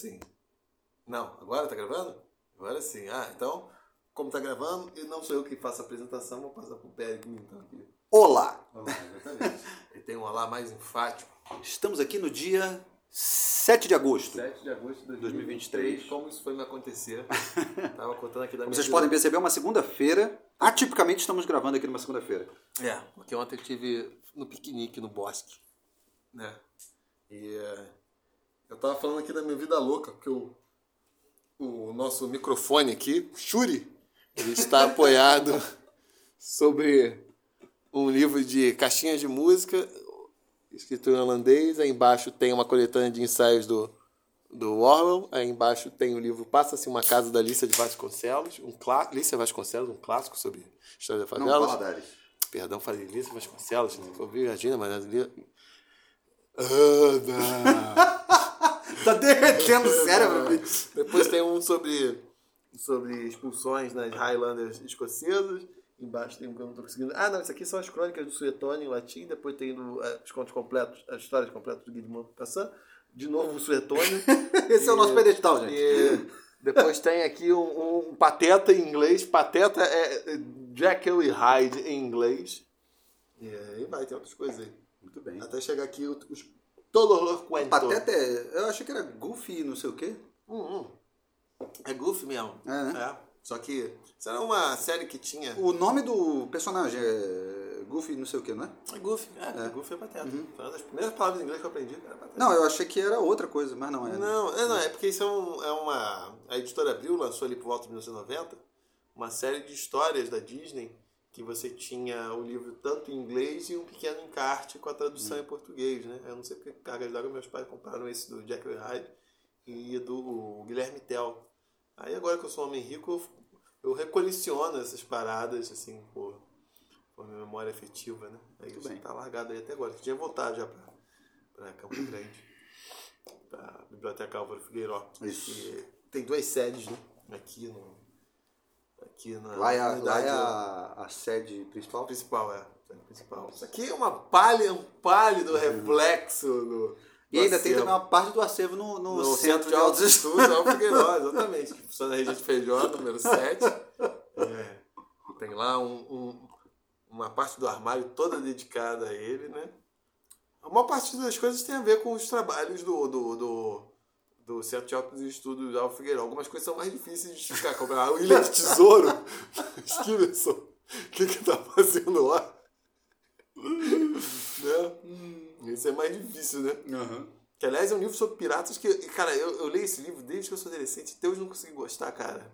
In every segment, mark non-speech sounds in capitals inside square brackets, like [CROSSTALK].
Sim. Não, agora tá gravando? Agora sim. Ah, então, como tá gravando, e não sou eu que faço a apresentação, vou passar pro Pérez então aqui. Olá! Olá, exatamente. Ele tem um olá mais enfático. Estamos aqui no dia 7 de agosto. 7 de agosto de 2023. 2023. Como isso foi me acontecer? [LAUGHS] Tava contando aqui da minha Vocês vida. podem perceber, é uma segunda-feira. Atipicamente estamos gravando aqui numa segunda-feira. É, porque ontem eu tive no piquenique no bosque, né? E é, eu tava falando aqui da minha vida louca, porque o, o nosso microfone aqui, Shuri, ele está [LAUGHS] apoiado sobre um livro de caixinhas de música, escrito em holandês. Aí embaixo tem uma coletânea de ensaios do, do Orwell. Aí embaixo tem o livro Passa-se uma Casa da Lícia de Vasconcelos, um clá Lícia Vasconcelos, um clássico sobre história da Não favela. Valadares. Perdão, falei Lícia Vasconcelos, né? Foi Virgínia, mas... Ana! [LAUGHS] [LAUGHS] Tá derretendo o cérebro, bicho. Depois tem um sobre, sobre expulsões nas Highlanders escocesas. Embaixo tem um que eu não tô conseguindo. Ah, não, isso aqui são as crônicas do Suetônio em latim. Depois tem no, eh, os contos completos, as histórias completas do Guy de Maupassant. De novo o Suetônio. [LAUGHS] Esse é o nosso E- pedestal, gente. E depois tem aqui um, um pateta em inglês. Pateta é é Jekyll e Hyde em inglês. E aí vai, tem outras coisas aí. Muito bem. Até chegar aqui os os Todos los cuentos. Pateta é... Eu achei que era Goofy não sei o quê. Hum, hum. É Goofy mesmo. É, né? Só que isso era uma série que tinha. O nome do personagem é Goofy não sei o quê, não é? É Goofy, é, Goofy é pateta. Foi uma das primeiras palavras em inglês que eu aprendi. Era pateta. Não, eu achei que era outra coisa, mas não é. Não, é, não, é porque isso é, um- é uma. A editora Abril lançou ali por volta de 1990 uma série de histórias da Disney que você tinha o livro tanto em inglês e um pequeno encarte com a tradução em português, né? Eu não sei porque carga d'água meus pais compraram esse do Jack Hyde e do Guilherme Tell. Aí agora que eu sou um homem rico, eu, eu recoleciono essas paradas, assim, por, por minha memória afetiva, né? Aí Muito isso bem. tá largado aí até agora. tinha voltado já pra, pra Campo Grande da Biblioteca Álvaro Figueiró. Isso. Tem duas sedes, né? Aqui no. Aqui na. Lá é, a, lá é a, a sede principal. principal, é. Principal. Isso aqui é uma palha, um pálido reflexo do. E ainda do tem acervo. também uma parte do acervo no, no, no Centro de Altos Estudos. Álvaro [LAUGHS] Figueiró, exatamente. Que funciona na região de Feijó, número 7. É. Tem lá um, um- uma parte do armário toda dedicada a ele, né? A maior parte das coisas tem a ver com os trabalhos do, do, do, do Centro de Altos Estudos Álvaro Figueiró. Algumas coisas são mais difíceis de explicar, como a Ilha de Tesouro. [LAUGHS] Stevenson, o que que tá fazendo lá? [LAUGHS] né? Isso é mais difícil, né? Aham. Que, aliás, é um livro sobre piratas que, cara, eu, eu leio esse livro desde que eu sou adolescente até hoje não consegui gostar, cara.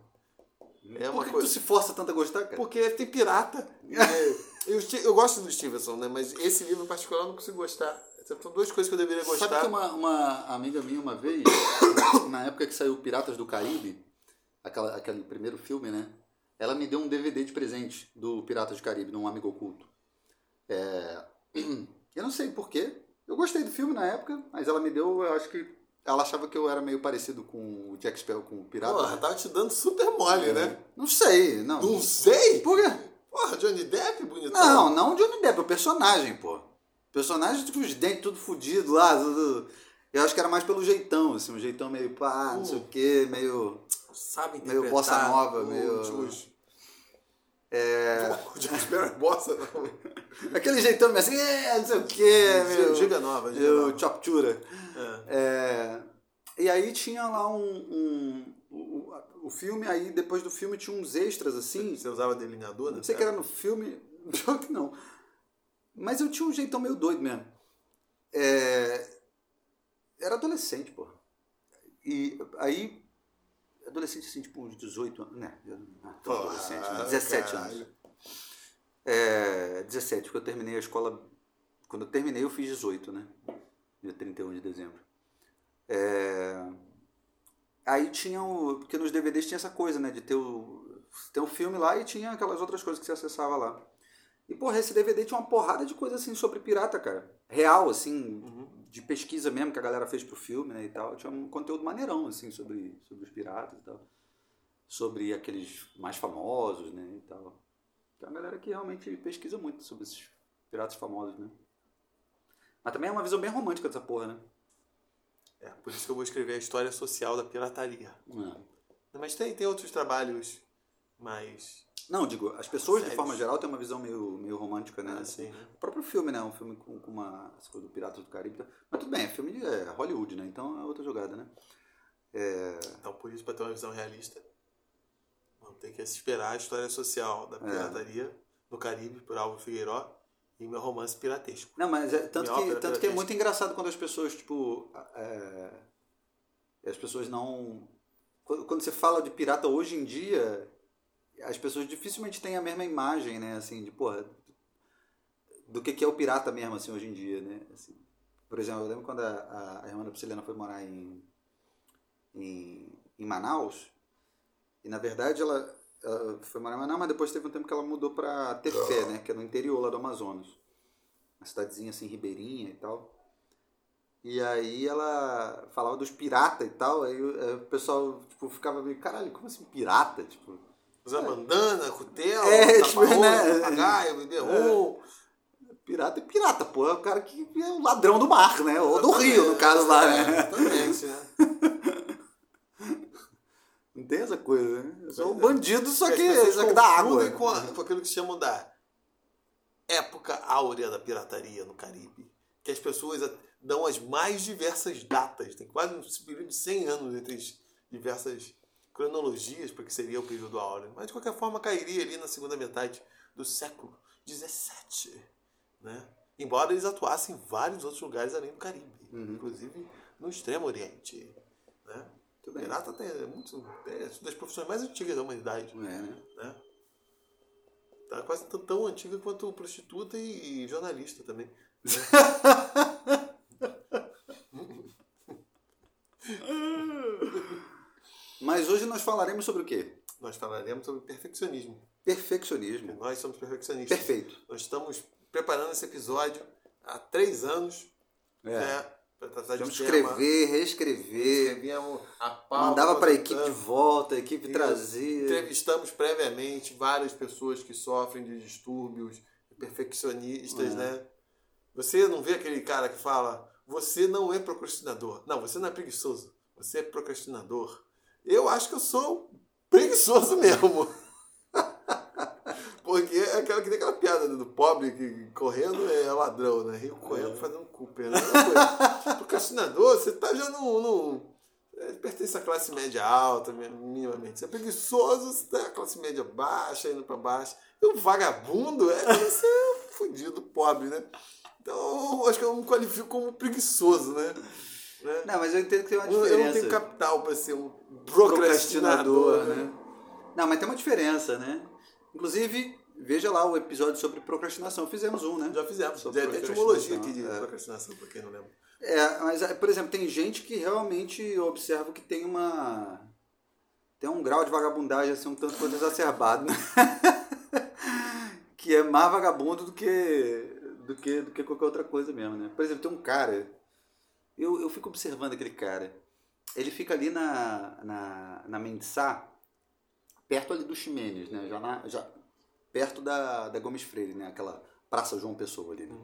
É Por uma que coisa. tu se força tanto a gostar, cara? Porque tem pirata. [LAUGHS] É, eu, eu gosto do Stevenson, né? Mas esse livro em particular eu não consigo gostar. São duas coisas que eu deveria gostar. Sabe que uma, uma amiga minha uma vez, [COUGHS] na época que saiu Piratas do Caribe, aquela, aquele primeiro filme, né? Ela me deu um DVD de presente do Piratas do Caribe, num amigo oculto. É, [COUGHS] eu não sei porquê. Eu gostei do filme na época, mas ela me deu, eu acho que ela achava que eu era meio parecido com o Jack Sparrow com o Pirata. Porra, né? tava te dando super mole, né? Não sei, não. Não sei? Por quê? Porra, Johnny Depp, bonitão. Não, não Johnny Depp, o personagem, pô. Personagem com os dentes tudo fudido lá, tudo... Eu acho que era mais pelo jeitão, assim, um jeitão meio pá, não sei o quê, meio... Sabe Meio interpretar bossa nova, meio- Os... É... [LAUGHS] Sparrow é bossa, não. Aquele jeitão meio assim, é, não sei o quê, meio... Giga nova, giga meio choptura. É. É, E aí tinha lá um... um o, o filme, aí depois do filme tinha uns extras, assim, Você usava delineador, né? Não sei que era no filme, [LAUGHS] pior que não. Mas eu tinha um jeitão meio doido mesmo. É, Era adolescente, pô. E aí, adolescente assim, tipo uns 18 anos, né? eu Não, tão Pô, adolescente, né? ah, 17 caralho. anos. É, 17, porque eu terminei a escola. Quando eu terminei, eu fiz 18, né? Dia 31 de dezembro. É, Aí tinha o. Porque nos DVDs tinha essa coisa, né? De ter o. Ter um filme lá e tinha aquelas outras coisas que você acessava lá. E, porra, esse DVD tinha uma porrada de coisa assim sobre pirata, cara. Real, assim, de pesquisa mesmo que a galera fez pro filme, né? E tal. Tinha um conteúdo maneirão, assim, sobre, sobre os piratas e tal. Sobre aqueles mais famosos, né? E tal. Tem uma galera que realmente pesquisa muito sobre esses piratas famosos, né? Mas também é uma visão bem romântica dessa porra, né? É, por isso que eu vou escrever a história social da pirataria. É. Mas tem, tem outros trabalhos mais. Não, digo, as pessoas de Sérios. forma geral têm uma visão meio, meio romântica, né? Ah, assim. sim, né? O próprio filme, né? Um filme com, com uma. Essa coisa do Piratas do Caribe. Mas tudo bem, é filme de é, Hollywood, né? Então é outra jogada, né? É, Então, por isso, para ter uma visão realista, vamos ter que esperar a história social da pirataria no Caribe, por Álvaro Figueiró, e meu romance piratesco. Não, mas é, tanto, que, tanto que é muito engraçado quando as pessoas, tipo. É, as pessoas não. Quando quando você fala de pirata hoje em dia, as pessoas dificilmente têm a mesma imagem, né? Assim, de porra. Do que, que é o pirata mesmo, assim, hoje em dia, né? Assim, por exemplo, eu lembro quando a, a, a irmã da Prisciliana foi morar em, em, em Manaus, e na verdade ela, ela foi morar em Manaus, mas depois teve um tempo que ela mudou pra Tefé, né? Que é no interior lá do Amazonas uma cidadezinha assim, ribeirinha e tal. E aí ela falava dos piratas e tal, aí o eh, pessoal tipo, ficava meio, caralho, como assim pirata? Tipo, Usar bandana, cutela, É, tipo, né? papagaio, bebê rum. pirata é pirata, pô, é o cara que é o ladrão do mar, né? Ou do rio, no caso lá, né? Exatamente, né? [LAUGHS] Não tem essa coisa, né? São um bandido, só que, só que dá água. confundem Com, a- com aquilo que chamam da época áurea da pirataria no Caribe. Que as pessoas dão as mais diversas datas. Tem quase um período de 100 anos entre as diversas cronologias para que seria o período áureo. Mas, de qualquer forma, cairia ali na segunda metade do século XVII. Né? Embora eles atuassem em vários outros lugares além do Caribe. Inclusive no Extremo Oriente. Né? Bem. Pirata tem, é muito, é uma das profissões mais antigas da humanidade É, né? né? Tá quase tão, tão antiga quanto prostituta e, e jornalista também. né? [LAUGHS] Mas hoje nós falaremos sobre o quê? Nós falaremos sobre perfeccionismo. Perfeccionismo. Nós somos perfeccionistas. Perfeito. Nós estamos preparando esse episódio há três anos É. né, para tratar de um Vamos escrever, reescrever. Escrevíamos a pauta, Mandava para a equipe de volta, a equipe trazia. Entrevistamos previamente várias pessoas que sofrem de distúrbios perfeccionistas, É. né? Você não vê aquele cara que fala, você não é procrastinador. Não, você não é preguiçoso. Você é procrastinador. Eu acho que eu sou preguiçoso mesmo. Porque é aquela que tem aquela piada do pobre que correndo é ladrão, né? Rico correndo fazendo Cooper. Né? Mesma coisa. Procrastinador, você tá já no. no é, pertence à classe média alta, mi- minimamente. Você é preguiçoso, você tá na classe média baixa, indo pra baixo. E o vagabundo é você é fudido, pobre, né? Então, eu acho que eu me qualifico como preguiçoso, né? Né? Não, mas eu entendo que tem uma diferença. eu não tenho capital pra ser um procrastinador, né? Não, mas tem uma diferença, né? Inclusive, veja lá o episódio sobre procrastinação. Fizemos um, né? Já fizemos. Sobre Tem até etimologia aqui de é. procrastinação, pra quem não lembra. É, mas, é, por exemplo, tem gente que realmente eu observo que tem uma. Tem um grau de vagabundagem assim, um tanto quanto exacerbado, né? [LAUGHS] que é mais vagabundo do que, do que do que qualquer outra coisa mesmo, né? Por exemplo, tem um cara. Eu, eu fico observando aquele cara. Ele fica ali na, na, na Mendissá, perto ali do Ximenes, né? Já, na, já perto da, da Gomes Freire, né? Aquela Praça João Pessoa ali, né?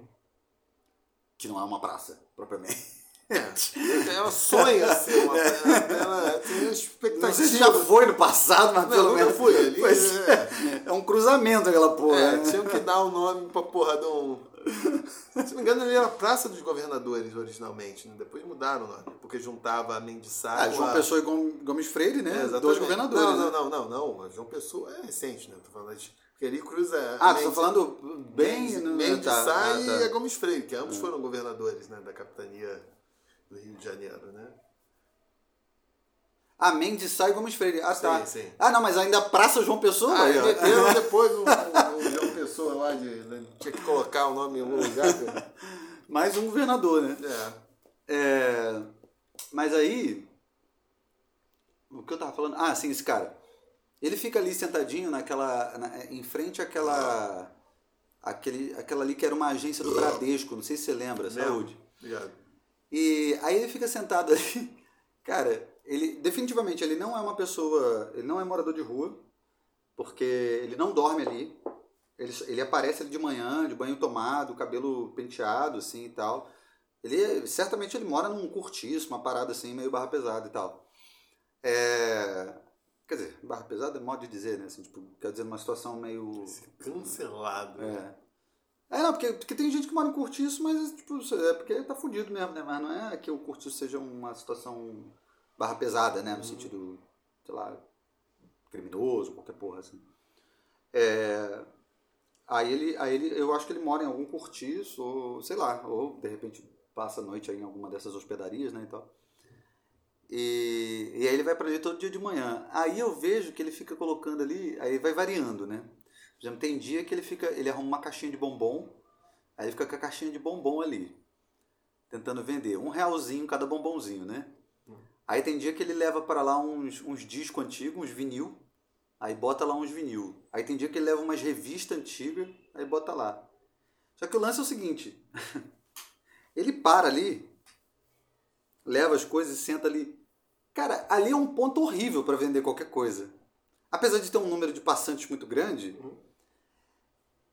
Que não é uma praça, propriamente. É, Ela sonha ser uma. [LAUGHS] Ela, ela tem expectativa. Não sei se já foi no passado, mas Não, pelo menos. fui ali, é. é. é um cruzamento aquela porra. É, né? tinham que dar o nome pra porra de um. [LAUGHS] Se não me engano, ele era Praça dos Governadores originalmente, né? depois mudaram o nome, porque juntava a Mendiçá Ah, João a... Pessoa e Gom- Gomes Freire, É, né? exatamente. Dois governadores. Não, né? não, não, não, não. João Pessoa é recente, né? Tô falando de... Porque ali cruza. Ah, Mendes- tá falando bem. Mendes- Mendiçá tá, e tá. a Gomes Freire, que ambos foram governadores né, da capitania do Rio de Janeiro, né? Ah, Mendes Sá e Gomes Freire. Ah, tá. Sim, sim. Ah, não, mas ainda Praça João Pessoa, Ah, aí, ó. depois João [LAUGHS] Pessoa lá de, de- Tinha que colocar o nome em algum lugar. [LAUGHS] cara. Mais um governador, né? É. É, mas aí. O que eu tava falando? Ah, sim, esse cara. Ele fica ali sentadinho naquela. na- em frente àquela. Aquele, aquela ali que era uma agência do Bradesco, não sei se você lembra, saúde. Obrigado. E aí ele fica sentado ali. [LAUGHS] Cara, ele definitivamente ele não é uma pessoa, ele não é morador de rua, porque ele não dorme ali. Ele, ele aparece ali de manhã, de banho tomado, cabelo penteado assim e tal. Ele certamente ele mora num curtiço, uma parada assim, meio barra pesada e tal. É, quer dizer, barra pesada é modo de dizer, né? Assim, tipo, quer dizer, uma situação meio. Cancelado. É. É, não, porque, porque tem gente que mora em curtiço, mas tipo, é porque tá fudido mesmo, né? Mas não é que o curtiço seja uma situação barra pesada, né? No sentido, sei lá, criminoso, qualquer porra assim. É, aí ele, aí ele, eu acho que ele mora em algum cortiço, ou sei lá, ou de repente passa a noite em alguma dessas hospedarias, né, e tal. E, e aí ele vai para ali todo dia de manhã. Aí eu vejo que ele fica colocando ali, aí vai variando, né? Por exemplo, tem dia que ele fica, ele arruma uma caixinha de bombom, aí ele fica com a caixinha de bombom ali, tentando vender. Um realzinho cada bombonzinho, né? Aí tem dia que ele leva para lá uns, uns discos antigos, uns vinil, aí bota lá uns vinil. Aí tem dia que ele leva umas revistas antigas, aí bota lá. Só que o lance é o seguinte, [LAUGHS] ele para ali, leva as coisas e senta ali. Cara, ali é um ponto horrível para vender qualquer coisa. Apesar de ter um número de passantes muito grande,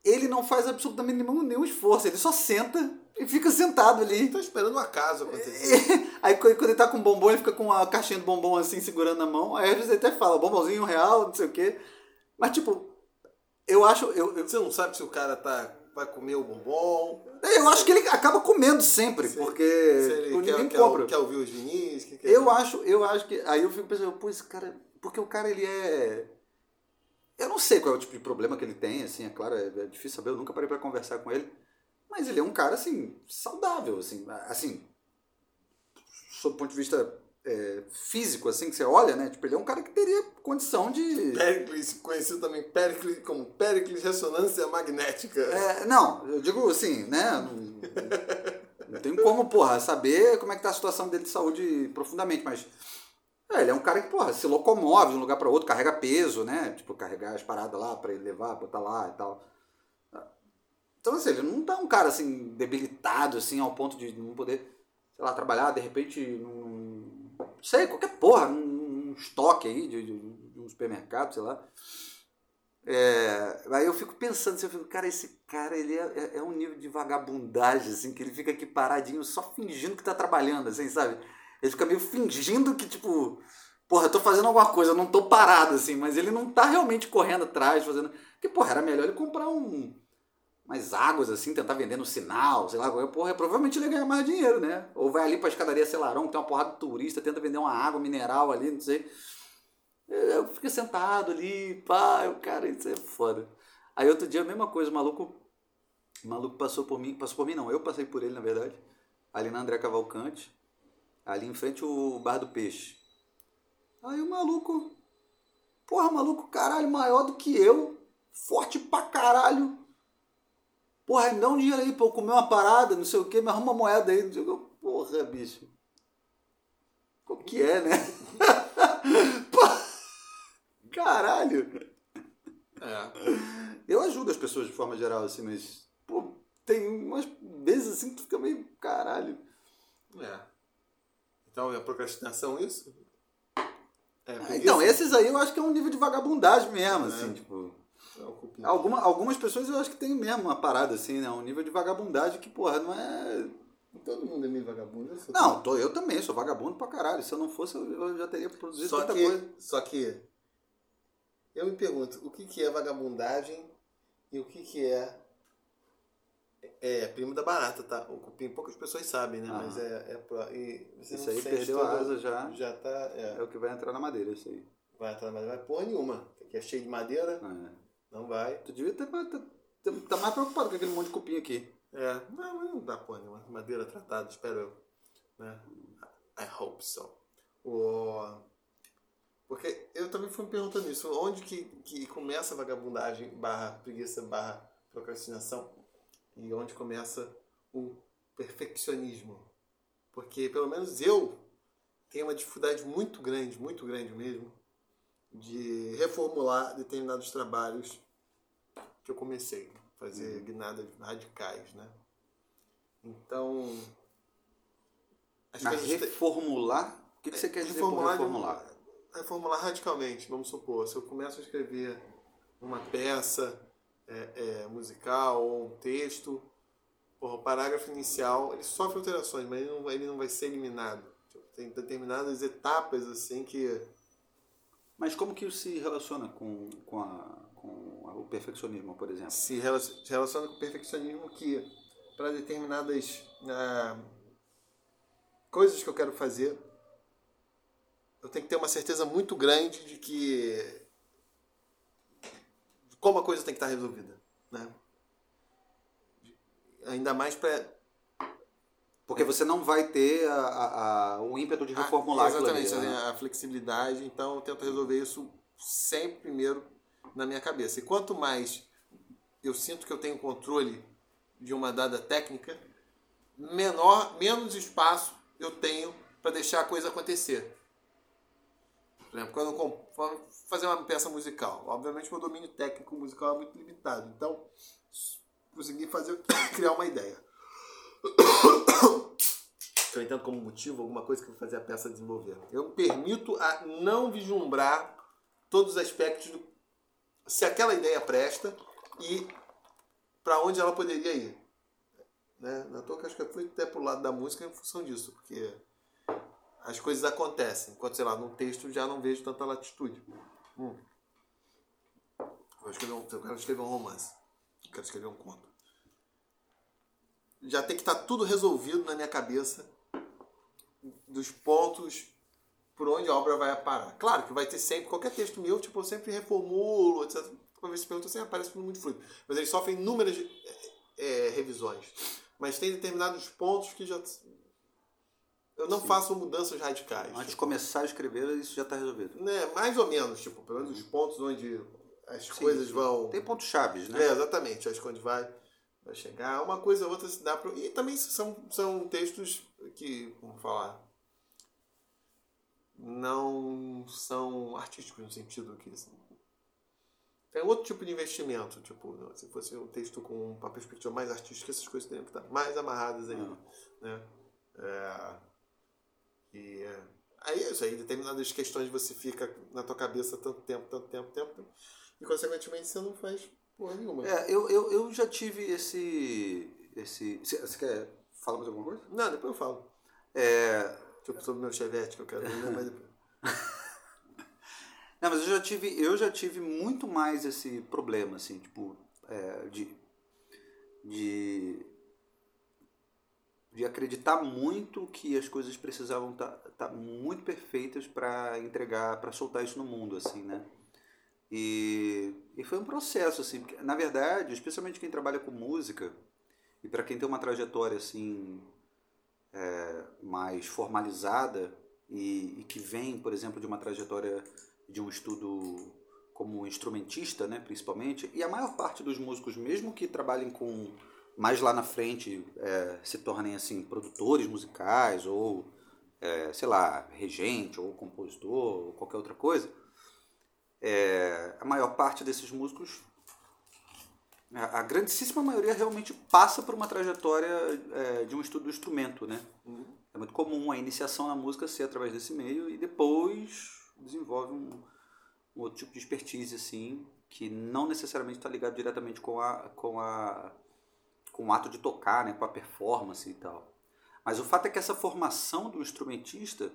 ele não faz absolutamente nenhum, nenhum esforço. Ele só senta e fica sentado ali. Tô esperando um acaso acontecer. [LAUGHS] aí quando ele tá com bombom, ele fica com a caixinha de bombom assim, segurando na mão. Aí às vezes ele até fala, bombonzinho real, não sei o quê. Mas tipo, eu acho. Eu, eu, Você não sabe se o cara tá, vai comer o bombom. eu acho que ele acaba comendo sempre, porque Se ele ninguém quer, compra. quer ouvir os vinis. que quer- Eu acho, eu acho que. Aí eu fico pensando, pô, esse cara. Porque o cara, ele é. Eu não sei qual é o tipo de problema que ele tem, assim, é claro, é, é difícil saber, eu nunca parei pra conversar com ele. Mas ele é um cara, assim, saudável, assim, assim, sob o ponto de vista é, físico, assim, que você olha, né? Tipo, ele é um cara que teria condição de. Pericles, conhecido também Pericles, como Pericles Ressonância Magnética. É, não, eu digo assim, né? Não, não tem como, porra, saber como é que tá a situação dele de saúde profundamente, mas. É, ele é um cara que, porra, se locomove de um lugar para outro, carrega peso, né? Tipo, carregar as paradas lá para ele levar, botar lá e tal. Então, assim, ele não tá um cara, assim, debilitado, assim, ao ponto de não poder, sei lá, trabalhar, de repente, num. Sei, qualquer porra, num, num estoque aí de, de, de um supermercado, sei lá. É, aí eu fico pensando, assim, eu fico, cara, esse cara, ele é, é, é um nível de vagabundagem, assim, que ele fica aqui paradinho, só fingindo que tá trabalhando, assim, sabe? Ele fica meio fingindo que, tipo, porra, eu tô fazendo alguma coisa, eu não tô parado, assim, mas ele não tá realmente correndo atrás, fazendo. Porque, porra, era melhor ele comprar um. umas águas, assim, tentar vender no sinal, sei lá, porra, provavelmente ele ia ganhar mais dinheiro, né? Ou vai ali pra escadaria Celarão, tem uma porrada de turista, tenta vender uma água mineral ali, não sei. Eu fico sentado ali, pá, eu, cara, isso é foda. Aí outro dia a mesma coisa, o maluco. O maluco passou por mim, passou por mim não, eu passei por ele, na verdade, ali na André Cavalcante, ali em frente ao Bar do Peixe. Aí o maluco, porra, maluco, caralho, maior do que eu, forte pra caralho. Porra, me dá um dinheiro aí pra eu comer uma parada, não sei o que, me arruma uma moeda aí. O quê. Porra, bicho. Qual que é, né? [LAUGHS] Porra. Caralho. É. Eu ajudo as pessoas de forma geral, assim, mas, pô, tem umas vezes assim que tu fica meio caralho. É. Então é procrastinação isso? É, Ah? Então, esses aí eu acho que é um nível de vagabundagem mesmo, assim, É. tipo. É. Alguma, algumas pessoas eu acho que tem mesmo uma parada assim, né? Um nível de vagabundagem que, porra, não é. Todo mundo é meio vagabundo. eu Não, tô, eu também, sou vagabundo pra caralho. Se eu não fosse, eu eu já teria produzido Só tanta que, coisa. só que eu me pergunto, o que, que é vagabundagem e o que, que é é primo da barata, tá? O cupim poucas pessoas sabem, né? Ah. Mas é, é e você Isso aí perdeu a asa já. Já tá, é, É o que vai entrar na madeira, isso aí. vai entrar, mas não vai porra nenhuma. Que é cheio de madeira, É. não vai. Tu devia ter, tá mais preocupado com aquele monte de cupim aqui. É, não, mas não dá porra nenhuma. Madeira tratada, espero eu. Né? I hope so. O... Porque eu também fui me perguntando isso. Onde que, que começa a vagabundagem barra preguiça barra procrastinação? E onde começa o perfeccionismo? Porque pelo menos eu tenho uma dificuldade muito grande, muito grande mesmo, de reformular determinados trabalhos que eu comecei a fazer guinadas radicais, né? Então, as Mas coisas reformular? O que, que você quer dizer reformular, reformular? reformular radicalmente, vamos supor, se eu começo a escrever uma peça é, é, musical ou um texto, porra, o parágrafo inicial ele sofre alterações, mas ele não, ele não vai ser eliminado. Tipo, tem determinadas etapas assim que. Mas como que isso se relaciona com, com, a, com o perfeccionismo, por exemplo? Se relaciona com o perfeccionismo que para determinadas ah, coisas que eu quero fazer, eu tenho que ter uma certeza muito grande de que como a coisa tem que estar resolvida, né? Ainda mais para porque você não vai ter a, a, a o ímpeto de reformular ah, exatamente, ali, né? a flexibilidade. Então eu tento resolver isso sempre primeiro na minha cabeça. E quanto mais eu sinto que eu tenho controle de uma dada técnica, menor, menos espaço eu tenho para deixar a coisa acontecer. Por exemplo, quando eu vou fazer uma peça musical, obviamente meu domínio técnico musical é muito limitado. Então, consegui fazer, [COUGHS] criar uma ideia. [COUGHS] Eu entendo como motivo alguma coisa que vai fazer a peça desenvolver. Eu me permito a não vislumbrar todos os aspectos do se aquela ideia presta e para onde ela poderia ir. Né? Na que acho que eu fui até pro lado da música em função disso, porque as coisas acontecem. Enquanto, sei lá, no texto já não vejo tanta latitude. Hum. Eu, escrever um, eu quero escrever um romance. Eu quero escrever um conto. Já tem que estar tá tudo resolvido na minha cabeça dos pontos por onde a obra vai parar. Claro que vai ter sempre, qualquer texto meu, tipo, eu sempre reformulo, etc. Uma vez se pergunta assim, aparece tudo muito fluido. Mas ele sofre inúmeras é, revisões. Mas tem determinados pontos que já eu não Sim. faço mudanças radicais. Antes tipo, de começar a escrever, isso já está resolvido. Né, mais ou menos, tipo, pelo menos os pontos onde as sim, coisas vão. Tem pontos chaves, né? É, exatamente. Acho que onde vai, vai chegar. Uma coisa ou outra se dá para. E também são, são textos que, vamos falar, não são artísticos no sentido que. Assim, tem outro tipo de investimento, tipo, se fosse um texto com uma perspectiva mais artística, essas coisas teriam que estar mais amarradas ainda. Ah. Né? É, e aí é isso aí, determinadas questões você fica na tua cabeça tanto tempo, tanto tempo, tempo, e consequentemente você não faz porra nenhuma. É, eu, eu, eu já tive esse. esse você quer falar mais alguma coisa? Não, depois eu falo. É, tipo, sobre o meu chevette que eu quero ver, mas depois. [LAUGHS] Não, mas eu já tive, eu já tive muito mais esse problema, assim, tipo, é, de, de de acreditar muito que as coisas precisavam estar tá, tá muito perfeitas para entregar, para soltar isso no mundo, assim, né? E, e foi um processo, assim, porque, na verdade, especialmente quem trabalha com música e para quem tem uma trajetória assim é, mais formalizada e, e, que vem, por exemplo, de uma trajetória de um estudo como instrumentista, né, principalmente, e a maior parte dos músicos, mesmo que trabalhem com mais lá na frente é, se tornem assim produtores musicais ou é, sei lá regente ou compositor ou qualquer outra coisa é, a maior parte desses músicos a, a, grandíssima maioria realmente passa por uma trajetória é, de um estudo do instrumento né uhum. é muito comum a iniciação na música ser através desse meio e depois desenvolve um, um outro tipo de expertise assim que não necessariamente está ligado diretamente com a com a com o ato de tocar, né, com a performance e tal. Mas o fato é que essa formação do instrumentista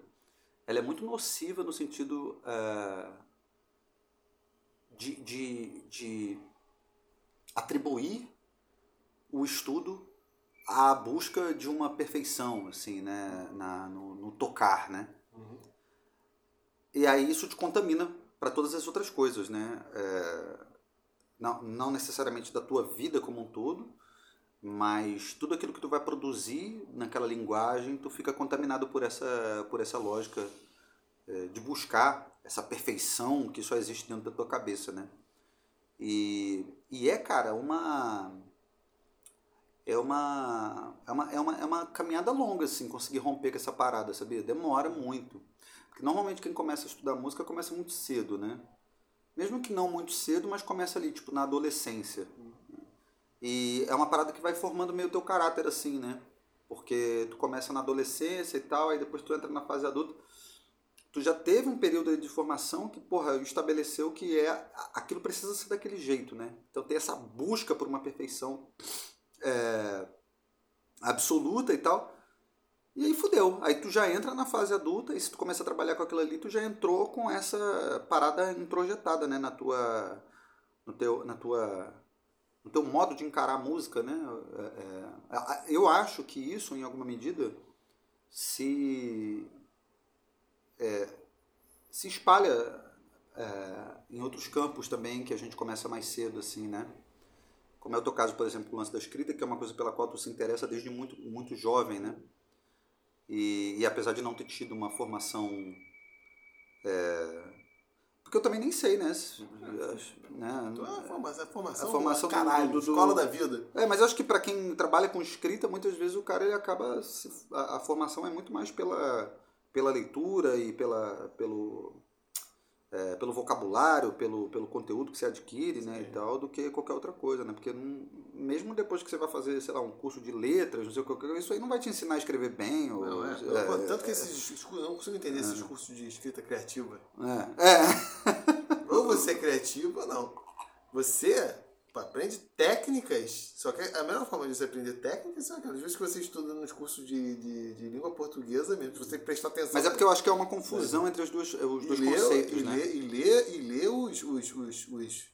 ela é muito nociva no sentido uh, de, de, de atribuir o estudo à busca de uma perfeição, assim, né, na, no, no tocar, né? Uhum. E aí isso te contamina para todas as outras coisas, né? É, não, não necessariamente da tua vida como um todo, mas tudo aquilo que tu vai produzir naquela linguagem, tu fica contaminado por essa, por essa lógica é, de buscar essa perfeição que só existe dentro da tua cabeça, né? E, e é, cara, uma é uma, é uma, é uma, é uma caminhada longa, assim, conseguir romper com essa parada, sabia? Demora muito. Porque normalmente quem começa a estudar música começa muito cedo, né? Mesmo que não muito cedo, mas começa ali, tipo, na adolescência. E é uma parada que vai formando meio teu caráter assim, né? Porque tu começa na adolescência e tal, aí depois tu entra na fase adulta. Tu já teve um período de formação que, porra, estabeleceu que é aquilo precisa ser daquele jeito, né? Então tem essa busca por uma perfeição é, absoluta e tal. E aí fudeu. Aí tu já entra na fase adulta e se tu começa a trabalhar com aquilo ali, tu já entrou com essa parada introjetada, né, na tua no teu na tua no teu modo de encarar a música, né? É, é, eu acho que isso, em alguma medida, se é, se espalha é, em outros campos também que a gente começa mais cedo, assim, né? Como é o teu caso, por exemplo, o lance da escrita, que é uma coisa pela qual tu se interessa desde muito, muito jovem, né? E, e apesar de não ter tido uma formação. É, porque eu também nem sei, né? né? Então, é a formação, a formação, a formação caralho, do, do, escola da vida. É, mas eu acho que para quem trabalha com escrita, muitas vezes o cara ele acaba. A, a formação é muito mais pela, pela leitura e pela, pelo, é, pelo vocabulário, pelo, pelo conteúdo que você adquire, né, e tal, do que qualquer outra coisa, né? Porque não, mesmo depois que você vai fazer, sei lá, um curso de letras, não sei o que, isso aí não vai te ensinar a escrever bem. Ou, não, é, é, tanto que esses eu não consigo entender esses é. cursos de escrita criativa. É. é. ou você é criativo ou não. Você aprende técnicas. Só que a melhor forma de você aprender técnicas são aquelas vezes que você estuda nos cursos de, de, de língua portuguesa mesmo, você prestar atenção. Mas é porque eu acho que é uma confusão é. entre os dois, os dois conceitos, e né? Lê, e ler e ler os, os, os, os,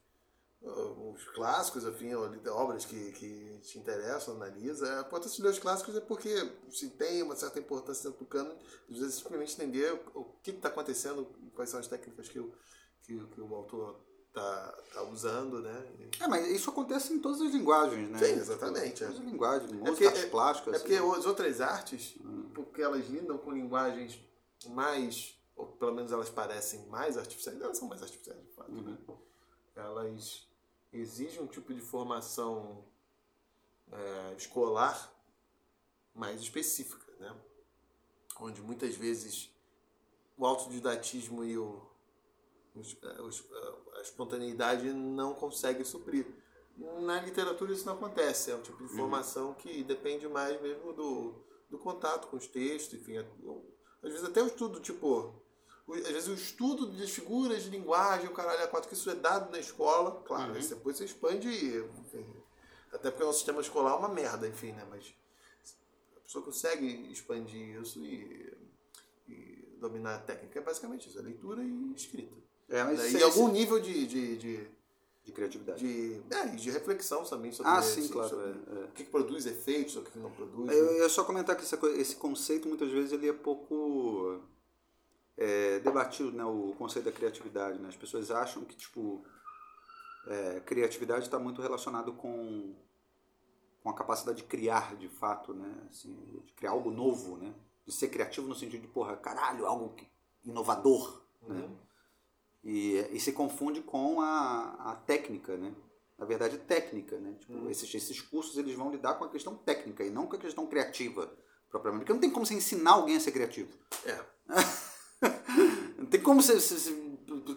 os clássicos, enfim, obras que, que te interessam, analisa. A importância de ler os clássicos é porque se tem uma certa importância dentro do cano, às vezes simplesmente entender o que está acontecendo, quais são as técnicas que o, que, que o autor tá, tá usando, né? É, mas isso acontece em todas as linguagens, né? Sim, exatamente. É. Todas as linguagens, música, é porque, artes plásticas. É porque assim. as outras artes, hum. porque elas lidam com linguagens mais, ou pelo menos elas parecem mais artificiais, elas são mais artificiais de fato, uhum. né? Elas exigem um tipo de formação é, escolar mais específica, né? Onde muitas vezes o autodidatismo e o eh, eh, a espontaneidade não consegue suprir. Na literatura isso não acontece, é um tipo de uhum. formação uhum. que depende mais mesmo do, do contato com os textos, enfim. É, às vezes até o estudo, tipo, às vezes o estudo das figuras de linguagem, o caralho a quatro, que isso é dado na escola, claro, uhum. depois você expande, enfim, até porque o nosso sistema escolar é uma merda, enfim, né, mas a pessoa consegue expandir isso e, e dominar a técnica, é basicamente isso, é leitura e escrita. É, mas né? E algum nível de, de, de, de criatividade. De, é, de reflexão também sobre, ah, sim, claro, sobre é, é. o que, produz efeitos, o que, não produz. Eu, né? eu só comentar que esse, esse conceito muitas vezes ele é pouco é, debatido, né, o conceito da criatividade. Né? As pessoas acham que tipo é, criatividade está muito relacionado com com a capacidade de criar de fato, né? Assim, de criar algo novo, né? De ser criativo no sentido de, porra, caralho, algo inovador, né? uhum. né? E, e se confunde com a, a técnica, né? Na verdade, técnica, né? Tipo, hum. esses, esses cursos eles vão lidar com a questão técnica e não com a questão criativa, propriamente. Porque não tem como você ensinar alguém a ser criativo. É. [LAUGHS] não tem como ser,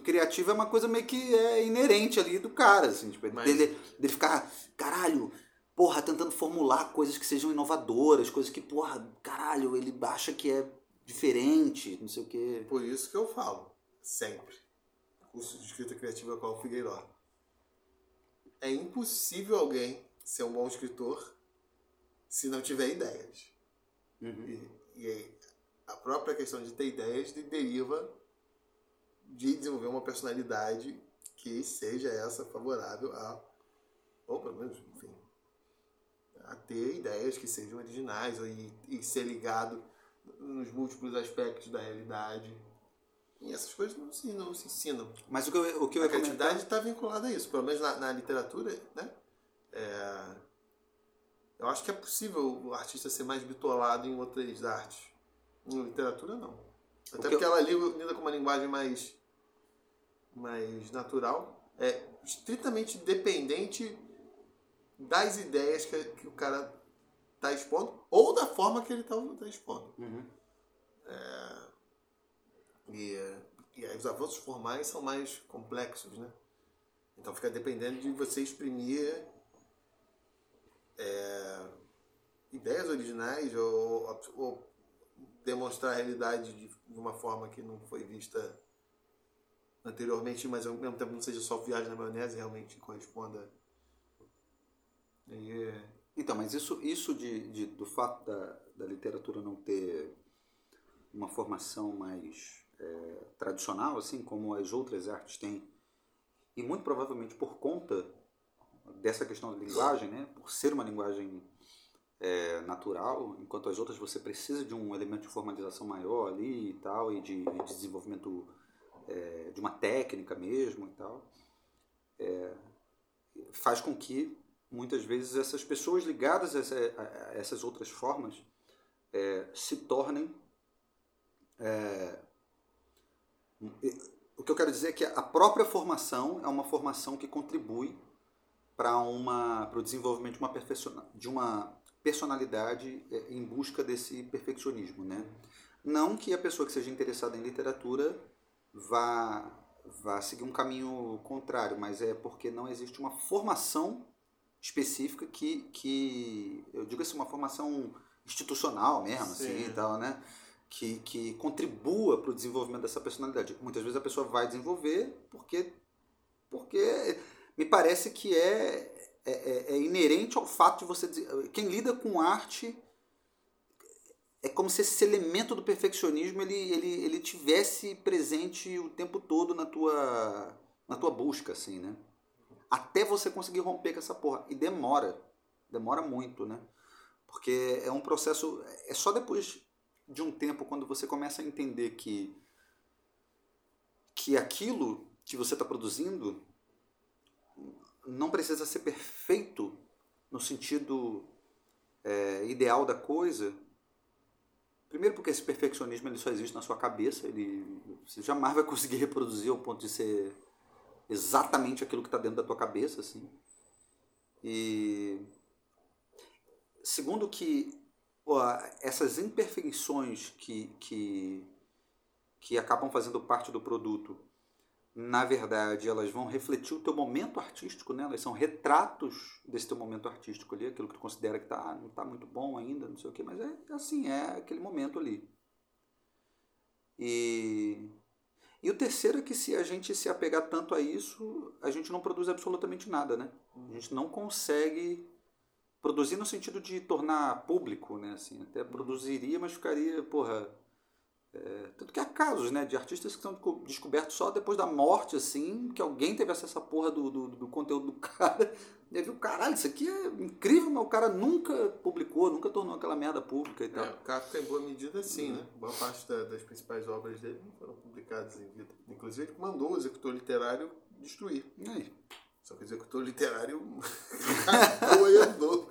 criativo é uma coisa meio que é inerente ali do cara, assim, tipo, Mas... dele, dele ficar, caralho, porra, tentando formular coisas que sejam inovadoras, coisas que, porra, caralho, ele acha que é diferente, não sei o quê. Por isso que eu falo, sempre curso de escrita criativa com o Figueiró. É impossível alguém ser um bom escritor se não tiver ideias. Uhum. E, e a própria questão de ter ideias deriva de desenvolver uma personalidade que seja essa favorável a, ou pelo menos, enfim, a ter ideias que sejam originais e, e ser ligado nos múltiplos aspectos da realidade e essas coisas não se, não se ensinam. Mas o que eu, o que eu a criatividade está vinculada a isso, pelo menos na, na literatura, né? É, eu acho que é possível o artista ser mais bitolado em outras artes. Em literatura, não. Até porque eu... ela lida com uma linguagem mais, mais natural. É estritamente dependente das ideias que, que o cara está expondo ou da forma que ele está tá expondo. Uhum. É, e, e os avanços formais são mais complexos, né? Então fica dependendo de você exprimir é, ideias originais ou, ou, demonstrar a realidade de, de, uma forma que não foi vista anteriormente, mas ao mesmo tempo não seja só viagem na maionese, realmente corresponda. E, Então, mas isso, isso de, de do fato da, da literatura não ter uma formação mais é, tradicional, assim como as outras artes têm, e muito provavelmente por conta dessa questão da linguagem, né, por ser uma linguagem é, natural, enquanto as outras você precisa de um elemento de formalização maior ali e tal, e de, de desenvolvimento é, de uma técnica mesmo e tal, é, faz com que muitas vezes essas pessoas ligadas a, essa, a essas outras formas é, se tornem é, o que eu quero dizer é que a própria formação é uma formação que contribui para uma para o desenvolvimento de uma, de uma personalidade é, em busca desse perfeccionismo, né? Não que a pessoa que seja interessada em literatura vá vá seguir um caminho contrário, mas é porque não existe uma formação específica que, que eu digo assim, uma formação institucional mesmo, assim, Sim. assim, e tal, né? Que, que contribua para o desenvolvimento dessa personalidade. Muitas vezes a pessoa vai desenvolver porque, porque me parece que é é, é, é, inerente ao fato de você. Quem lida com arte é como se esse elemento do perfeccionismo ele, ele, ele tivesse presente o tempo todo na tua, na tua busca, assim, né? Até você conseguir romper com essa porra. E demora. Demora muito, né? Porque é um processo. É só depois de um tempo, quando você começa a entender que, que aquilo que você está produzindo não precisa ser perfeito no sentido é, ideal da coisa. Primeiro porque esse perfeccionismo ele só existe na sua cabeça, ele, você jamais vai conseguir reproduzir ao ponto de ser exatamente aquilo que está dentro da tua cabeça, assim. E segundo que essas imperfeições que, que, que acabam fazendo parte do produto na verdade, elas vão refletir o teu momento artístico, né? Elas são retratos desse teu momento artístico ali, aquilo que tu considera que tá, não está muito bom ainda, não sei o quê, mas é, é assim, é aquele momento ali. E, e o terceiro é que se a gente se apegar tanto a isso, a gente não produz absolutamente nada, né? A gente não consegue produzir no sentido de tornar público, né? Assim, até produziria, mas ficaria, porra, é, tanto que há casos né, de artistas que são descobertos só depois da morte, assim, que alguém teve acesso à porra do, do, do conteúdo do [LAUGHS] cara. E viu, caralho, isso aqui é incrível, mas o cara nunca publicou, nunca tornou aquela merda pública e tal. É, o Kafka, em boa medida, sim, uhum. né? Boa parte da, das principais obras dele não foram publicadas em vida. Inclusive, ele mandou o executor literário destruir. E aí? Só que o executor literário [LAUGHS] e andou.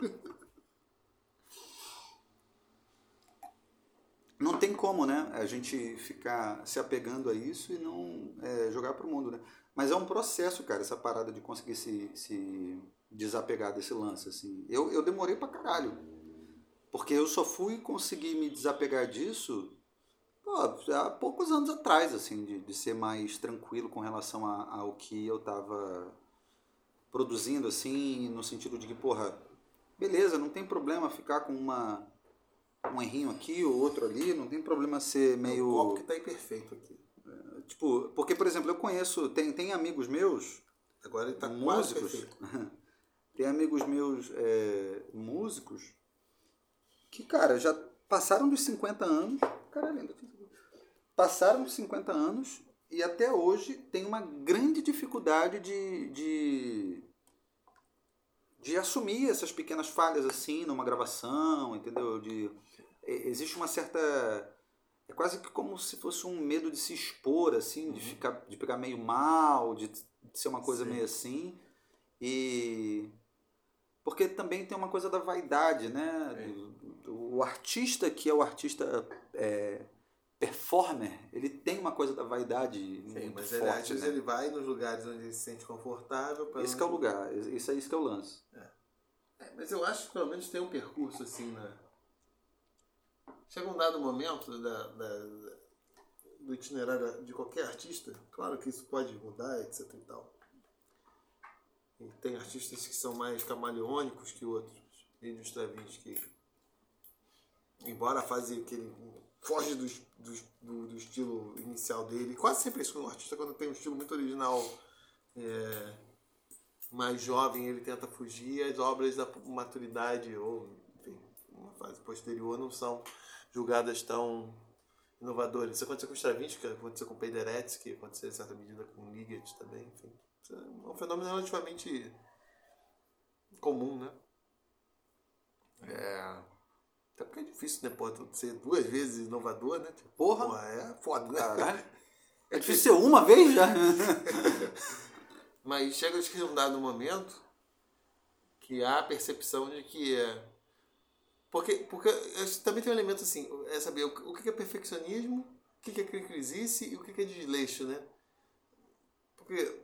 não tem como, né? A gente ficar se apegando a isso e não é, jogar para o mundo, né? Mas é um processo, cara, essa parada de conseguir se, se desapegar desse lance, assim. Eu, eu demorei pra caralho. Porque eu só fui conseguir me desapegar disso pô, há poucos anos atrás, assim, de, de ser mais tranquilo com relação a, ao que eu tava produzindo, assim, no sentido de que, porra, beleza, não tem problema ficar com uma um errinho aqui ou outro ali, não tem problema ser meio. O copo que tá imperfeito aqui. É, tipo, porque, por exemplo, eu conheço, tem, tem amigos meus. Agora ele tá músicos. [LAUGHS] tem amigos meus é, músicos que, cara, já passaram dos 50 anos. Caralho, passaram dos 50 anos e até hoje tem uma grande dificuldade de, de de assumir essas pequenas falhas assim numa gravação, entendeu? De existe uma certa é quase que como se fosse um medo de se expor assim, uhum. de ficar de pegar meio mal, de, de ser uma coisa Sim. meio assim. E porque também tem uma coisa da vaidade, né? Do, o artista que é o artista é, performer, ele tem uma coisa da vaidade Sim, muito mas forte. Ele, né? ele vai nos lugares onde ele se sente confortável. Esse é o lugar, isso é isso que é o lance. É. É, mas eu acho que pelo menos tem um percurso assim, né? Chega um dado momento da, da, do itinerário de qualquer artista, claro que isso pode mudar, etc e tal. E tem artistas que são mais camaleônicos que outros. Vídeo Stravinsky, embora a fase que ele foge do, do, do, do, estilo inicial dele, quase sempre isso um artista quando tem um estilo muito original é, mais jovem ele tenta fugir, as obras da maturidade ou enfim, uma fase posterior não são julgadas tão inovadoras. Isso aconteceu com Stravinsky, aconteceu com Penderecki, aconteceu em certa medida com Ligeti também, enfim. É um fenômeno relativamente comum, né? É... Até porque é difícil, né? Pô, ser duas vezes inovador, né? Porra! Porra é foda, né? Caralho. [LAUGHS] É difícil ser uma vez já. [LAUGHS] Mas chega a um dado momento que há a percepção de que é. Porque, porque também tem um elemento assim, é saber o que é perfeccionismo, o que é cricrisice e o que é desleixo, né? Porque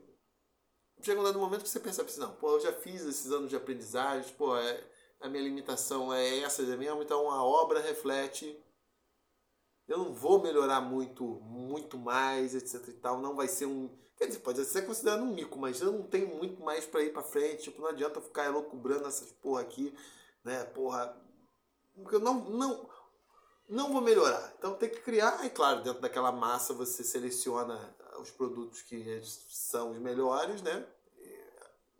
chega um dado momento que você percebe assim, não, pô, eu já fiz esses anos de aprendizagem, pô, é, a minha limitação é essa mesmo, então a obra reflete. Eu não vou melhorar muito, muito mais, etc e tal, não vai ser um Quer dizer, pode ser considerado um mico, mas eu não tenho muito mais para ir para frente. Tipo, não adianta ficar elocubrando essas porra aqui, né? Porra. Porque eu não, não, não vou melhorar. Então tem que criar, e claro, dentro daquela massa você seleciona os produtos que são os melhores, né?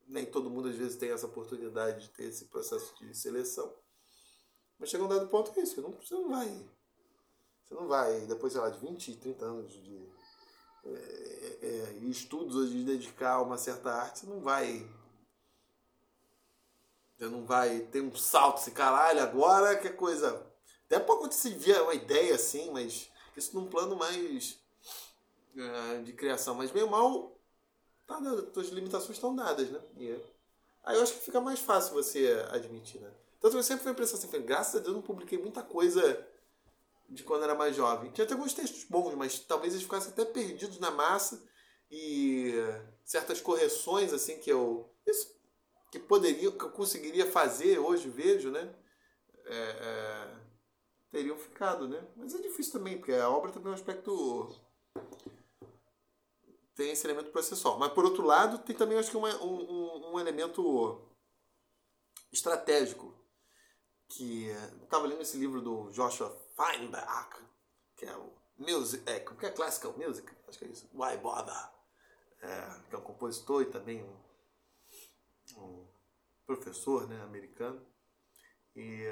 Nem todo mundo às vezes tem essa oportunidade de ter esse processo de seleção. Mas chega um dado ponto que é isso, você não vai. Você não vai, depois, sei lá, de 20, 30 anos de é, é, estudos de dedicar a uma certa arte, você não vai. Você não vai ter um salto assim, caralho, agora que é coisa. Até pode acontecer via uma ideia assim, mas isso num plano mais é, de criação. Mas meio mal, tá, as limitações estão dadas, né? E aí eu acho que fica mais fácil você admitir, né? Que eu sempre fui impressão assim, graças a Deus eu não publiquei muita coisa de quando era mais jovem. Tinha até alguns textos bons, mas talvez eles ficassem até perdidos na massa e certas correções assim que eu isso, que poderia que eu conseguiria fazer hoje vejo, né? É, é, teriam ficado, né? Mas é difícil também, porque a obra também é um aspecto tem esse elemento processual. Mas por outro lado, tem também acho que uma, um, um elemento estratégico que estava lendo esse livro do Joshua Feinberg, que é o music, é, como que é classical music, acho que é isso, Why Bother, é, que é um compositor e também um, um professor né, americano. E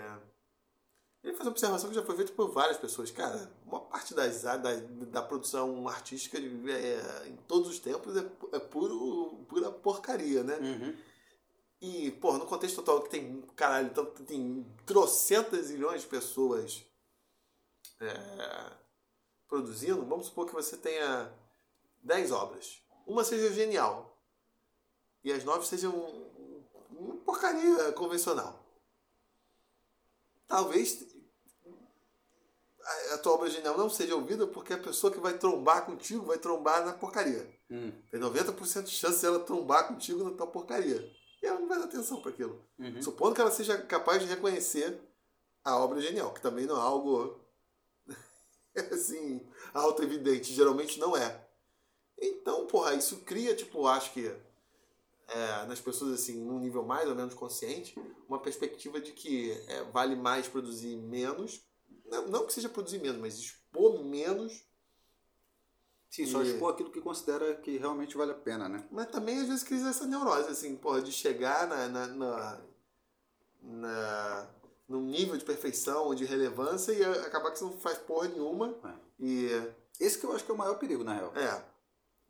ele faz uma observação que já foi feita por várias pessoas. Cara, uma parte das, da, da produção artística é, em todos os tempos é, é puro, pura porcaria, né? Uhum. E, porra, no contexto total que tem, caralho, então tem trocentas milhões de pessoas é, produzindo, vamos supor que você tenha 10 obras. Uma seja genial e as nove sejam uma porcaria convencional. Talvez a tua obra genial não seja ouvida porque a pessoa que vai trombar contigo vai trombar na porcaria. Hum. Tem 90% de chance de ela trombar contigo na tua porcaria. E ela não vai dar atenção para aquilo. Uhum. Supondo que ela seja capaz de reconhecer a obra genial, que também não é algo [LAUGHS] assim, auto-evidente. Geralmente não é. Então, porra, isso cria, tipo, acho que é, nas pessoas, assim, num nível mais ou menos consciente, uma perspectiva de que é, vale mais produzir menos. Não, não que seja produzir menos, mas expor menos Sim, só e... expor aquilo que considera que realmente vale a pena, né? Mas também às vezes cria essa neurose, assim, porra, de chegar na, na, na, na num nível de perfeição ou de relevância e acabar que você não faz porra nenhuma. É. E... Esse que eu acho que é o maior perigo, na real. É.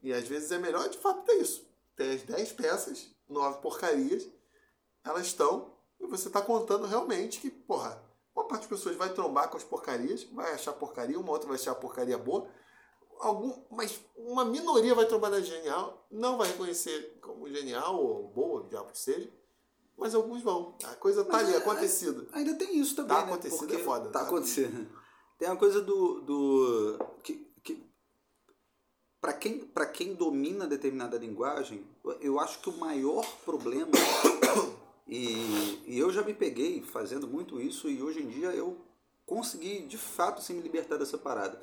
E às vezes é melhor de fato ter isso. Ter as 10 peças, 9 porcarias, elas estão, e você está contando realmente que, porra, uma parte das pessoas vai trombar com as porcarias, vai achar porcaria, uma outra vai achar porcaria boa, algum, mas uma minoria vai trabalhar genial, não vai reconhecer como genial ou boa, o diabo que seja, mas alguns vão. A coisa tá mas ali, é, acontecida. Ainda tem isso também, tá né? acontecendo, é foda. Tá né? acontecendo. Tem uma coisa do... do que, para quem, quem domina determinada linguagem, eu acho que o maior problema... [COUGHS] e, e eu já me peguei fazendo muito isso e hoje em dia eu consegui, de fato, se me libertar dessa parada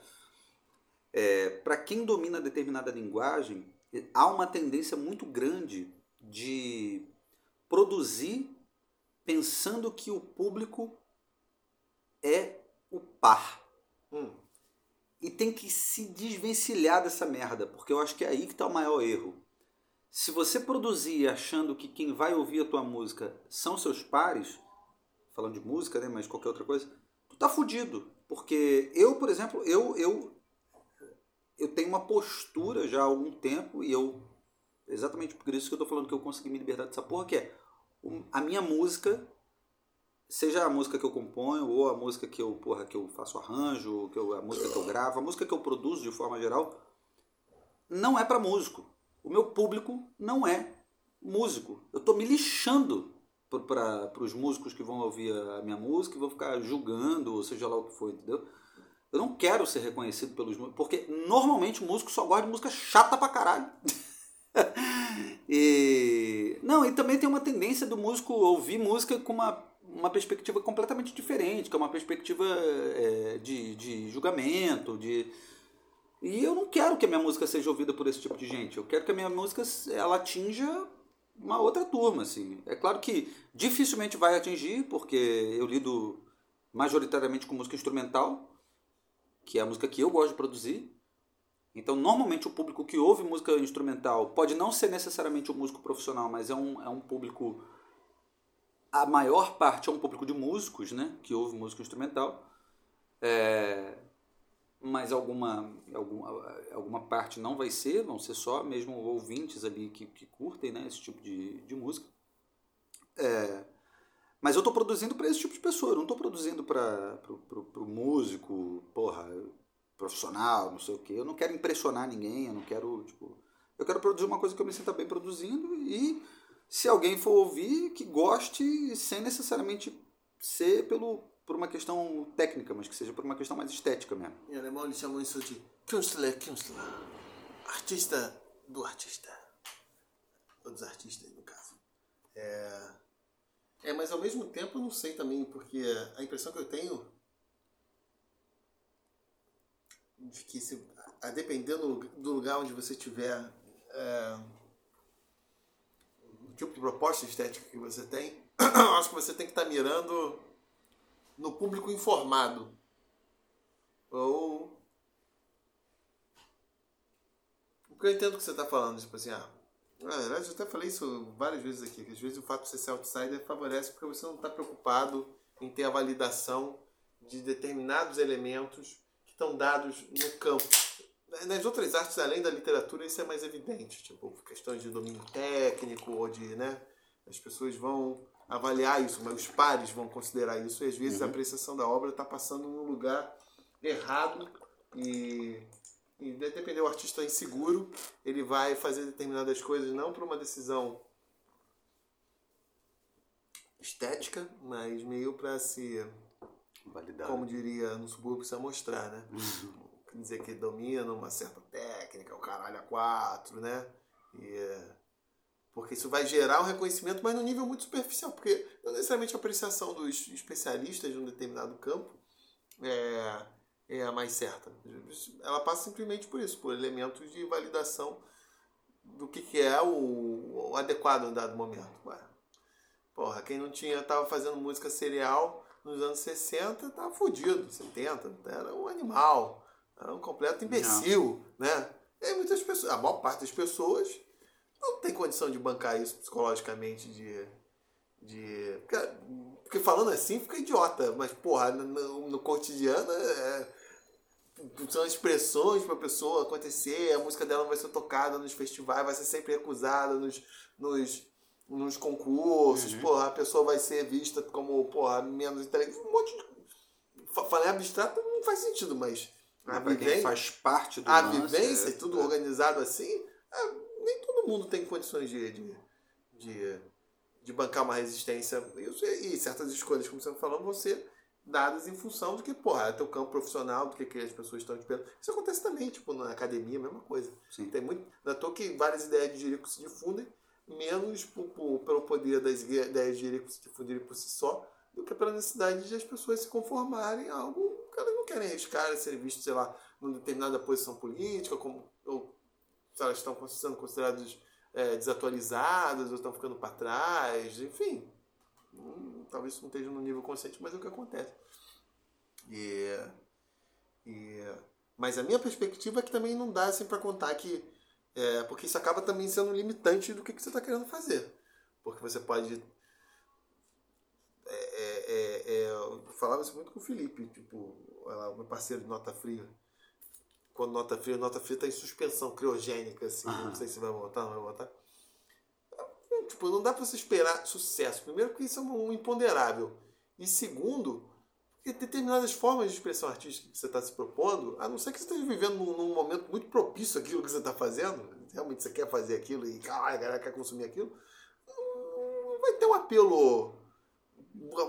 é, para quem domina determinada linguagem, há uma tendência muito grande de produzir pensando que o público é o par. Hum. E tem que se desvencilhar dessa merda, porque eu acho que é aí que está o maior erro. se você produzir achando que quem vai ouvir a tua música são seus pares, falando de música, né, mas qualquer outra coisa, tu tá fudido. Porque eu, por exemplo, eu, eu, eu tenho uma postura já há algum tempo e eu, exatamente por isso que eu tô falando que eu consegui me libertar dessa porra, que é a minha música, seja a música que eu componho ou a música que eu, porra, que eu faço arranjo, que eu, a música que eu gravo, a música que eu produzo de forma geral, não é para músico. O meu público não é músico. Eu tô me lixando para os músicos que vão ouvir a minha música vão ficar julgando, ou seja lá o que for, entendeu? Eu não quero ser reconhecido pelos músicos, porque normalmente o músico só gosta de música chata pra caralho. [LAUGHS] e não, e também tem uma tendência do músico ouvir música com uma, uma perspectiva completamente diferente, que é uma perspectiva é, de, de julgamento, de e eu não quero que a minha música seja ouvida por esse tipo de gente. Eu quero que a minha música ela atinja uma outra turma, assim. É claro que dificilmente vai atingir, porque eu lido majoritariamente com música instrumental, que é a música que eu gosto de produzir. Então, normalmente, o público que ouve música instrumental pode não ser necessariamente um músico profissional, mas é um, é um público. A maior parte é um público de músicos, né? Que ouve música instrumental. É, mas alguma, alguma, alguma parte não vai ser, vão ser só mesmo ouvintes ali que, que curtem né, esse tipo de, de música. É, mas eu estou produzindo para esse tipo de pessoa, eu não estou produzindo para o músico, porra, profissional, não sei o quê. Eu não quero impressionar ninguém, eu não quero, tipo, eu quero produzir uma coisa que eu me sinta bem produzindo e se alguém for ouvir, que goste sem necessariamente ser pelo, por uma questão técnica, mas que seja por uma questão mais estética mesmo. Em alemão eles chamam isso de Künstler, Künstler. Artista do artista. Ou dos artistas, no caso. É... é, mas ao mesmo tempo eu não sei também, porque a impressão que eu tenho de que se, a depender do lugar onde você tiver, é, tipo de proposta estética que você tem, [CLEARS THROAT] acho que você tem que estar mirando no público informado. Ou. Porque eu entendo o que você está falando, tipo assim, ah. Na verdade, eu até falei isso várias vezes aqui, que às vezes o fato de você ser outsider favorece porque você não está preocupado em ter a validação de determinados elementos que estão dados no campo. Nas outras artes, além da literatura, isso é mais evidente, tipo, questões de domínio técnico ou de, né, as pessoas vão avaliar isso, mas os pares vão considerar isso e às vezes uhum. a apreciação da obra está passando num lugar errado e, e depender o artista é inseguro, ele vai fazer determinadas coisas não por uma decisão estética, mas meio para se validar, como diria no subúrbio, se mostrar, né? Uhum. Dizer que domina uma certa técnica, o caralho a quatro, né? E porque isso vai gerar um reconhecimento, mas no nível muito superficial, porque não necessariamente a apreciação dos especialistas de um determinado campo é, é a mais certa. Ela passa simplesmente por isso, por elementos de validação do que, que é o, o adequado em dado momento. Ué, porra, quem não tinha, tava fazendo música serial nos anos 60, tava fodido, 70, era um animal, era um completo imbecil, não. né? E muitas pessoas, a maior parte das pessoas não tem condição de bancar isso psicologicamente de. de porque, falando assim fica idiota, mas porra, no, no cotidiano é, são expressões para a pessoa acontecer, a música dela vai ser tocada nos festivais, vai ser sempre recusada nos, nos, nos concursos, uhum. porra, a pessoa vai ser vista como porra, menos inteligente, um monte de. Falei abstrato não faz sentido, mas. A vivência, faz parte do A vivência, é, tudo é. organizado assim, é, nem todo mundo tem condições de, de, de, de bancar uma resistência. E, certas escolhas, como você está falando, vão ser dadas em função do que, porra, é teu campo profissional, do que, que as pessoas estão esperando. Isso acontece também, tipo, na academia, a mesma coisa. Sim. Tem muito. Não é que várias ideias de Jerico se difundem, menos por, por, pelo poder das ideias de Jerico se difundirem por si só, do que pela necessidade de as pessoas se conformarem a algo que elas não querem arriscar, serem vistos, sei lá, numa determinada posição política, como, ou se elas estão sendo consideradas é, desatualizadas ou estão ficando para trás, enfim. Hum, talvez isso não esteja no nível consciente, mas é o que acontece. E, e, mas a minha perspectiva é que também não dá assim para contar que É, porque isso acaba também sendo limitante do que, que você está querendo fazer. Porque você pode. É, é, é, é eu falava isso muito com o Felipe, tipo, o meu parceiro de nota fria. Quando nota fria, nota fria está em suspensão criogênica, assim. Uhum. Não sei se vai voltar, não vai voltar. Tipo, não dá para você esperar sucesso. Primeiro, porque isso é um imponderável. E segundo, porque determinadas formas de expressão artística que você está se propondo, a não ser que você esteja vivendo num, num, momento muito propício àquilo que você está fazendo, realmente você quer fazer aquilo e caralho, a galera quer consumir aquilo, não vai ter um apelo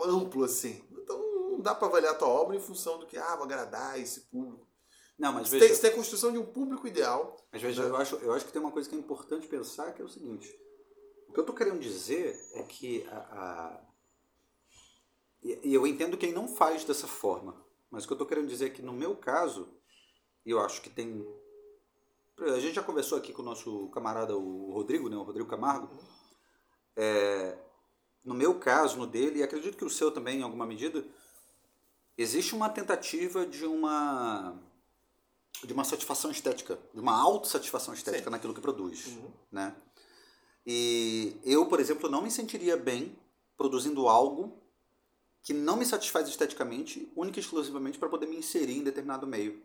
amplo assim. Então não dá para avaliar a tua obra em função do que, ah, vou agradar esse público. Não, mas você, veja, tem, você tem a construção de um público ideal. Mas veja, né? eu, acho, eu acho que tem uma coisa que é importante pensar, que é o seguinte. O que eu estou querendo dizer é que a, a e, eu entendo quem não faz dessa forma. Mas o que eu estou querendo dizer é que no meu caso, eu acho que tem. A gente já conversou aqui com o nosso camarada, o Rodrigo, né? o Rodrigo Camargo. É, no meu caso, no dele, e acredito que o seu também, em alguma medida, existe uma tentativa de uma de uma satisfação estética, de uma autossatisfação estética Sim. naquilo que produz, uhum. né? E eu, por exemplo, não me sentiria bem produzindo algo que não me satisfaz esteticamente, única e exclusivamente para poder me inserir em determinado meio.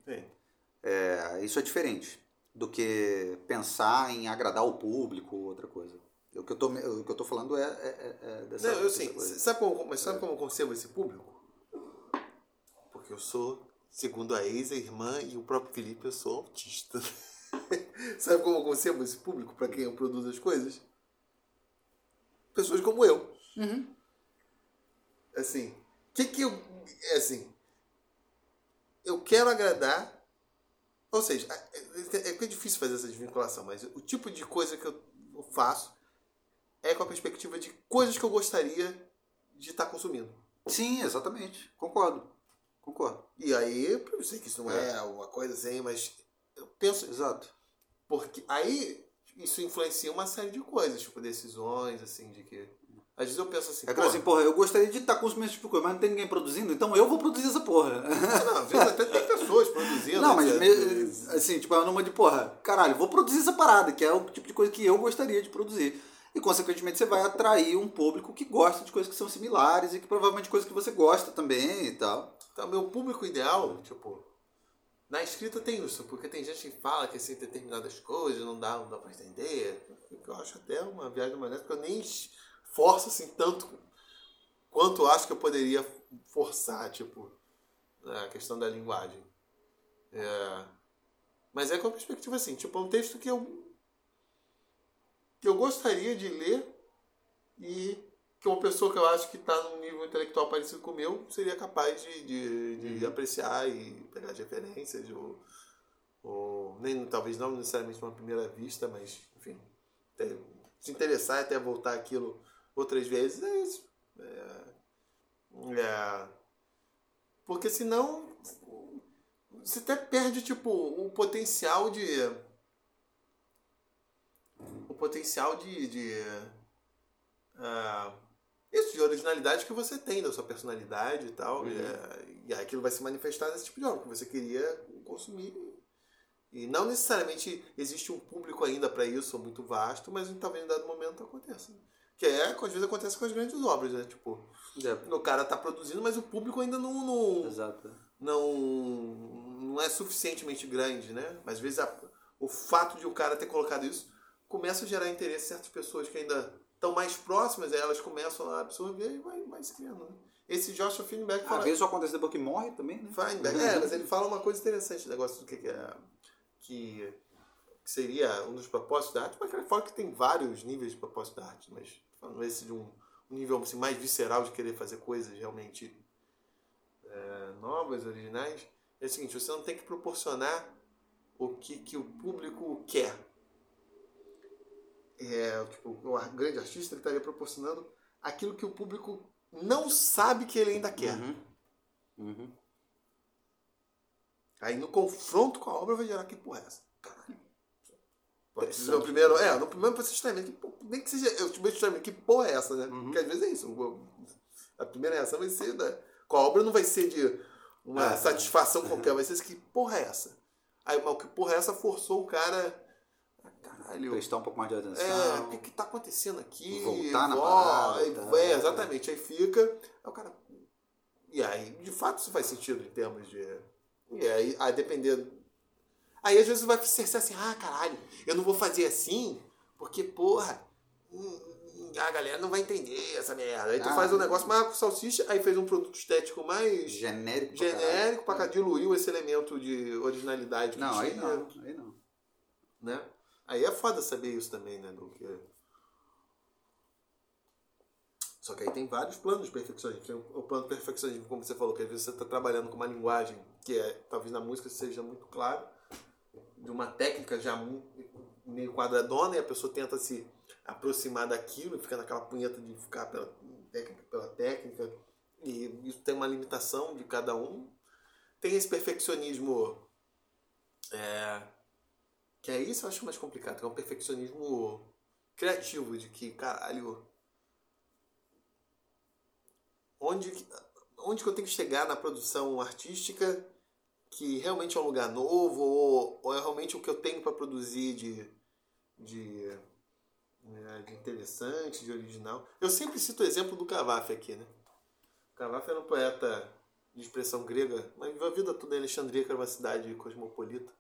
É, isso é diferente do que pensar em agradar o público ou outra coisa. O que eu tô, o que eu tô falando é, é, é dessa, não, eu sim. Sabe como, mas sabe é. como eu concebo esse público? Porque eu sou, segundo a ex, a irmã e o próprio Felipe, eu sou autista. [LAUGHS] sabe como eu concebo esse público para quem eu produzo as coisas? Pessoas como eu. Uhum. Assim, o que que eu. É assim. Eu quero agradar. Ou seja, é, é, é difícil fazer essa desvinculação, mas o tipo de coisa que eu faço é com a perspectiva de coisas que eu gostaria de estar tá consumindo. Sim, exatamente. Concordo. Concordo. E aí, eu sei que isso não é, é uma coisa assim, mas eu penso. Exato. Porque aí isso influencia uma série de coisas, tipo decisões, assim, de que às vezes eu penso assim. É que assim, porra, eu gostaria de estar consumindo esse tipo de coisa, mas não tem ninguém produzindo, então eu vou produzir essa porra. Não, às vezes até tem pessoas produzindo. Não, mas assim, tipo, é numa de, porra, caralho, vou produzir essa parada, que é o tipo de coisa que eu gostaria de produzir. E, consequentemente, você vai atrair um público que gosta de coisas que são similares e que provavelmente coisas que você gosta também e tal. Então, meu público ideal, tipo, na escrita tem isso, porque tem gente que fala que assim, determinadas coisas não dá, não dá pra entender. Eu acho até uma viagem maneira, porque eu nem forço assim tanto quanto acho que eu poderia forçar, tipo, a questão da linguagem. É, mas é com a perspectiva assim, tipo, é um texto que eu que eu gostaria de ler e que uma pessoa que eu acho que está num nível intelectual parecido com o meu seria capaz de, de, de uhum. apreciar e pegar de referências ou, ou nem talvez não necessariamente uma primeira vista, mas enfim, se interessar até voltar aquilo outras vezes, é isso. É, é, porque senão você até perde tipo o potencial de potencial de, de uh, isso de originalidade que você tem da sua personalidade e tal uhum. e, e aquilo vai se manifestar nesse tipo de obra que você queria consumir e não necessariamente existe um público ainda para isso muito vasto mas talvez em dado momento aconteça que é, às vezes acontece com as grandes obras, né? Tipo, é. o cara tá produzindo, mas o público ainda não. não Exato. Não, não é suficientemente grande, né? Mas às vezes a, o fato de o cara ter colocado isso começa a gerar interesse em certas pessoas que ainda estão mais próximas, elas começam a absorver e vai, vai se criando, né? Esse Joshua Feinberg fala... Às vezes acontece depois que morre também, né? Feinberg, é, mas ele fala uma coisa interessante, o negócio do que, que é... Que, que seria um dos propósitos da arte, mas ele fala que tem vários níveis de propósito da arte, mas falando esse de um, um nível assim, mais visceral de querer fazer coisas realmente é, novas, originais, é o seguinte, você não tem que proporcionar o que, que o público quer. É, tipo, o grande artista ele estaria proporcionando aquilo que o público não sabe que ele ainda quer. Uhum. Uhum. Aí no confronto com a obra vai gerar que porra é essa? Caralho. Pode ser no primeiro, é, no primeiro pra estranhamento, que, nem que seja, eu tipo, estranhamento, que porra é essa, né? Uhum. Porque às vezes é isso, a primeira reação vai ser, da, com a obra não vai ser de uma ah, satisfação qualquer, vai ser que porra é essa? Aí, mas que porra é essa forçou o cara Caralho. Prestar um pouco mais de atenção. É, o que, que tá acontecendo aqui? Voltar na parada, tá. É, exatamente. Aí fica. Aí o cara. E aí, de fato, isso faz sentido em termos de. E aí, a depender. Aí às vezes vai ser assim, ah, caralho, eu não vou fazer assim, porque, porra, hum, hum, a galera não vai entender essa merda. Aí tu Ah, faz um negócio mais com salsicha, aí fez um produto estético mais Genérico. pra genérico pra caralho. diluir esse elemento de originalidade que Não, aí não, aí não. né? Aí é foda saber isso também, né? Do que... Só que aí tem vários planos de perfeccionismo. Tem o plano de perfeccionismo, como você falou, que às vezes você está trabalhando com uma linguagem que é, talvez na música seja muito claro, de uma técnica já meio quadradona, e a pessoa tenta se aproximar daquilo fica naquela punheta de ficar pela técnica, pela técnica. E isso tem uma limitação de cada um. Tem esse perfeccionismo é, que é isso eu acho mais complicado, que é um perfeccionismo criativo, de que, caralho, onde, onde que eu tenho que chegar na produção artística que realmente é um lugar novo, ou, ou é realmente o que eu tenho para produzir de, de, né, de interessante, de original. Eu sempre cito o exemplo do Cavaf aqui, né? O Cavaf era um poeta de expressão grega, mas a vida toda em Alexandria, que era uma cidade cosmopolita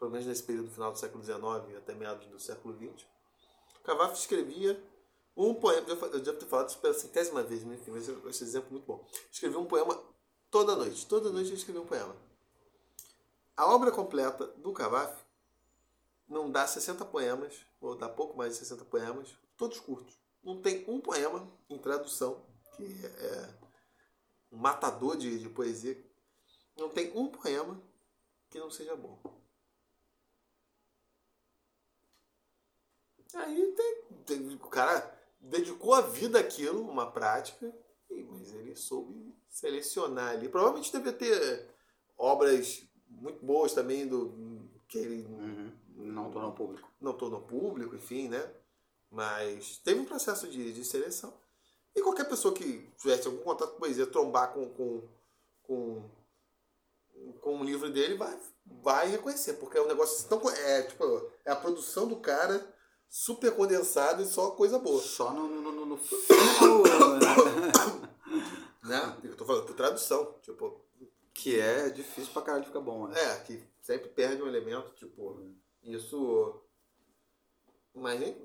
pelo menos nesse período final do século XIX até meados do século XX. Cavafo escrevia um poema, eu devo ter falado isso pela centésima vez, mas esse exemplo é muito bom. Escrevia um poema toda noite, toda noite ele escrevia um poema. A obra completa do Cavafo não dá 60 poemas, ou dá pouco mais de 60 poemas, todos curtos. Não tem um poema em tradução, que é um matador de, de poesia. Não tem um poema que não seja bom. Aí tem, tem- o cara dedicou a vida àquilo, uma prática, mas ele soube selecionar ali. Provavelmente devia ter obras muito boas também do que ele Uhum. Não tornou público. não tornou público, enfim, né? Mas teve um processo de, de seleção. E qualquer pessoa que tivesse algum contato com poesia, trombar com, com, com, com um livro dele, vai, vai reconhecer, porque é um negócio tão. É, tipo, é a produção do cara super condensada e só coisa boa. Só no, no, no, no [COUGHS] Né? [COUGHS] Eu tô falando por tradução. Tipo, que é difícil pra caralho ficar bom, né? É, que sempre perde um elemento, tipo, isso. Mas, nem-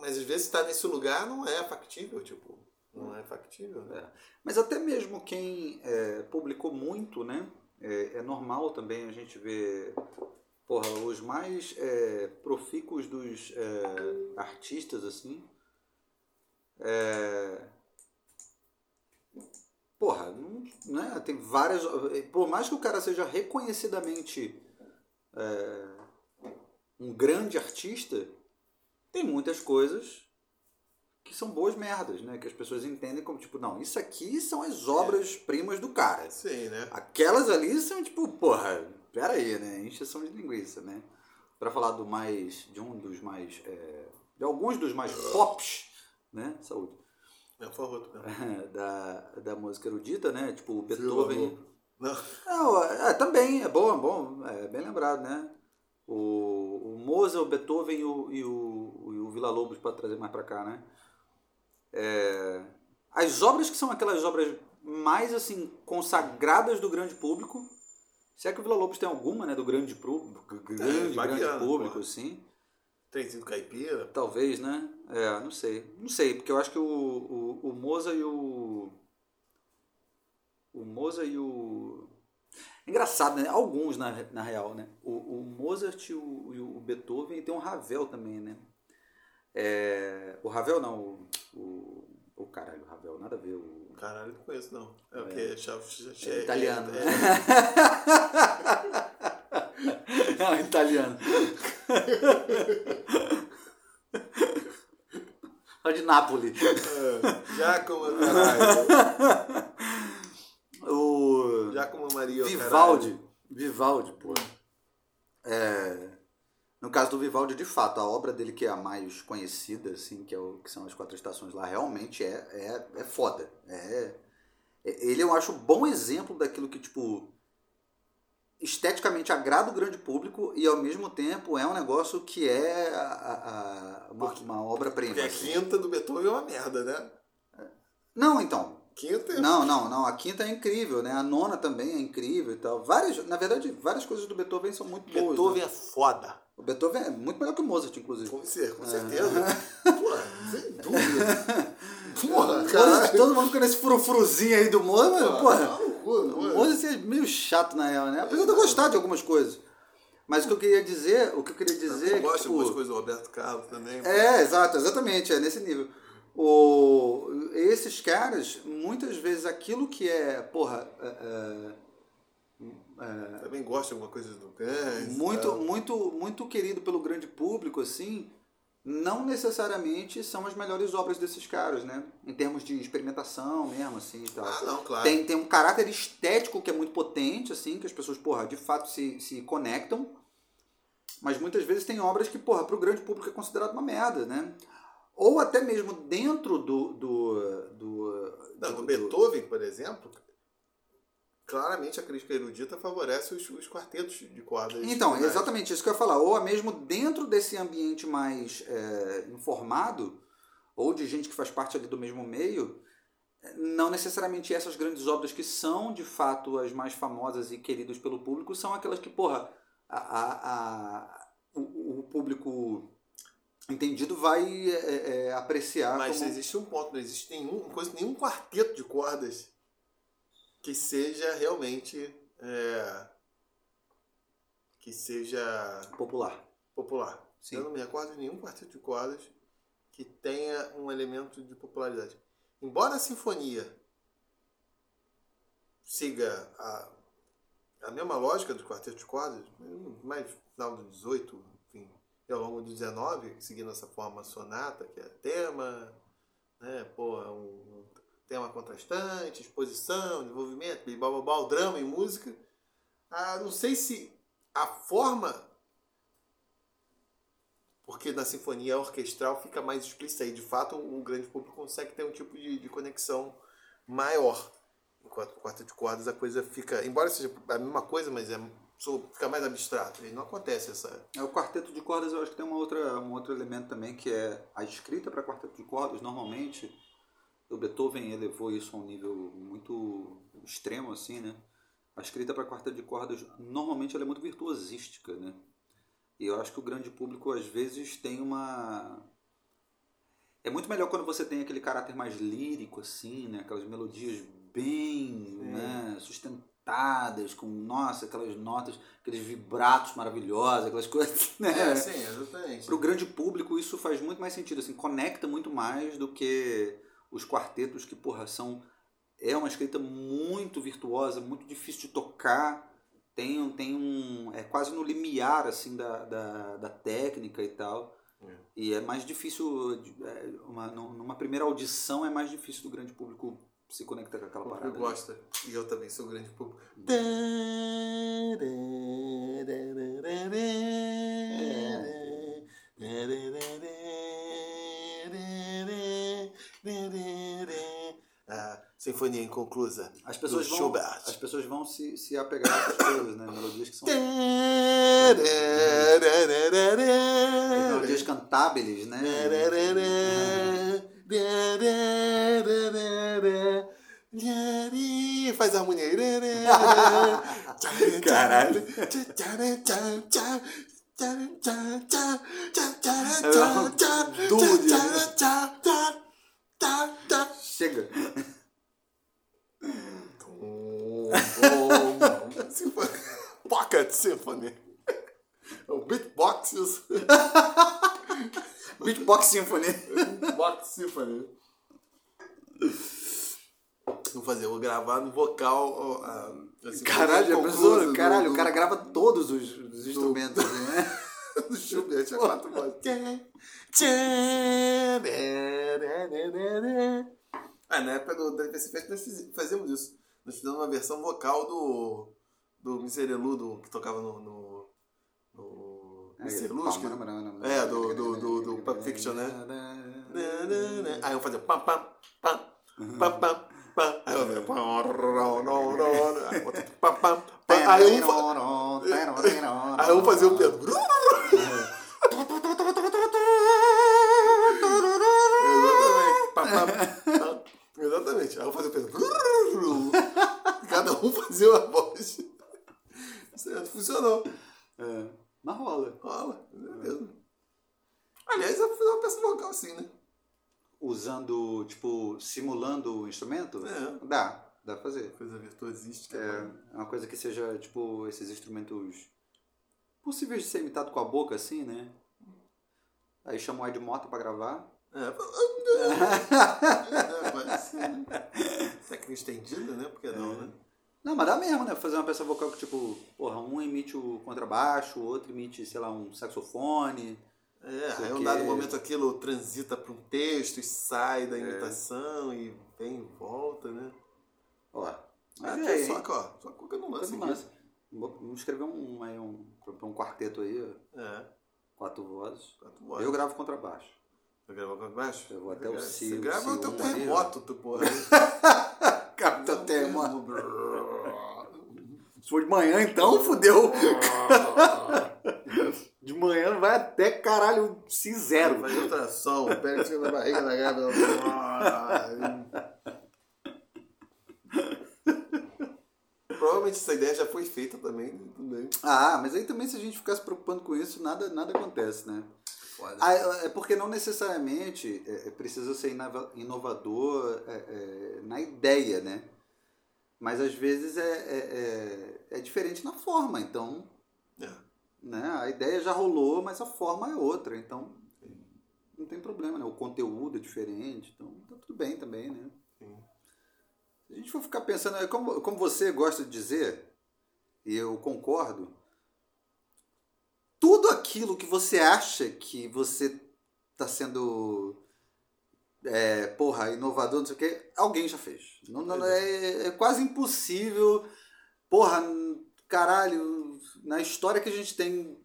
mas às vezes estar nesse lugar não é factível, tipo, não é factível, né? Mas até mesmo quem é, publicou muito, né? É, é normal também a gente ver porra, os mais é, profícuos dos é, artistas, assim. É, porra, não, né? tem várias. Por mais que o cara seja reconhecidamente é, um grande artista, tem muitas coisas que são boas merdas, né? Que as pessoas entendem como, tipo, não, isso aqui são as obras-primas do cara. Sim, né? Aquelas ali são, tipo, porra, pera aí, né? Encheção de linguiça, né? Pra falar do mais, de um dos mais, é, de alguns dos mais pops, né? Saúde. É o favorito mesmo. [LAUGHS] da, da música erudita, né? Tipo, o Beethoven... Não. Não, é, também, é bom, é bom, é bem lembrado, né? O, o Mozart, o Beethoven e o, e o, e o Vila Lobos, para trazer mais para cá, né? É, as obras que são aquelas obras mais, assim, consagradas do grande público, se é que o Vila Lobos tem alguma, né? Do grande público, grande, grande Baquiano, público, porra. assim. Trenzinho caipira. Talvez, né? É, não sei. Não sei, porque eu acho que o, o, o Moza e o. O Moza e o. Engraçado, né? Alguns, na, na real, né? O, o Mozart e o, e o Beethoven e tem um Ravel também, né? É, o Ravel não, o, o, o caralho, o Ravel, nada a ver. O, Caralho, não conheço, não. É o que? É, é [LAUGHS] italiano. É, não, italiano. É de Nápoles. é, Giacomo, [LAUGHS] caralho. O Giacomo Maria, Vivaldi. Vivaldi, pô. É, no caso do Vivaldi, de fato, a obra dele que é a mais conhecida, assim, que, é o, que são as quatro estações lá, realmente é, é, é foda. É, é- ele eu acho um bom exemplo daquilo que, tipo, esteticamente agrada o grande público e ao mesmo tempo é um negócio que é a, a- uma, uma obra-prima. Porque a assim. quinta do Beethoven é uma merda, né? Não, então. Quinta é. Não, não, não. A quinta é incrível, né? A nona também é incrível e tal. Várias, na verdade, várias coisas do Beethoven são muito boas. Beethoven né? é foda. O Beethoven é muito melhor que o Mozart, inclusive. Com, cer- É. com certeza. [LAUGHS] Porra, sem dúvida. [LAUGHS] Porra, caralho. todo mundo fica nesse frufruzinho aí do Mozart, mas, porra. Tá O. Mozart é meio chato, na real, né? Apesar de eu gostar de algumas coisas. Mas o que eu queria dizer, o que eu queria dizer... Eu é gosto de tipo, algumas coisas do Roberto Carlos também. É, exato, exatamente, é nesse nível. O, esses caras, muitas vezes aquilo que é, porra, é, é, Também gosto de alguma coisa do Guns. muito, tá? muito, muito querido pelo grande público, assim, não necessariamente são as melhores obras desses caras, né? Em termos de experimentação mesmo, assim, e tal. Ah, não, claro. Tem, tem um caráter estético que é muito potente, assim, que as pessoas, porra, de fato se, se conectam. Mas muitas vezes tem obras que, porra, pro grande público é considerado uma merda, né? Ou até mesmo dentro do. do, do, Não, do- no Beethoven, por exemplo, claramente a crítica erudita favorece os, os quartetos de cordas. Então, é finais. exatamente isso que eu ia falar. Ou mesmo dentro desse ambiente mais é, informado, ou de gente que faz parte ali do mesmo meio, não necessariamente essas grandes obras que são de fato as mais famosas e queridas pelo público são aquelas que, porra, a, a- a- o, o público entendido vai é, é, apreciar Mas como... existe um ponto, não existe nenhum, coisa, nenhum quarteto de cordas que seja realmente. é, que seja popular. popular. Sim. Eu não me recordo de nenhum quarteto de cordas que tenha um elemento de popularidade. Embora a sinfonia siga a, a mesma lógica do quarteto de cordas, mais no final do 18, enfim, e ao longo do 19, seguindo essa forma sonata, que é tema, né, pô, um tema contrastante, exposição, desenvolvimento, blá, drama e música. Ah, não sei se a forma porque na sinfonia orquestral fica mais explícita e de fato o grande público consegue ter um tipo de, de conexão maior. Enquanto o quarteto de cordas a coisa fica, embora seja a mesma coisa, mas é, fica mais abstrato. E não acontece essa. É, o quarteto de cordas eu acho que tem uma outra, um outro elemento também que é a escrita para quarteto de cordas. Normalmente, o Beethoven elevou isso a um nível muito extremo, assim, né? A escrita para quarteto de cordas, normalmente, ela é muito virtuosística, né? E eu acho que o grande público, às vezes, tem uma... É muito melhor quando você tem aquele caráter mais lírico, assim, né? Aquelas melodias bem né? sustentadas, com, nossa, aquelas notas, aqueles vibratos maravilhosos, aquelas coisas, [LAUGHS] né? sim, exatamente. Para o grande público isso faz muito mais sentido, assim, conecta muito mais do que os quartetos que, porra, são... É uma escrita muito virtuosa, muito difícil de tocar, tem, tem um... é quase no limiar, assim, da, da, da técnica e tal. É. E é mais difícil, é, uma, num- numa primeira audição é mais difícil do grande público se conectar com aquela O parada. público né? gosta. E eu também sou grande público. A Sinfonia Inconclusa. As pessoas vão, Schubert. as pessoas vão se, se apegar a essas coisas, né? Melodias que são melodias cantáveis, né? Faz a harmonia. Caralho. Chega. [LAUGHS] Pocket Symphony. É o Beatboxes. [LAUGHS] Beatbox Symphony. Beatbox Symphony. Vou fazer, vou gravar no vocal. ó, a- a sinfonia Caralho, conclusa pensou? do- Caralho, do- o cara grava todos os, os instrumentos, [LAUGHS] né? do Schubert, é quatro vozes. Ah, na época do DPC Fest nós fazíamos isso. Nós fizemos uma versão vocal do, do Miserelu, do, que tocava no. no, no Miserlus, que- É, do- do- do- do Pulp Fiction, né? Aí eu fazia pam pam pam pam pam pam. Aí eu fazia pam eu pam pam pam Aí um fazia o Pedro. Exatamente. Exatamente. Aí eu fazia o Pedro. [LAUGHS] Cada um fazia uma voz. Certo, funcionou. É, mas rola. Rola, beleza. Aliás, eu vou fazer uma peça vocal assim, né? Usando, tipo, simulando o instrumento? É. Dá, dá pra fazer. Coisa virtuosística. É né? uma coisa que seja, tipo, esses instrumentos possíveis de ser imitado com a boca, assim, né? Aí chama o Ed Mota pra gravar. É, [LAUGHS] é, pode ser, né? Técnica estendida, né? Por que não, né? Não, mas dá mesmo, né? Fazer uma peça vocal que, tipo, porra, um imite o contrabaixo, o outro imite, sei lá, um saxofone. É, Sei aí um que- dado momento aquilo transita para um texto e sai da imitação e vem e volta, né? Ó, Mas é, é, só que, ó, só Coisa aqui. massa. Vou- Vamos escrever um, aí um, um quarteto aí, É, quatro vozes. quatro horas. Eu gravo contrabaixo. Você gravou com baixo? Eu vou até o Você o grava o teu Si1 aí, terremoto, tu porra. [LAUGHS] Capitão Termo. Se for de manhã, então, fudeu. [LAUGHS] De manhã vai até caralho si zero. Faz ultrassom, pega assim na barriga da grávida. Provavelmente essa ideia já foi feita também, bem. Ah, mas aí também se a gente ficar se preocupando com isso, nada, nada acontece, né? Ah, é porque não necessariamente é, é, precisa ser inova- inovador é, é, na ideia, né? Mas às vezes é, é, é, é diferente na forma, então É. né? A ideia já rolou, mas a forma é outra, então não tem problema, né? O conteúdo é diferente, então tá tudo bem também, né? Sim. Se a gente for ficar pensando, é como, como você gosta de dizer, e eu concordo, tudo aquilo que você acha que você está sendo, é, porra, inovador, não sei o quê, alguém já fez. Não, não- é, é quase impossível, porra, caralho, na história que a gente tem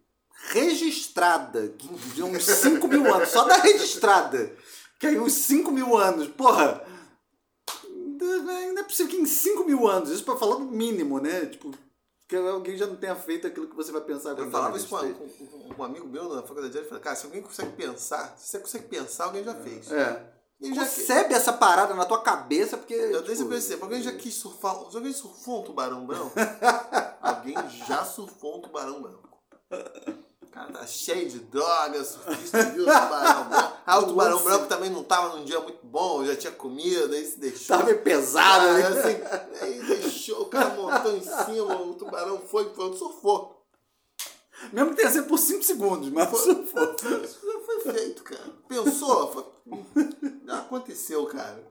registrada, de uns 5 mil anos, só da registrada, que aí uns 5 mil anos, porra, não é possível que em 5 mil anos, isso para falar do mínimo, né? Tipo, que alguém já não tenha feito aquilo que você vai pensar Eu quando falava isso com, com- com- um amigo meu na faculdade, ele falou, cara, se alguém consegue pensar, se você consegue pensar, alguém já fez. É. E já que- Concebe essa parada na tua cabeça, porque. Eu tipo, eu perceber, alguém já quis surfar, se alguém surfou um tubarão branco, [LAUGHS] alguém já surfou um tubarão branco. O cara tá cheio de drogas, surfista viu o tubarão branco. Ah, [LAUGHS] o tubarão branco também não tava num dia muito bom, já tinha comida, aí se deixou. Tá meio pesado, Ah, né? assim, aí deixou, o cara montou em cima, o tubarão foi, foi, surfou. Mesmo que tenha sido por 5 segundos, mas. Isso já foi feito, cara. Pensou? Foi- aconteceu, cara.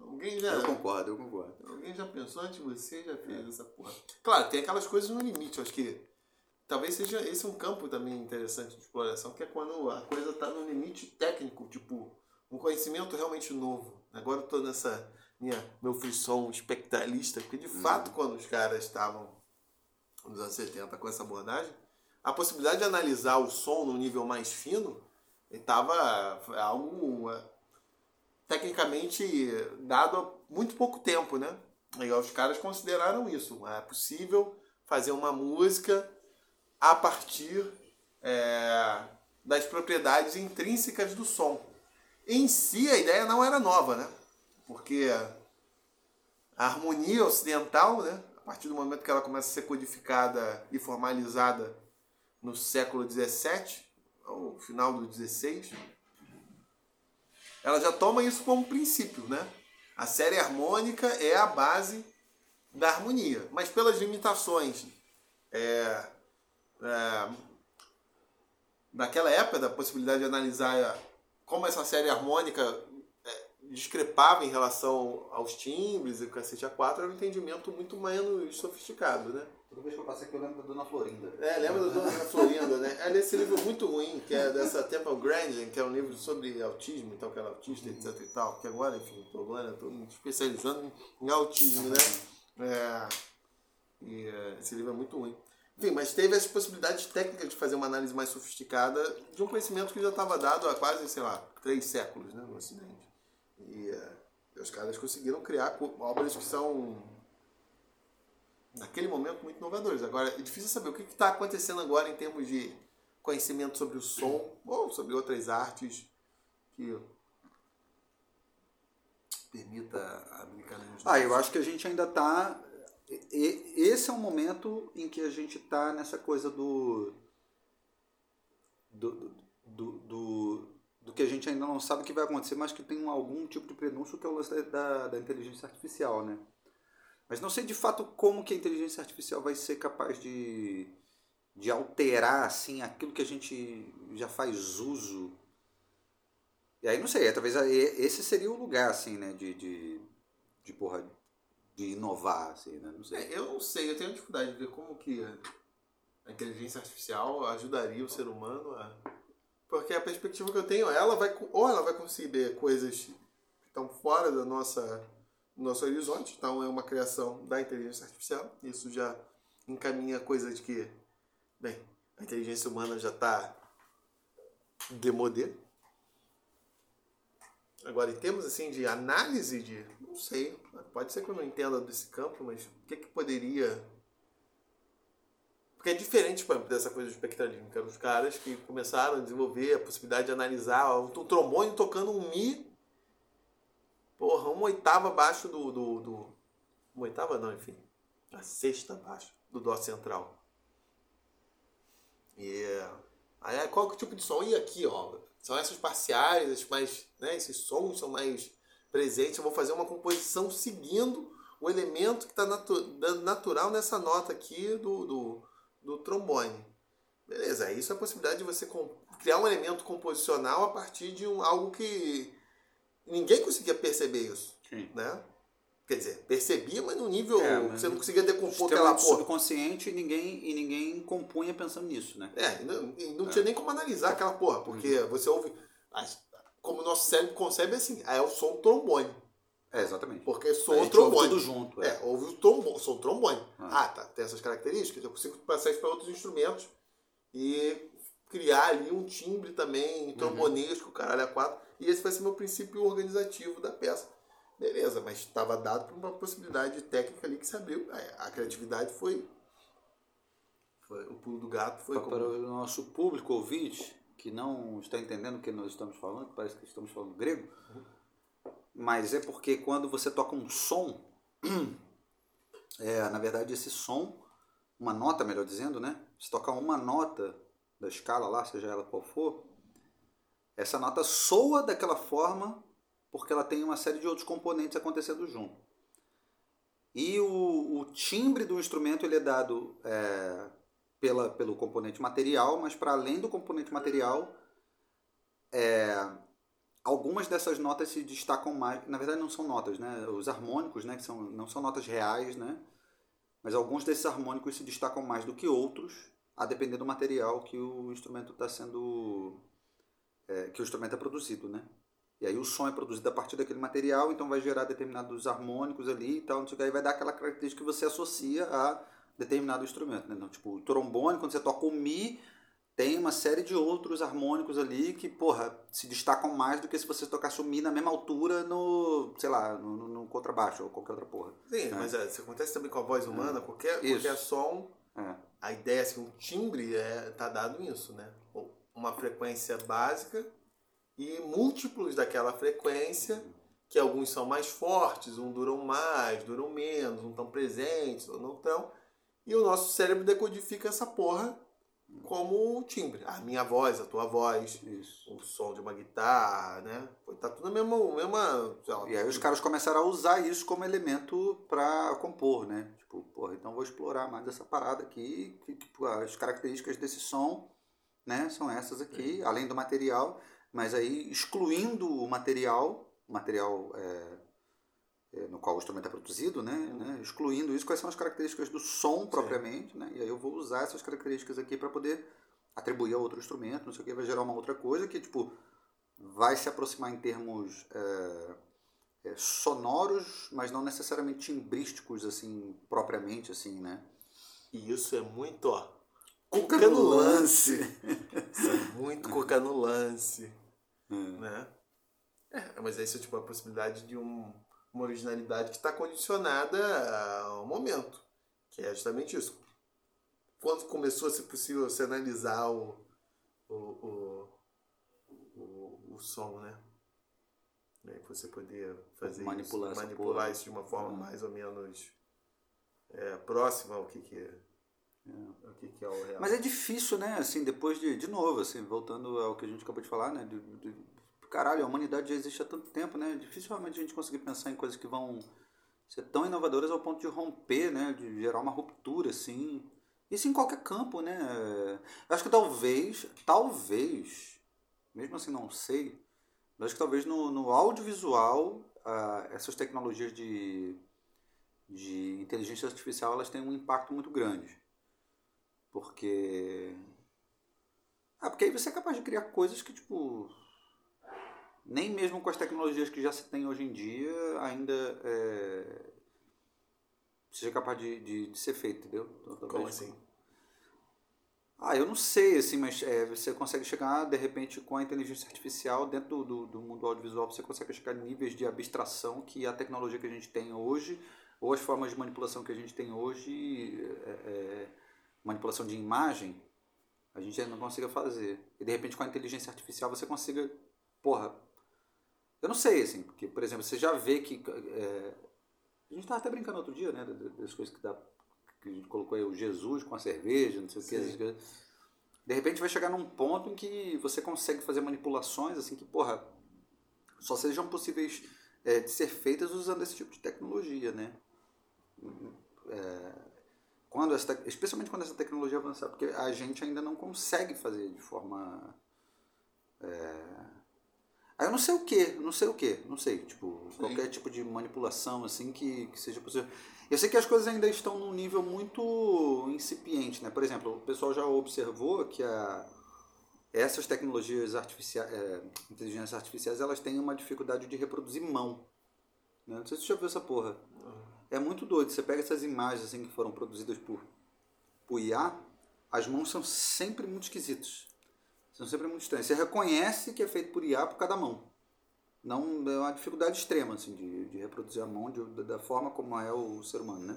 Alguém já. Eu concordo, eu concordo. Alguém já pensou antes de você já fez essa porra. Claro, tem aquelas coisas no limite, eu acho que talvez seja esse um campo também interessante de exploração, que é quando a coisa tá no limite técnico, tipo, um conhecimento realmente novo. Agora eu tô nessa minha meu frisson espectralista, porque de fato quando os caras estavam nos anos 70 com essa abordagem, a possibilidade de analisar o som num nível mais fino estava algo é, tecnicamente dado há muito pouco tempo, né? E os caras consideraram isso. É possível fazer uma música a partir é, das propriedades intrínsecas do som. Em si, a ideia não era nova, né? Porque a harmonia ocidental, né? A partir do momento que ela começa a ser codificada e formalizada no século XVII, ao final do XVI, ela já toma isso como princípio, né? A série harmônica é a base da harmonia, mas pelas limitações é, é, daquela época, da possibilidade de analisar como essa série harmônica é, discrepava em relação aos timbres e o cacete A4, era um entendimento muito menos sofisticado, né? Toda vez que eu passo aqui eu lembro da Dona Florinda. É, lembra da Dona Florinda, né? É nesse livro muito ruim, que é dessa Temple Grandin, que é um livro sobre autismo, então que ela é autista, etc e tal, que agora, enfim, tô agora tô me especializando em autismo, né? É, e é, esse livro é muito ruim. Enfim, mas teve as possibilidades técnicas de fazer uma análise mais sofisticada de um conhecimento que já estava dado há quase, sei lá, três séculos, né, no Ocidente. E é, os caras conseguiram criar obras que são naquele momento, muito inovadores. Agora, é difícil saber o que está acontecendo agora em termos de conhecimento sobre o som ou sobre outras artes que permita a brincadeira. Ah, eu acho que a gente ainda está. Esse é um momento em que a gente está nessa coisa do do, do, do, do, que a gente ainda não sabe o que vai acontecer, mas que tem algum tipo de prenúncio que é o lance da, da inteligência artificial, né? Mas não sei de fato como que a inteligência artificial vai ser capaz de, de alterar assim aquilo que a gente já faz uso e aí não sei, talvez esse seria o lugar, assim, né, de, de, de porra, de inovar, assim, né? Não sei. É, eu não sei, eu tenho dificuldade de ver como que a inteligência artificial ajudaria o ser humano a. Porque a perspectiva que eu tenho, ela vai. Ou ela vai conseguir coisas que estão fora da nossa, do nosso horizonte, então é uma criação da inteligência artificial. Isso já encaminha coisa de que, bem, a inteligência humana já está demodê Agora, em termos assim de análise de. Não sei. Pode ser que eu não entenda desse campo, mas o que, que poderia. Porque é diferente dessa coisa do espectralismo, que eram os caras que começaram a desenvolver a possibilidade de analisar um trombone tocando um Mi. Porra, uma oitava abaixo do. do, do uma oitava não, enfim. A sexta abaixo do Dó central. E. Aí qual que é o tipo de som? E aqui, ó são essas parciais, mais, né, esses sons são mais presentes. Eu vou fazer uma composição seguindo o elemento que está natu natural nessa nota aqui do, do, do trombone. Beleza, isso é a possibilidade de você criar um elemento composicional a partir de um, algo que ninguém conseguia perceber isso. Sim. Né? Quer dizer, percebia, mas no nível é, mas você não conseguia decompor aquela porra. subconsciente e ninguém, e ninguém compunha pensando nisso, né? É, e não, não é. tinha nem como analisar aquela porra, porque uhum. você ouve. Como o nosso cérebro concebe assim, é o som trombone. É, exatamente. Porque soa o trombone. Tudo junto. É, é ouve o trombone, som trombone. Ah. ah, tá, tem essas características, eu consigo passar isso para outros instrumentos e criar ali um timbre também, trombonesco, uhum. caralho, a quatro. E esse vai ser meu princípio organizativo da peça Beleza, mas estava dado por uma possibilidade técnica ali que se abriu. A criatividade foi. foi o pulo do gato foi. Para, como... o nosso público ouvinte, que não está entendendo o que nós estamos falando, parece que estamos falando grego, uhum. mas é porque quando você toca um som, [CLEARS THROAT] é, na verdade esse som, uma nota melhor dizendo, né? Se tocar uma nota da escala lá, seja ela qual for, essa nota soa daquela forma porque ela tem uma série de outros componentes acontecendo junto. E o, o timbre do instrumento ele é dado é, pela, pelo componente material, mas para além do componente material, é, algumas dessas notas se destacam mais. Na verdade, não são notas, né? Os harmônicos, né? Que são, não são notas reais, né? Mas alguns desses harmônicos se destacam mais do que outros, a depender do material que o instrumento está sendo. É, que o instrumento é produzido, né? E aí o som é produzido a partir daquele material, então vai gerar determinados harmônicos ali e tal, não sei o que, aí vai dar aquela característica que você associa a determinado instrumento. Né? Então, tipo, o trombone, quando você toca o Mi, tem uma série de outros harmônicos ali que, porra, se destacam mais do que se você tocasse o Mi na mesma altura no, sei lá, no, no, contrabaixo ou qualquer outra porra. Sim, né? mas é, isso acontece também com a voz humana, é. qualquer, qualquer som, é. a ideia, assim, um timbre é, tá dado nisso, né? Uma frequência básica e múltiplos daquela frequência, que alguns são mais fortes, um duram mais, duram menos, um estão presentes, ou não estão. E o nosso cérebro decodifica essa porra como timbre. A minha voz, a tua voz, Isso. o som de uma guitarra, né? Tá tudo na mesma. mesma lá, e aí os caras começaram a usar isso como elemento para compor, né? Tipo, porra, então vou explorar mais essa parada aqui, que tipo, as características desse som, né, são essas aqui, além do material. Mas aí, excluindo o material, material é, é, no qual o instrumento é produzido, né, né, excluindo isso, quais são as características do som propriamente, né, e aí eu vou usar essas características aqui para poder atribuir a outro instrumento, não sei o que, vai gerar uma outra coisa que, tipo, vai se aproximar em termos é, é, sonoros, mas não necessariamente timbrísticos, assim, propriamente, assim, né. E isso é muito, ó, Cuca no lance. É muito cuca no lance. Hum. Né? É, mas isso é tipo a possibilidade de um, uma originalidade que está condicionada ao momento. Que é justamente isso. Quando começou a ser possível se analisar o, o, o, o, o som, né? né? Você poder fazer manipular, isso, manipular isso de uma forma uhum. mais ou menos é, próxima ao que, que é. É. O que, que é o real. Mas é difícil, né? Assim, depois de. De novo, assim, voltando ao que a gente acabou de falar, né? De, de, caralho, a humanidade já existe há tanto tempo, né? É difícil realmente a gente conseguir pensar em coisas que vão ser tão inovadoras ao ponto de romper, né? De gerar uma ruptura, assim. Isso em qualquer campo, né? Eu acho que talvez, talvez, mesmo assim não sei, mas acho que talvez no, no audiovisual, uh, essas tecnologias de, de inteligência artificial, elas têm um impacto muito grande. Porque... Ah, porque aí você é capaz de criar coisas que, tipo, nem mesmo com as tecnologias que já se tem hoje em dia, ainda é, seja capaz de, de, de, ser feito, entendeu? Então, Como assim? Ah, eu não sei, assim, mas é, você consegue chegar, de repente, com a inteligência artificial, dentro do, do, do, mundo audiovisual, você consegue chegar a níveis de abstração que a tecnologia que a gente tem hoje, ou as formas de manipulação que a gente tem hoje, é, é, manipulação de imagem, a gente ainda não consiga fazer. E, de repente, com a inteligência artificial, você consiga, porra, eu não sei, assim, porque, por exemplo, você já vê que. É, a gente estava até brincando outro dia, né? Das coisas que dá. Que a gente colocou aí o Jesus com a cerveja, não sei Sim. o que. De repente vai chegar num ponto em que você consegue fazer manipulações, assim, que, porra, só sejam possíveis é, de ser feitas usando esse tipo de tecnologia, né? É, quando essa, especialmente quando essa tecnologia avançar, porque a gente ainda não consegue fazer de forma. É, Aí eu não sei o que, não sei o que, não sei, tipo, Sim. qualquer tipo de manipulação assim que, que seja possível. Eu sei que as coisas ainda estão num nível muito incipiente, né? Por exemplo, o pessoal já observou que a, essas tecnologias artificiais, é, inteligências artificiais, elas têm uma dificuldade de reproduzir mão. Né? Não sei se você já viu essa porra. Uhum. É muito doido. Você pega essas imagens assim que foram produzidas por, por IA, as mãos são sempre muito esquisitas. São sempre muito estranhos. Você reconhece que é feito por IA por cada mão. Não, é uma dificuldade extrema assim, de, de reproduzir a mão de, da forma como é o ser humano, né?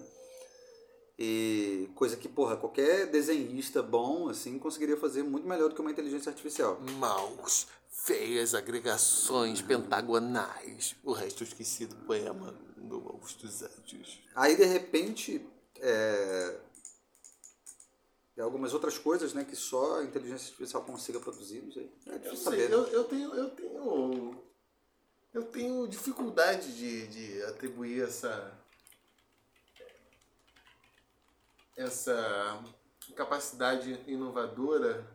E coisa que, porra, qualquer desenhista bom, assim, conseguiria fazer muito melhor do que uma inteligência artificial. Maus, feias agregações uhum. pentagonais. O resto eu esqueci do poema do Augusto Anjos. Aí, de repente, é, e algumas outras coisas né, que só a inteligência artificial consiga produzir, não sei. É difícil eu saber. Né? Eu, eu, tenho, eu tenho. Eu tenho dificuldade de, de atribuir essa. essa capacidade inovadora.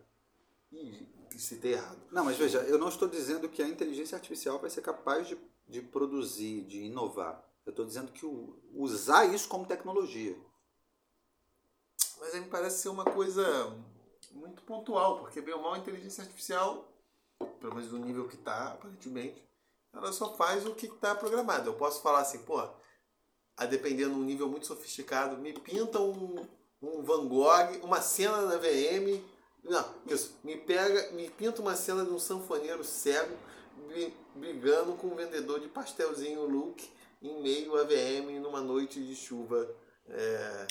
e se ter errado. Não, mas veja, eu não estou dizendo que a inteligência artificial vai ser capaz de, de produzir, de inovar. Eu estou dizendo que o, usar isso como tecnologia. Mas aí me parece ser uma coisa muito pontual, porque bem ou mal a inteligência artificial, pelo menos no nível que está, aparentemente, ela só faz o que está programado. Eu posso falar assim, pô, a depender de um nível muito sofisticado, me pinta um, um Van Gogh, uma cena da VM. Não, isso, me pega, me pinta uma cena de um sanfoneiro cego brigando com um vendedor de pastelzinho Luke em meio a VM numa noite de chuva. É,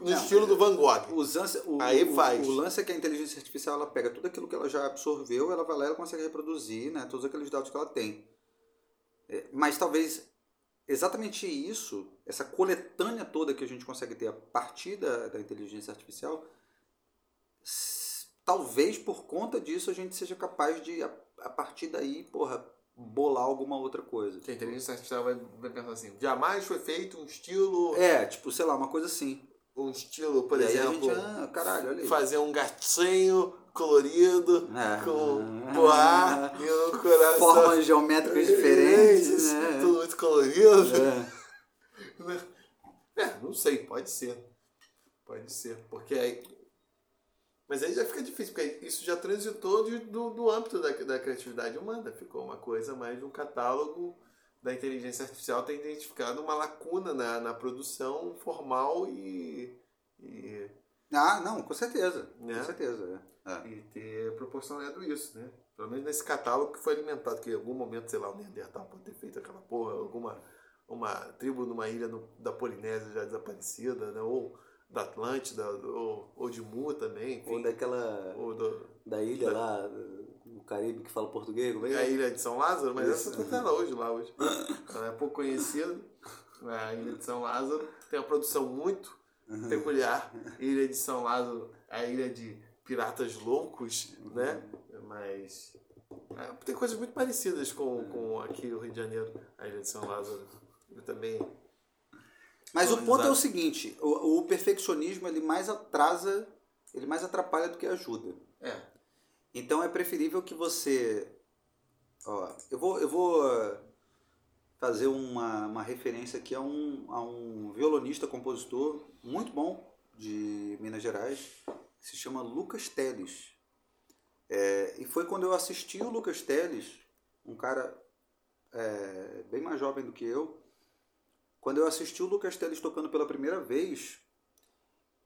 no não, estilo do Van Gogh. O, lance, o, Aí o, faz. O, lance é que a inteligência artificial ela pega tudo aquilo que ela já absorveu, ela vai lá e ela consegue reproduzir né, todos aqueles dados que ela tem. É, mas talvez exatamente isso, essa coletânea toda que a gente consegue ter a partir da, da inteligência artificial, talvez por conta disso a gente seja capaz de, a, a partir daí, porra, bolar alguma outra coisa. Que a inteligência artificial vai, vai pensar assim, jamais foi feito um estilo... É, tipo, sei lá, uma coisa assim um estilo, por e exemplo, gente, ah, caralho, fazer um gatinho colorido é. com poá e um coração. Formas geométricas diferentes, né? Tudo muito colorido. É. [LAUGHS] é. não sei, pode ser. Pode ser. Porque aí. Mas aí já fica difícil, porque isso já transitou de, do, do âmbito da, da criatividade humana. Ficou uma coisa mais de um catálogo da inteligência artificial tem identificado uma lacuna na, na produção formal e, e. Ah, não, com certeza. Né? Com certeza. É. é. E ter proporcionado isso, né? Pelo menos nesse catálogo que foi alimentado, que em algum momento, sei lá, o Neandertal pode ter feito aquela porra, alguma uma tribo numa ilha no, da Polinésia já desaparecida, né? ou da Atlântida, ou, ou de Mu também, enfim. Ou daquela. Ou do, da ilha da... lá, no Caribe, que fala português, como é? A ilha de São Lázaro, mas Isso. essa tá lá hoje, lá hoje. Ela é pouco conhecida. A ilha de São Lázaro tem uma produção muito peculiar. Ilha de São Lázaro, a ilha de piratas loucos, né? Mas é, tem coisas muito parecidas com, com aqui o Rio de Janeiro, a ilha de São Lázaro. Eu também. Mas o ponto é o seguinte: o, o, perfeccionismo ele mais atrasa, ele mais atrapalha do que ajuda. É. Então é preferível que você. Ó, eu vou, eu vou fazer uma, uma referência aqui a um, a um violonista, compositor muito bom de Minas Gerais, que se chama Lucas Teles. É, e foi quando eu assisti o Lucas Teles, um cara é, bem mais jovem do que eu, quando eu assisti o Lucas Teles tocando pela primeira vez,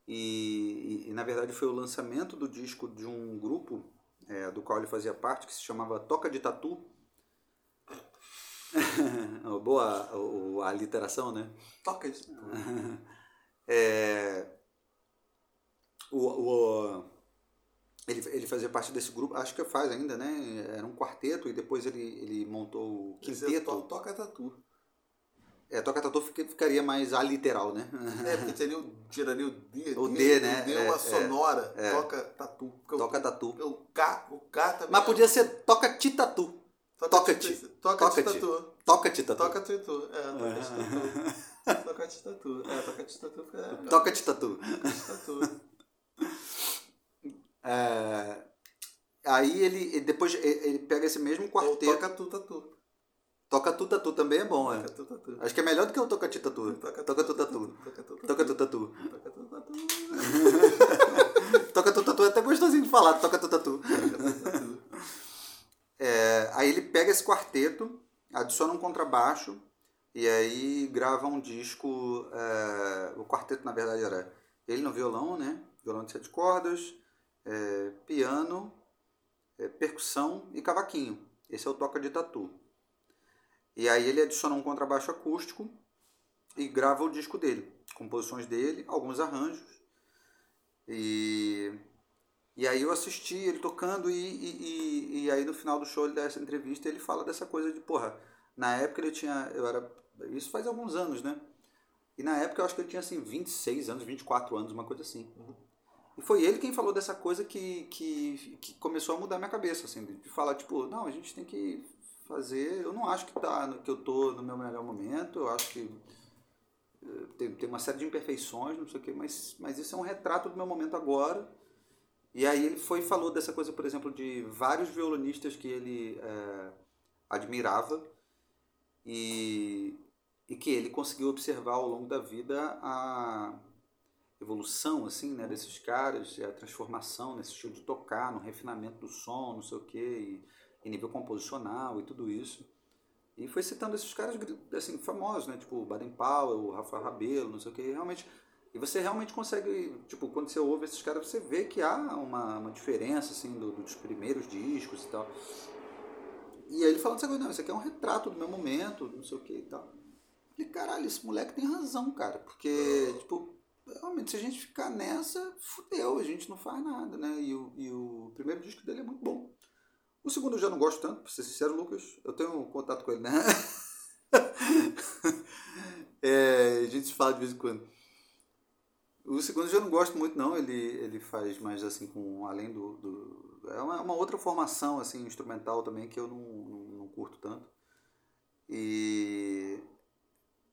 e, e, na verdade foi o lançamento do disco de um grupo é, do qual ele fazia parte, que se chamava Toca de Tatu. [LAUGHS] Boa a, a, a literação, né? Toca de Tatu. [LAUGHS] é, o, o, ele, ele fazia parte desse grupo, acho que faz ainda, né? Era um quarteto e depois ele, ele montou o quinteto. To, toca Tatu. É, toca tatu ficaria mais aliteral, né? É, porque seria o, tiraria o D. O D, [LAUGHS] né? O D é uma é, sonora. É, toca tatu. Toca tatu. O K, o K também. Mas podia ser toca ti tatu. Toca ti. Toca ti tatu. Toca ti tatu. Toca ti tatu. É, toca ti tatu. [LAUGHS] Toca ti tatu. É, toca ti tatu. Toca ti tatu. [LAUGHS] É, aí ele, depois ele pega esse mesmo quarteto. Ou toca tu tatu. Toca tu tatu também é bom, é. Toca tu tatu. Acho que é melhor do que o toca ti tatu. Toca tu tatu. Toca tu tatu. Toca tu tatu. Toca tu tatu [LAUGHS] é até gostosinho de falar, toca tu tatu. É, aí ele pega esse quarteto, adiciona um contrabaixo e aí grava um disco. É, o quarteto na verdade era ele no violão, né? Violão de sete cordas, é, piano, é, percussão e cavaquinho. Esse é o toca de tatu. E aí ele adiciona um contrabaixo acústico e grava o disco dele, composições dele, alguns arranjos. E, e aí eu assisti ele tocando e, e, e, aí no final do show dessa entrevista ele fala dessa coisa de, porra, na época ele tinha, eu era, isso faz alguns anos, né? E na época eu acho que ele tinha assim 26 anos, 24 anos, uma coisa assim. E foi ele quem falou dessa coisa que, que, que começou a mudar minha cabeça, assim, de falar, tipo, não, a gente tem que fazer. Eu não acho que, tá, que eu tô no meu melhor momento, eu acho que eh, tem, tem uma série de imperfeições, não sei o quê, mas, mas isso é um retrato do meu momento agora. E aí ele foi falou dessa coisa, por exemplo, de vários violonistas que ele é, admirava e, e que ele conseguiu observar ao longo da vida a evolução assim, né, desses caras, a transformação nesse estilo de tocar, no refinamento do som, não sei o quê, em nível composicional e tudo isso. E foi citando esses caras assim, famosos, né? Tipo Baden Powell, o Rafael Rabelo, não sei o que. Realmente, e você realmente consegue, tipo, quando você ouve esses caras, você vê que há uma, uma diferença, assim, do, dos primeiros discos e tal. E aí ele falando assim, não, isso aqui é um retrato do meu momento, não sei o que e tal. Eu falei, caralho, esse moleque tem razão, cara. Porque, tipo, realmente, se a gente ficar nessa, fudeu, a gente não faz nada, né? E o, e o primeiro disco dele é muito bom. O segundo eu já não gosto tanto, pra ser sincero, Lucas. Eu tenho contato com ele, né? [LAUGHS] é, a gente fala de vez em quando. O segundo eu já não gosto muito, não. Ele, ele faz mais assim, com além do. do é uma, uma, outra formação assim instrumental também que eu não, não, não curto tanto. E.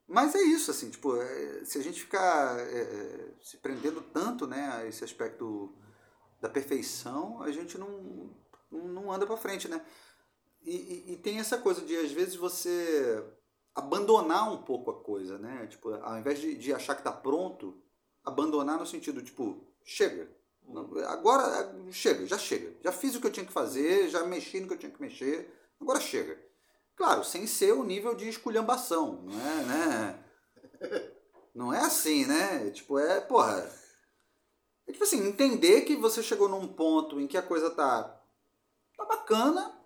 Mas é isso, assim, tipo, é, se a gente ficar é, é se prendendo tanto né, a esse aspecto da perfeição, a gente não, não anda para frente, né? E, e, e, tem essa coisa de, às vezes, você abandonar um pouco a coisa, né? Tipo, ao invés de, de achar que tá pronto, abandonar no sentido, tipo, chega. Agora, chega, já chega. Já fiz o que eu tinha que fazer, já mexi no que eu tinha que mexer, agora chega. Claro, sem ser o nível de esculhambação, não é, né? Não é assim, né? Tipo, é, porra. É tipo assim, entender que você chegou num ponto em que a coisa tá tá bacana,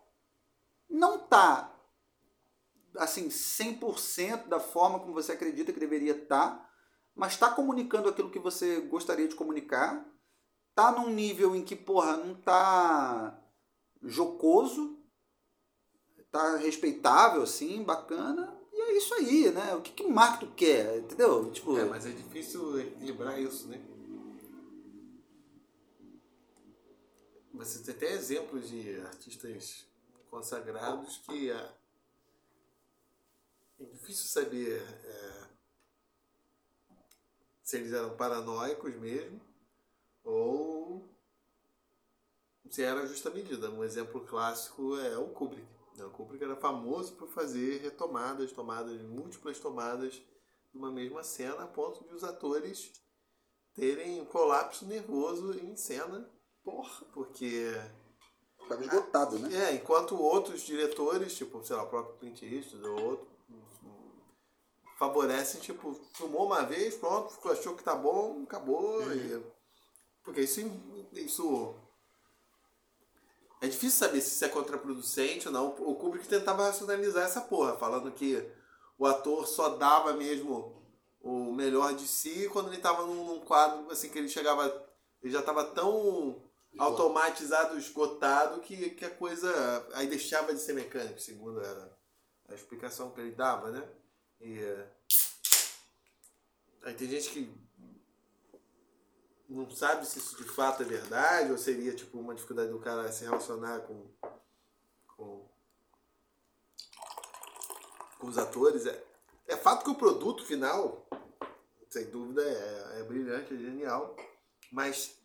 não tá assim 100% da forma como você acredita que deveria estar, tá, mas está comunicando aquilo que você gostaria de comunicar, tá num nível em que, porra, não tá jocoso, tá respeitável, assim, bacana, e é isso aí, né? O que, que o marketing quer, entendeu? Tipo... É, mas é difícil equilibrar isso, né? Você tem até exemplos de artistas consagrados que é, é difícil saber é, se eles eram paranoicos mesmo ou se era justa medida. Um exemplo clássico é o Kubrick. O Kubrick era famoso por fazer retomadas, tomadas, múltiplas tomadas de uma mesma cena, a ponto de os atores terem um colapso nervoso em cena. Porra! Porque. Estava esgotado, né? É, enquanto outros diretores, tipo, sei lá, o próprio Clint Eastwood ou outro, favorecem, tipo, filmou uma vez, pronto, achou que tá bom, acabou. Uhum. E... Porque isso, isso é difícil saber se isso é contraproducente ou não. O Kubrick tentava racionalizar essa porra, falando que o ator só dava mesmo o melhor de si quando ele estava num, num, quadro assim que ele chegava. Ele já estava tão automatizado, esgotado, que, que a coisa. Aí deixava de ser mecânico, segundo era a explicação que ele dava, né? E. Aí tem gente que não sabe se isso de fato é verdade ou seria tipo uma dificuldade do cara se relacionar com, com, com os atores. É, é fato que o produto final, sem dúvida, é, é brilhante, é genial, mas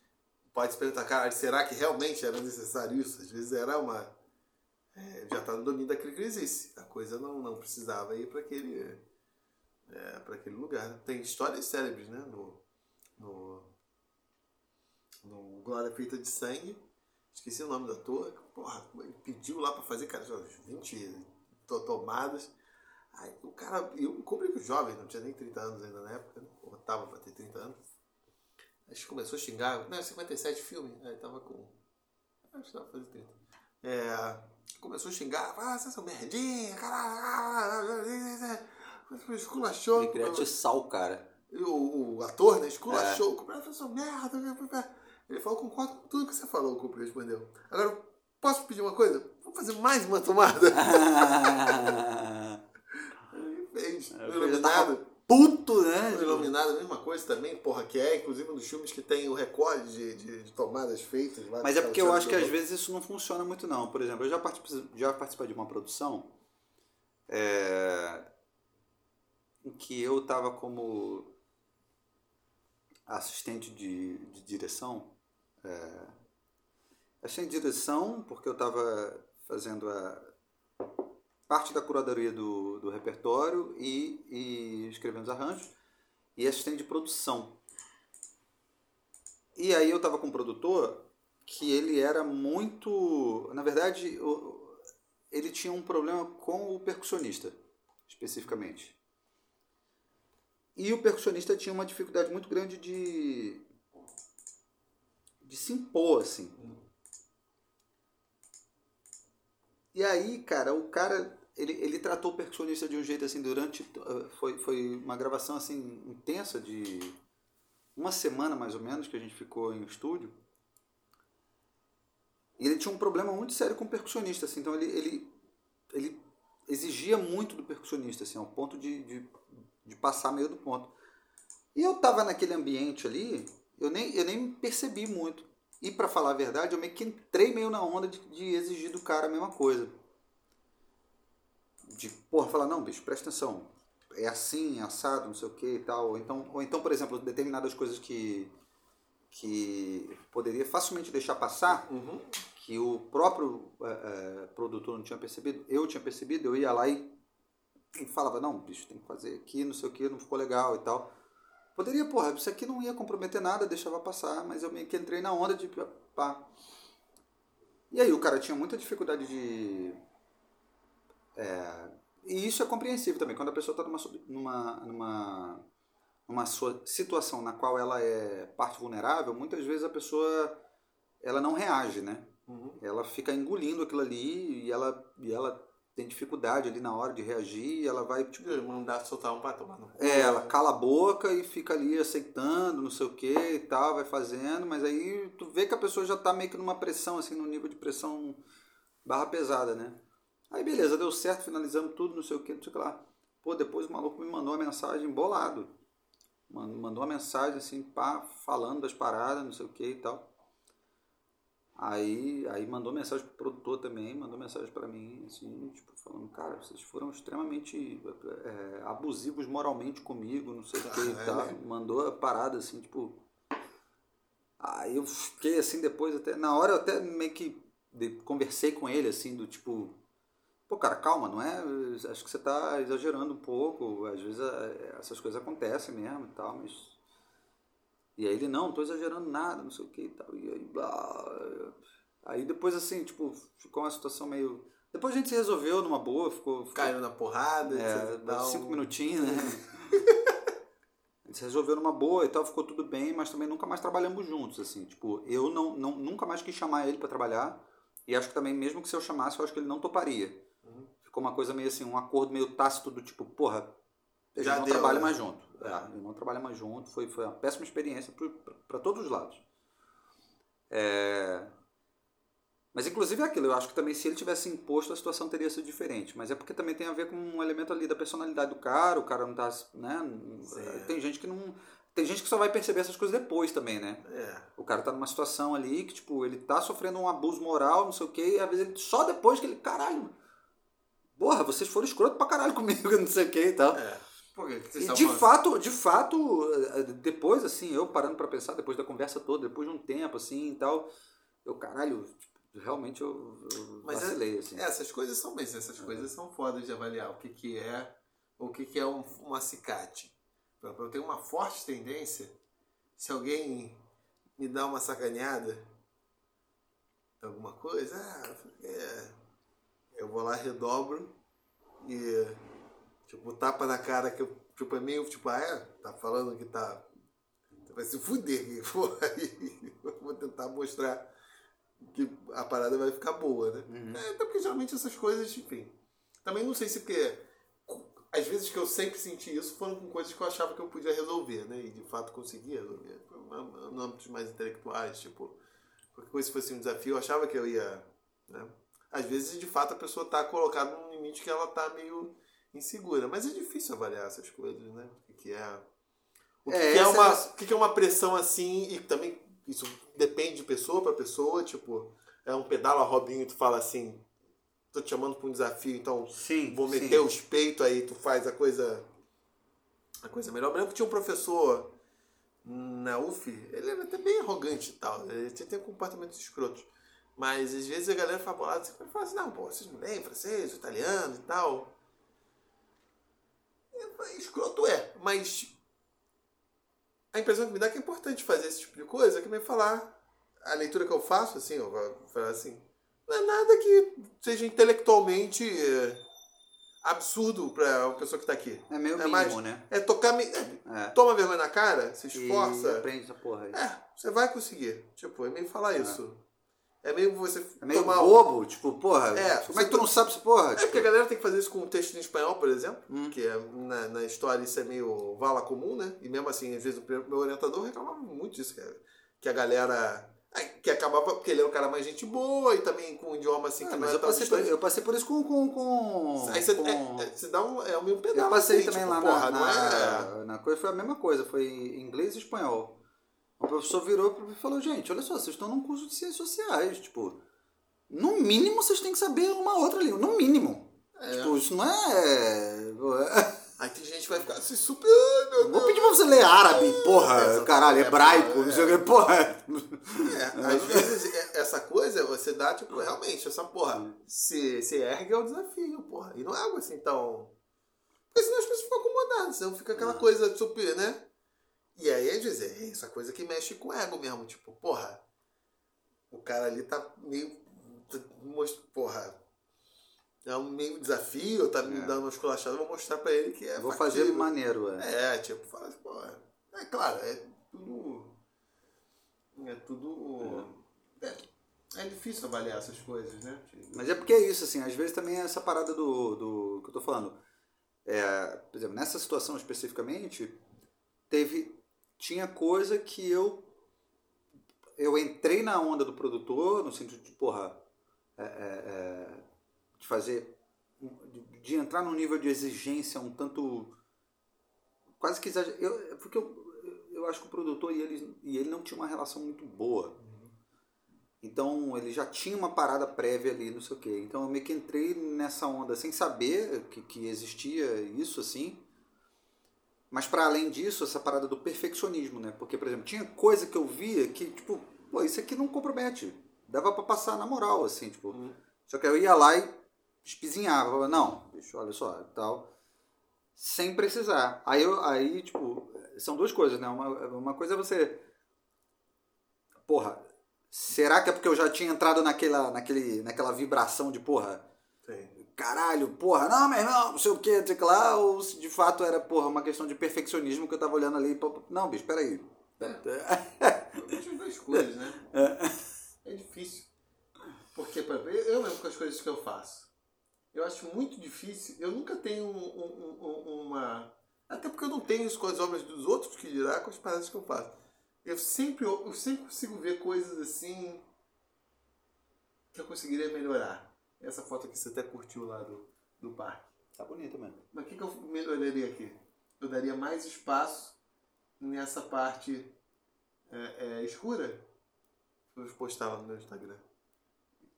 pode se perguntar, cara, será que realmente era necessário isso? Às vezes era uma. É, já está no domínio da crise. A coisa não, não precisava ir para aquele, é, para aquele lugar. Tem histórias célebres né, no, no, no Glória Feita de Sangue. Esqueci o nome do ator. Porra, ele pediu lá pra fazer, cara, 20 tomadas. Aí o cara, eu cobri o jovem, não tinha nem 30 anos ainda na época, né? ou tava pra ter 30 anos. Aí começou a xingar, não, 57 filme, aí tava com. Acho que tava fazendo 30. É, começou a xingar, ah, você é um merdinha, caralho, esculachou. Ele sal, cara. O, o ator, né, esculachou, é. professor, merda, ele falou, concordo com tudo que você falou, o Cooper respondeu. Agora, posso pedir uma coisa? Vamos fazer mais uma tomada? [LAUGHS] ele fez. É, o Iluminado. Puto, né? O Iluminado, a mesma coisa também, porra, que é, inclusive, um dos filmes que tem o recorde de, de, de tomadas feitas. Lá Mas é porque eu acho que às vezes isso não funciona muito, não. Por exemplo, eu já participei, já participei de uma produção é, em que eu estava como assistente de, de direção é, achei direção, porque eu estava fazendo a parte da curadoria do, do repertório e, e escrevendo os arranjos, e assistente de produção. E aí eu estava com um produtor que ele era muito. Na verdade, ele tinha um problema com o percussionista, especificamente. E o percussionista tinha uma dificuldade muito grande de de se impor, assim. E aí, cara, o cara, ele, ele tratou o percussionista de um jeito assim durante. Foi, foi uma gravação assim intensa de uma semana mais ou menos que a gente ficou em estúdio. E ele tinha um problema muito sério com o percussionista, assim, então ele, ele, ele exigia muito do percussionista, assim, ao ponto de, de, de passar meio do ponto. E eu tava naquele ambiente ali, eu nem, eu nem percebi muito. E para falar a verdade, eu meio que entrei meio na onda de, de, exigir do cara a mesma coisa. De, porra, falar, não, bicho, presta atenção. É assim, é assado, não sei o que e tal. Ou então, ou então, por exemplo, determinadas coisas que, que poderia facilmente deixar passar, uhum. que o próprio é, é, produtor não tinha percebido, eu tinha percebido, eu ia lá e, e falava, não, bicho, tem que fazer aqui, não sei o que, não ficou legal e tal. Poderia, porra, isso aqui não ia comprometer nada, deixava passar, mas eu meio que entrei na onda de pá. E aí o cara tinha muita dificuldade de. É, e isso é compreensível também. Quando a pessoa está numa, numa, numa, numa situação na qual ela é parte vulnerável, muitas vezes a pessoa ela não reage, né? Uhum. Ela fica engolindo aquilo ali e ela, e ela tem dificuldade ali na hora de reagir, ela vai, tipo, Mandar soltar um pra tomar no cu. é, ela cala a boca e fica ali aceitando, não sei o que e tal, vai fazendo, mas aí tu vê que a pessoa já tá meio que numa pressão, assim, num nível de pressão barra pesada, né? Aí beleza, deu certo, finalizamos tudo, não sei o que, não sei o que lá. Pô, depois o maluco me mandou uma mensagem bolado. Man- Mandou uma mensagem assim, pá, falando das paradas, não sei o que e tal. Aí, aí mandou mensagem pro produtor também, mandou mensagem pra mim, assim, tipo, falando, cara, vocês foram extremamente é, abusivos moralmente comigo, não sei o que e Caralho. tal. Mandou a parada, assim, tipo. Aí eu fiquei assim depois, até. Na hora eu até meio que conversei com ele, assim, do tipo. Pô, cara, calma, não é? Acho que você tá exagerando um pouco. Às vezes é, essas coisas acontecem mesmo e tal, mas. E aí ele, não, não tô exagerando nada, não sei o que e tal. E aí, blá. Aí depois, assim, tipo, ficou uma situação meio. Depois a gente se resolveu numa boa, ficou. ficou Caiu na porrada, é, cinco um- minutinhos, né? [LAUGHS] A gente se resolveu numa boa e tal, ficou tudo bem, mas também nunca mais trabalhamos juntos, assim. Tipo, eu não, não, nunca mais quis chamar ele pra trabalhar. E acho que também, mesmo que se eu chamasse, eu acho que ele não toparia. Ficou uma coisa meio assim, um acordo meio tácito do tipo, porra, a gente Já não deu, trabalha né? mais junto. É, não trabalha mais junto, foi, foi uma péssima experiência para todos os lados. É... Mas inclusive é aquilo, eu acho que também se ele tivesse imposto a situação teria sido diferente. Mas é porque também tem a ver com um elemento ali da personalidade do cara, o cara não tá. Né? Sim. Tem gente que não. Tem gente que só vai perceber essas coisas depois também, né? É. O cara tá numa situação ali que, tipo, ele tá sofrendo um abuso moral, não sei o quê, e às vezes ele, só depois que ele, caralho, porra, vocês foram escroto pra caralho comigo, [LAUGHS] não sei o quê e tal. É. Que que E de falando? fato, de fato, eh, depois, assim, eu parando pra pensar, depois da conversa toda, depois de um tempo, assim, e tal, eu, caralho, tipo, realmente eu, eu Mas é- vacilei, assim. É, essas coisas são essas coisas são fodas de avaliar o que, que é, o que, que é um, um acicate. Eu tenho uma forte tendência, se alguém me dá uma sacaneada, alguma coisa, ah, é, eu vou lá, redobro e tipo, tapa na cara que eu, tipo, é meio, tipo, ah, é, tá falando que tá, vai se fuder, [LAUGHS] porra, aí eu vou tentar mostrar que a parada vai ficar boa, né? Uhum. É, até porque geralmente essas coisas, enfim. Também não sei se porque. Às vezes que eu sempre senti isso foram com coisas que eu achava que eu podia resolver, né? E de fato conseguia resolver. No âmbitos mais intelectuais, tipo, qualquer coisa que fosse um desafio, eu achava que eu ia. Né? Às vezes, de fato, a pessoa está colocada num limite que ela está meio insegura. Mas é difícil avaliar essas coisas, né? O que é. O que, É, que é, uma, é o que é uma pressão assim, e também isso depende de pessoa para pessoa, tipo, é um pedala Robinho e tu fala assim, tô te chamando para um desafio, então Sim, vou sim. meter os peitos aí, tu faz a coisa a coisa melhor. Eu lembro que tinha um professor na UF, ele era até bem arrogante e tal, ele tinha, tinha comportamentos escrotos. Mas às vezes a galera fala bolada, você fala assim, não, pô, vocês não leem francês, italiano e tal. É, Escroto é, mas a impressão que me dá é que é importante fazer esse tipo de coisa, que me falar a leitura que eu faço, assim, eu vou falar assim, não é nada que seja intelectualmente é, absurdo para a pessoa que está aqui. É meio É mínimo, mais- né? É tocar, é, É. toma vergonha na cara, se E esforça, aprende essa porra aí. é, você vai conseguir. Tipo, é meio falar isso. É meio você É meio tomar bobo, tipo, porra, É, como é que tu não sabe essa porra? É porque a galera tem que fazer isso com um texto em espanhol, por exemplo, Hum. que é, na, na história isso é meio vala comum, né? E mesmo assim, às vezes o meu orientador reclamava muito disso, que, que a galera. é, Que acabava, porque ele era um cara mais gente boa e também com um idioma assim que Ah, não mas era eu passei, por, eu passei por isso com. com, com, Aí você, com- é, é, você dá um, é um meio pedal. eu passei assim, também tipo, lá porra, na, não é. na, na coisa, foi a mesma coisa, foi inglês e espanhol. O professor virou e falou, gente, olha só, vocês estão num curso de ciências sociais, tipo, no mínimo vocês têm que saber uma outra língua, no mínimo. É. Tipo, isso não é... Aí tem gente que vai ficar assim super. Vou Deus. pedir pra você ler árabe, porra, Exatamente. caralho, É, hebraico, é. não sei o que, porra. É, às vezes é- essa coisa você dá, tipo, realmente, essa porra, se, se ergue é o desafio, porra. E não é algo assim tão. Porque senão as pessoas ficam acomodadas, senão fica aquela coisa super, né? E aí, às vezes, é essa coisa que mexe com o ego mesmo, tipo, porra, o cara ali tá meio. tá Porra. É um meio desafio, tá me É. dando uma esculachada, vou mostrar pra ele que é. Vou fazer factível. maneiro, é. É, tipo, fala assim, pô, é claro, é tudo. É tudo. É, É difícil avaliar essas coisas, né? Mas é porque é isso, assim, às vezes também é essa parada do, do que eu tô falando. É, por exemplo, nessa situação especificamente, teve. Tinha coisa que eu. Eu entrei na onda do produtor, no sentido de, porra, é, é, é de fazer. De, entrar num nível de exigência um tanto. Quase que exagerado. Porque eu, eu acho que o produtor e ele, e ele não tinha uma relação muito boa. Então ele já tinha uma parada prévia ali, não sei o quê. Então eu meio que entrei nessa onda sem saber que, que existia isso assim. Mas para além disso, essa parada do perfeccionismo, né? Porque, por exemplo, tinha coisa que eu via que, tipo, pô, isso aqui não compromete. Dava para passar na moral, assim, tipo. Uhum. Só que eu ia lá e espizinhava. Não, bicho, olha só, tal. Sem precisar. Aí, eu, aí, tipo, são duas coisas, né? Uma, uma coisa é você. Porra, Será que é porque eu já tinha entrado naquela, naquele, naquela vibração de porra? Sim. Caralho, porra, não, meu irmão, não sei o que, sei lá, ou se de fato era, porra, uma questão de perfeccionismo que eu tava olhando ali. Não, bicho, peraí. É. [LAUGHS] Eu duas coisas, né? É. é difícil. Porque, por exemplo, eu mesmo com as coisas que eu faço, eu acho muito difícil. Eu nunca tenho um, um, um, uma. Até porque eu não tenho isso com as obras dos outros que dirá com as paradas que eu faço. Eu sempre, eu sempre consigo ver coisas assim que eu conseguiria melhorar. Essa foto aqui você até curtiu lá do, do parque. Tá bonita mesmo. Mas o que, que eu melhoraria aqui? Eu daria mais espaço nessa parte é, é, escura. Eu postava no meu Instagram.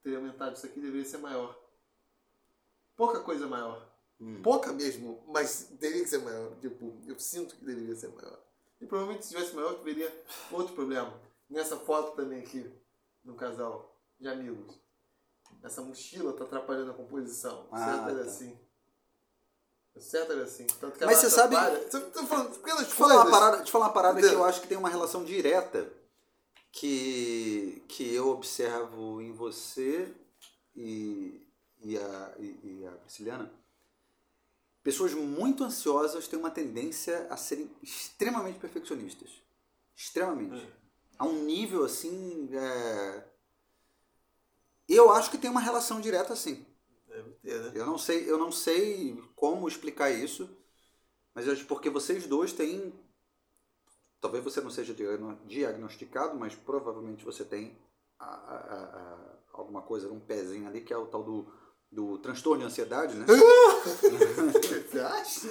Teria aumentado isso aqui, deveria ser maior. Pouca coisa maior. Hum. Pouca mesmo, mas deveria ser maior. Tipo, eu sinto que deveria ser maior. E provavelmente se tivesse maior, tu veria outro problema. Nessa foto também aqui, no casal de amigos. Essa mochila tá atrapalhando a composição. Ah, certo era tá. assim. certo era assim. Tanto que Mas você sabe. Tô falando pelas te falar uma parada, te falar uma parada que eu acho que tem uma relação direta que, que eu observo em você e, e, a, e, e a Prisciliana Pessoas muito ansiosas têm uma tendência a serem extremamente perfeccionistas. Extremamente. É. A um nível assim. É... Eu acho que tem uma relação direta assim. Deve ter, né? Eu não sei, eu não sei como explicar isso, mas eu acho porque vocês dois têm. Talvez você não seja diagnosticado, mas provavelmente você tem a, a, a, alguma coisa, um pezinho ali, que é o tal do do transtorno de ansiedade, né? [LAUGHS] Você acha?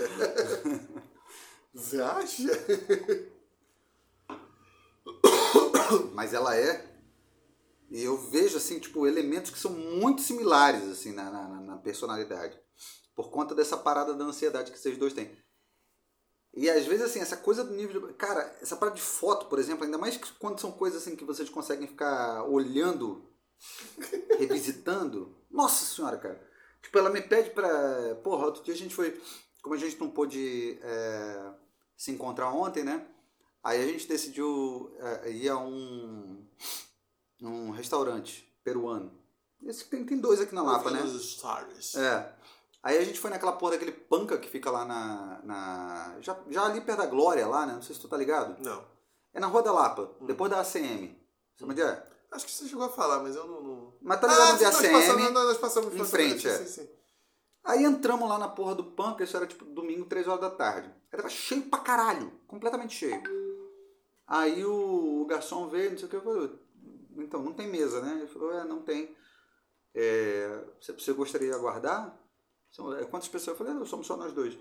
Você acha? Mas ela é. E eu vejo, assim, tipo, elementos que são muito similares, assim, na, na, na personalidade. Por conta dessa parada da ansiedade que vocês dois têm. E às vezes, assim, essa coisa do nível de. Cara, essa parada de foto, por exemplo, ainda mais quando são coisas assim que vocês conseguem ficar olhando, [LAUGHS] revisitando. Nossa senhora, cara. Tipo, ela me pede pra. Porra, outro dia a gente foi. Como a gente não pôde é, se encontrar ontem, né? Aí a gente decidiu é, ir a um, um restaurante peruano. Esse tem, tem dois aqui na Lapa, né? Stories. É. Aí a gente foi naquela porra daquele panca que fica lá na. na já, já ali perto da Glória, lá, né? Não sei se tu tá ligado. Não. É na Rua da Lapa, hum. depois da ACM. Sabe onde é? Acho que você chegou a falar, mas eu não. não... Mas tá ligado ah, de ACM? Nós passamos, nós passamos em frente, é. Sim, sim. Aí entramos lá na porra do punk, isso era tipo domingo, 3 horas da tarde. Era cheio pra caralho, completamente cheio. Aí o, o garçom veio, não sei o que, eu falei, então, não tem mesa, né? Ele falou, é, não tem. É, você, você gostaria de aguardar? É, quantas pessoas? Eu falei, somos só nós dois.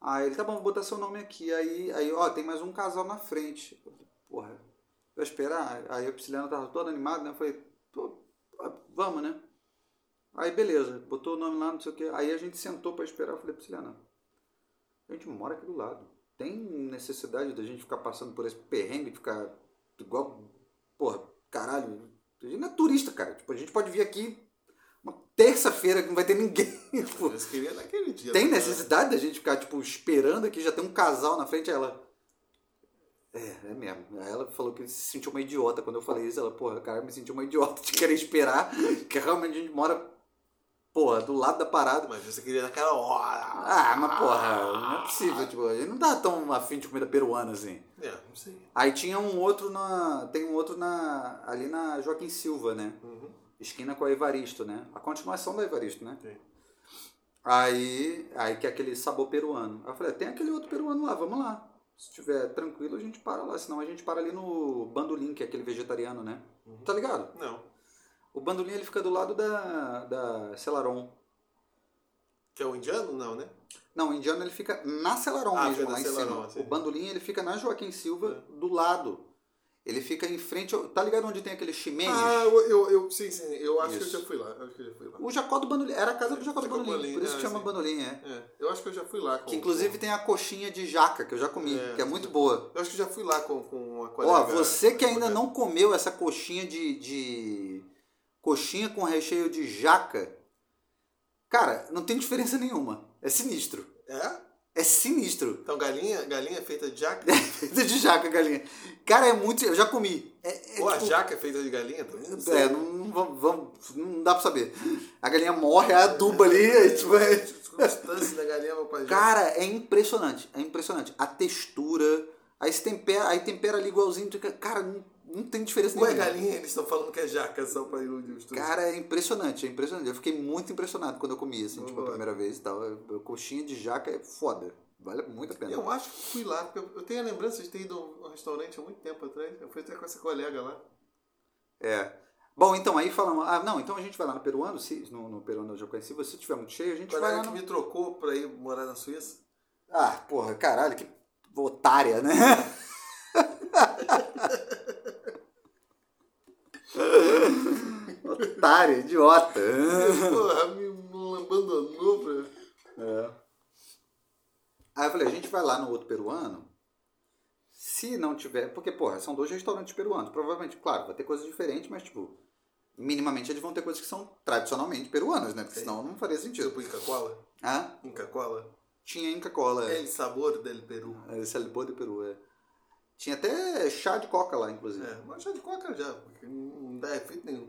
Aí ele, tá bom, vou botar seu nome aqui. Aí, aí ó, tem mais um casal na frente. Porra, eu esperar. Aí a Prisciliana tava toda animada, né? Eu falei, vamos, né? Aí beleza, botou o nome lá, não sei o que. Aí a gente sentou para esperar. Eu falei, Prisciliana, a gente mora aqui do lado. Tem necessidade da gente ficar passando por esse perrengue, ficar igual, porra, caralho. A gente não é turista, cara. Tipo, a gente pode vir aqui uma terça-feira que não vai ter ninguém. [LAUGHS] Naquele dia. Tem necessidade da gente ficar, tipo, esperando aqui, já tem um casal na frente, ela. É, é mesmo. Ela falou que se sentiu uma idiota quando eu falei isso. Ela, porra, cara, me sentiu uma idiota de querer esperar, [LAUGHS] que realmente a gente mora porra, do lado da parada. Mas você queria naquela hora. Ah, mas porra, não é possível, tipo, ele não tá tão afim de comida peruana assim. É, não sei. Aí tinha um outro na. Tem um outro na. ali na Joaquim Silva, né? Uhum. Esquina com a Evaristo, né? A continuação da Evaristo, né? Sim. Aí, aí que é aquele sabor peruano. Aí eu falei, tem aquele outro peruano lá, vamos lá. Se estiver tranquilo, a gente para lá. Senão a gente para ali no Bandolim, que é aquele vegetariano, né? Tá ligado? Não. O Bandolim ele fica do lado da, da Celaron. Que é o indiano? Não, né? Não, o indiano ele fica na Celaron Ah, mesmo, lá em Celaron, cima. sim. O Bandolim ele fica na Joaquim Silva, É. do lado. Ele fica em frente. ao- Tá ligado onde tem aquele chimenes? Ah, eu, eu, eu- sim, sim. Eu acho eu já fui lá. Eu acho que eu já fui lá. O Jacó do Bandolim. Era a casa do Jacó do Jacó do Bandolim. Bandolim, Por isso é, que chama sim. Bandolim, é. É, eu acho que eu já fui lá com. Que inclusive tem a coxinha de jaca, que eu já comi, É. que é muito boa. Eu acho que já fui lá com, com a colega. Ó, você que ainda não comeu essa coxinha de, de. Coxinha com recheio de jaca, cara, não tem diferença nenhuma. É sinistro. É? É sinistro. Então, galinha, galinha feita de jaca? [LAUGHS] Feita de jaca, galinha. Cara, é muito. Eu já comi. É, é Ou a tipo- jaca é feita de galinha também? Não. É, não, não, não dá pra saber. A galinha morre, aduba ali, aí, tipo, é- [LAUGHS] A substância da galinha pra. Cara, é impressionante. É impressionante. A textura. Aí se tempera, aí tempera ali igualzinho. Cara, não, tem diferença Ou é nenhuma. galinha, eles estão falando que é jaca só pra iludir os turistas. Cara, é impressionante, é impressionante. Eu fiquei muito impressionado quando eu comi, assim, tipo, a primeira vez e tal. Coxinha de jaca é foda. Vale muito a pena. Eu acho que fui lá, porque eu- tenho a lembrança de ter ido a um restaurante há muito tempo atrás. Eu fui até com essa colega lá. É. Bom, então aí falamos. Ah, não, então a gente vai lá no peruano, se, no, no peruano eu já conheci. Se tiver muito cheio, a gente vai lá que no... me trocou pra ir morar na Suíça. Ah, porra, caralho, que otária, né? [LAUGHS] idiota. Porra, me abandonou pra. É. Aí eu falei, a gente vai lá no outro peruano. Se não tiver. Porque, porra, são dois restaurantes peruanos. Provavelmente, claro, vai ter coisas diferentes, mas, tipo, minimamente eles vão ter coisas que são tradicionalmente peruanas, né? Porque Sim. senão não faria sentido. Tipo Inca Cola? Ah, Inca Cola? tinha Inca Cola. É. El sabor del Peru. É Lisboa de Peru, é. Tinha até chá de coca lá, inclusive. É, mas já de coca já, porque não dá efeito nenhum.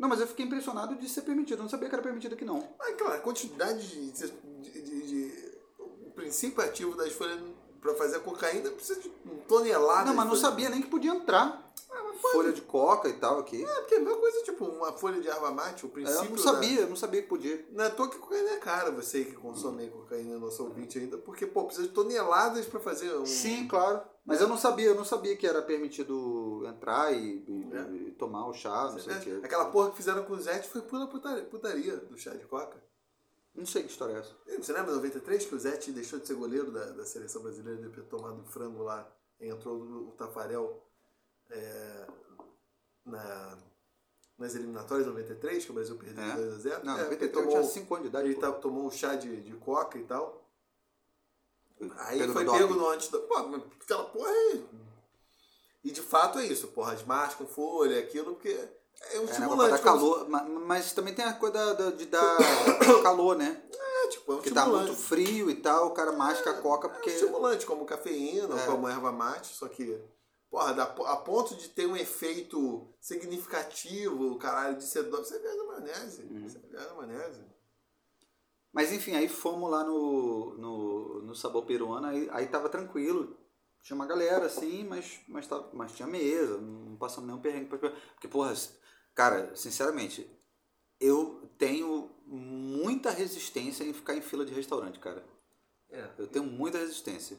Não, mas eu fiquei impressionado de ser permitido. Eu não sabia que era permitido aqui, não. Mas, claro, a quantidade de, de, de- de- O princípio ativo das folhas pra fazer a cocaína precisa de toneladas. não, mas não sabia nem que podia entrar. Folha de coca e tal aqui. É, porque é a mesma coisa, tipo, uma folha de erva mate, o É, princípio. eu não da- sabia, eu não sabia que podia. Não é toa que cocaína é cara, você que consome cocaína, nosso ouvinte ainda, porque, pô, precisa de toneladas pra fazer um. Sim, claro. Mas eu não sabia, eu não sabia que era permitido entrar e, e- É. e tomar o chá, não sei o quê. Aquela porra que fizeram com o Zete foi pura putaria, putaria do chá de coca. Não sei que história é essa. Você lembra em 93 que o Zete deixou de ser goleiro da, da seleção brasileira depois de ter tomado um frango lá entrou o, Tafarel é, na, nas eliminatórias de 93, que o Brasil perdeu É? 2 a 0 Não, é, 93 ele eu tomou, tinha 5 anos de idade. ele pô. tá- tomou um chá de, de coca e tal. Aí Pelo foi pego no antes Pô, mas aquela porra aí. E de fato é isso, porra, as com folha, aquilo, porque é um É, né, estimulante. como calor, ma- mas, também tem a coisa da- da- de dar [COUGHS] calor, né? É, tipo, é um Porque tá muito frio e tal, o cara masca a coca É um porque. estimulante, como cafeína, É. como erva mate, só que, porra, dá, a ponto de ter um efeito significativo, caralho, de ser você vê na maionese. Uhum. Você na maionese. Mas enfim, aí fomos lá no, no, no sabor peruano, aí, aí tava tranquilo. Tinha uma galera assim, mas, mas, tava, mas tinha mesa, não passamos nenhum perrengue. pra- Porque, porra, cara, sinceramente, eu tenho muita resistência em ficar em fila de restaurante, cara. É. Eu tenho muita resistência.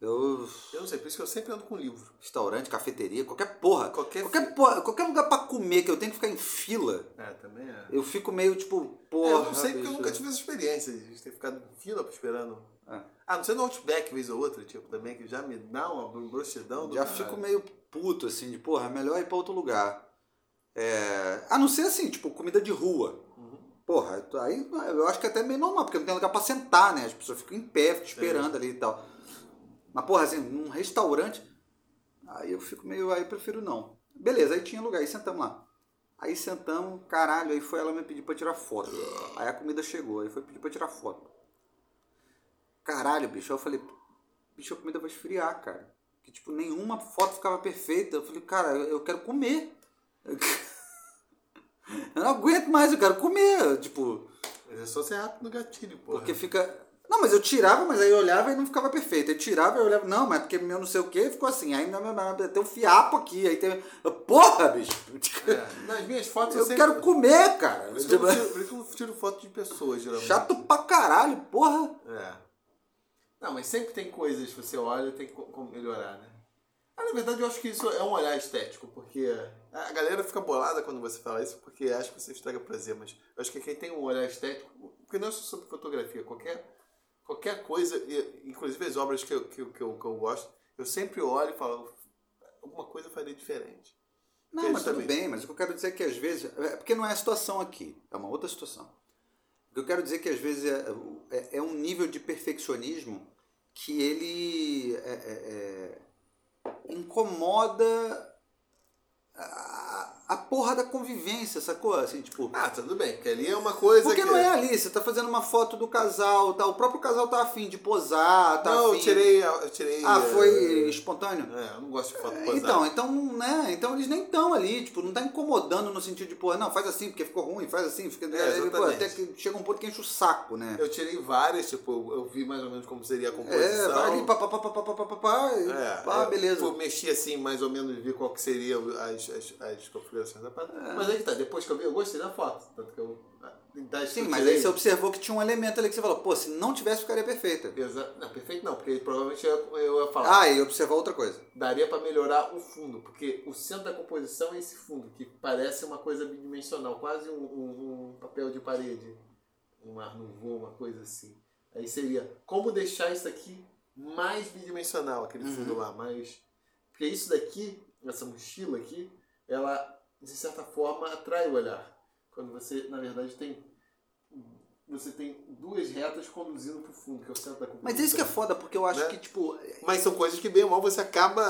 Eu. Eu não sei, por isso que eu sempre ando com livro. Restaurante, cafeteria, qualquer porra. Qualquer qualquer, porra, qualquer lugar pra comer que eu tenho que ficar em fila, É, também é. eu fico meio tipo, É, porra. eu não sei porque eu nunca tive essa experiência de ter ficado em fila esperando. É. Ah, não sei no Outback, vez ou outra, tipo, também, que já me dá uma broxidão Já fico meio puto, assim, de porra, é melhor ir pra outro lugar. É, A não ser assim, tipo, comida de rua. Uhum. Porra, aí eu acho que é até meio normal, porque não tem lugar pra sentar, né? As pessoas ficam em pé, ficam esperando ali e tal. Mas, porra, assim, num restaurante, aí eu fico meio. Aí eu prefiro não. Beleza, aí tinha lugar, aí sentamos lá. Aí sentamos, caralho, aí foi ela me pedir pra tirar foto. Aí a comida chegou, aí foi pedir pra tirar foto. Caralho, bicho, eu falei, bicho, a comida vai esfriar, cara. Que, tipo, nenhuma foto ficava perfeita. Eu falei, cara, eu eu quero comer. [LAUGHS] não aguento mais, eu quero comer. Tipo. Mas é só ser rápido no gatilho, pô. Porque fica. Não, mas eu tirava, mas aí eu olhava e não ficava perfeito. Eu tirava e eu olhava, não, mas porque meu não sei o que ficou assim. Aí não, não, não, tem um fiapo aqui, aí tem. Porra, bicho! É, nas minhas fotos Eu sempre- quero comer, cara. Por isso que eu tiro, por isso que eu tiro foto de pessoas, geralmente. Chato pra caralho, porra. É. Não, mas sempre tem coisas que você olha e tem co- como melhorar, né? Ah, na verdade, eu acho que isso é um olhar estético, porque a galera fica bolada quando você fala isso, porque acha que você estraga prazer, mas eu acho que quem tem um olhar estético, porque não é só sobre fotografia, qualquer, qualquer coisa, inclusive as obras que eu, que, eu- que, eu, que eu gosto, eu sempre olho e falo, alguma coisa eu faria diferente. Não, Porque mas tudo bem, mas o que eu quero dizer é que às vezes. É porque não é a situação aqui, é uma outra situação. O que eu quero dizer é que às vezes é, é, é um nível de perfeccionismo que ele é, é, é, incomoda a, porra da convivência, sacou? Assim, tipo. Ah, tudo bem, porque ali é uma coisa Porque que... não é ali, você tá fazendo uma foto do casal, tá? o próprio casal tá afim de posar, tá Não, eu afim. tirei... Eu tirei Ah, é, foi espontâneo? É, eu não gosto de foto posada. Então, então, né? Então eles nem estão ali, tipo, não tá incomodando no sentido de, pô, não, faz assim porque ficou ruim, faz assim, fica. É, pô, até que chega um ponto que enche o saco, né? Eu tirei várias, tipo, eu vi mais ou menos como seria a É, composição. vai ali, pá, pá, pá, pá, pá, pá, pá, pá, e É, pá, eu, beleza. Eu mexi assim, mais ou menos, vi qual que seria as, as, as configurações da parada. É. Mas aí tá, depois que eu vi, eu gostei da foto. Tanto que eu. que Sim, mas aí você observou que tinha um elemento ali que você falou, pô, se não tivesse, ficaria perfeita. Não, perfeito não, porque provavelmente eu, eu ia falar. Ah, e observar outra coisa. Daria pra melhorar o fundo, porque o centro da composição é esse fundo, que parece uma coisa bidimensional, quase um, um- um papel de parede. Um ar nouveau, uma coisa assim. Aí seria como deixar isso aqui mais bidimensional, aquele fundo lá, mais. Porque isso daqui, essa mochila aqui, ela de certa forma atrai o olhar. Quando você, na verdade, tem. Você tem duas retas conduzindo pro fundo, que é o centro da composição. Mas isso que é foda, porque eu acho Né? que, tipo, Mas são coisas que bem ou mal você acaba.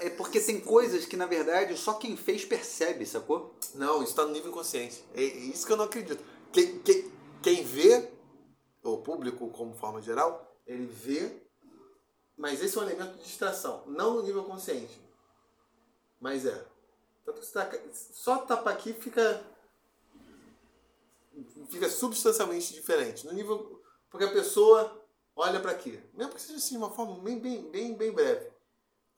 é porque tem coisas que, na verdade, só quem fez percebe, sacou? Não, isso está no nível inconsciente. É isso que eu não acredito. Quem, quem, quem vê, o público como forma geral, ele vê, mas esse é um elemento de distração, não no nível consciente. Mas é. Tá, só tapar aqui fica. fica substancialmente diferente. No nível. Porque a pessoa olha para aqui. Mesmo que seja assim, de uma forma bem, bem, bem, bem breve.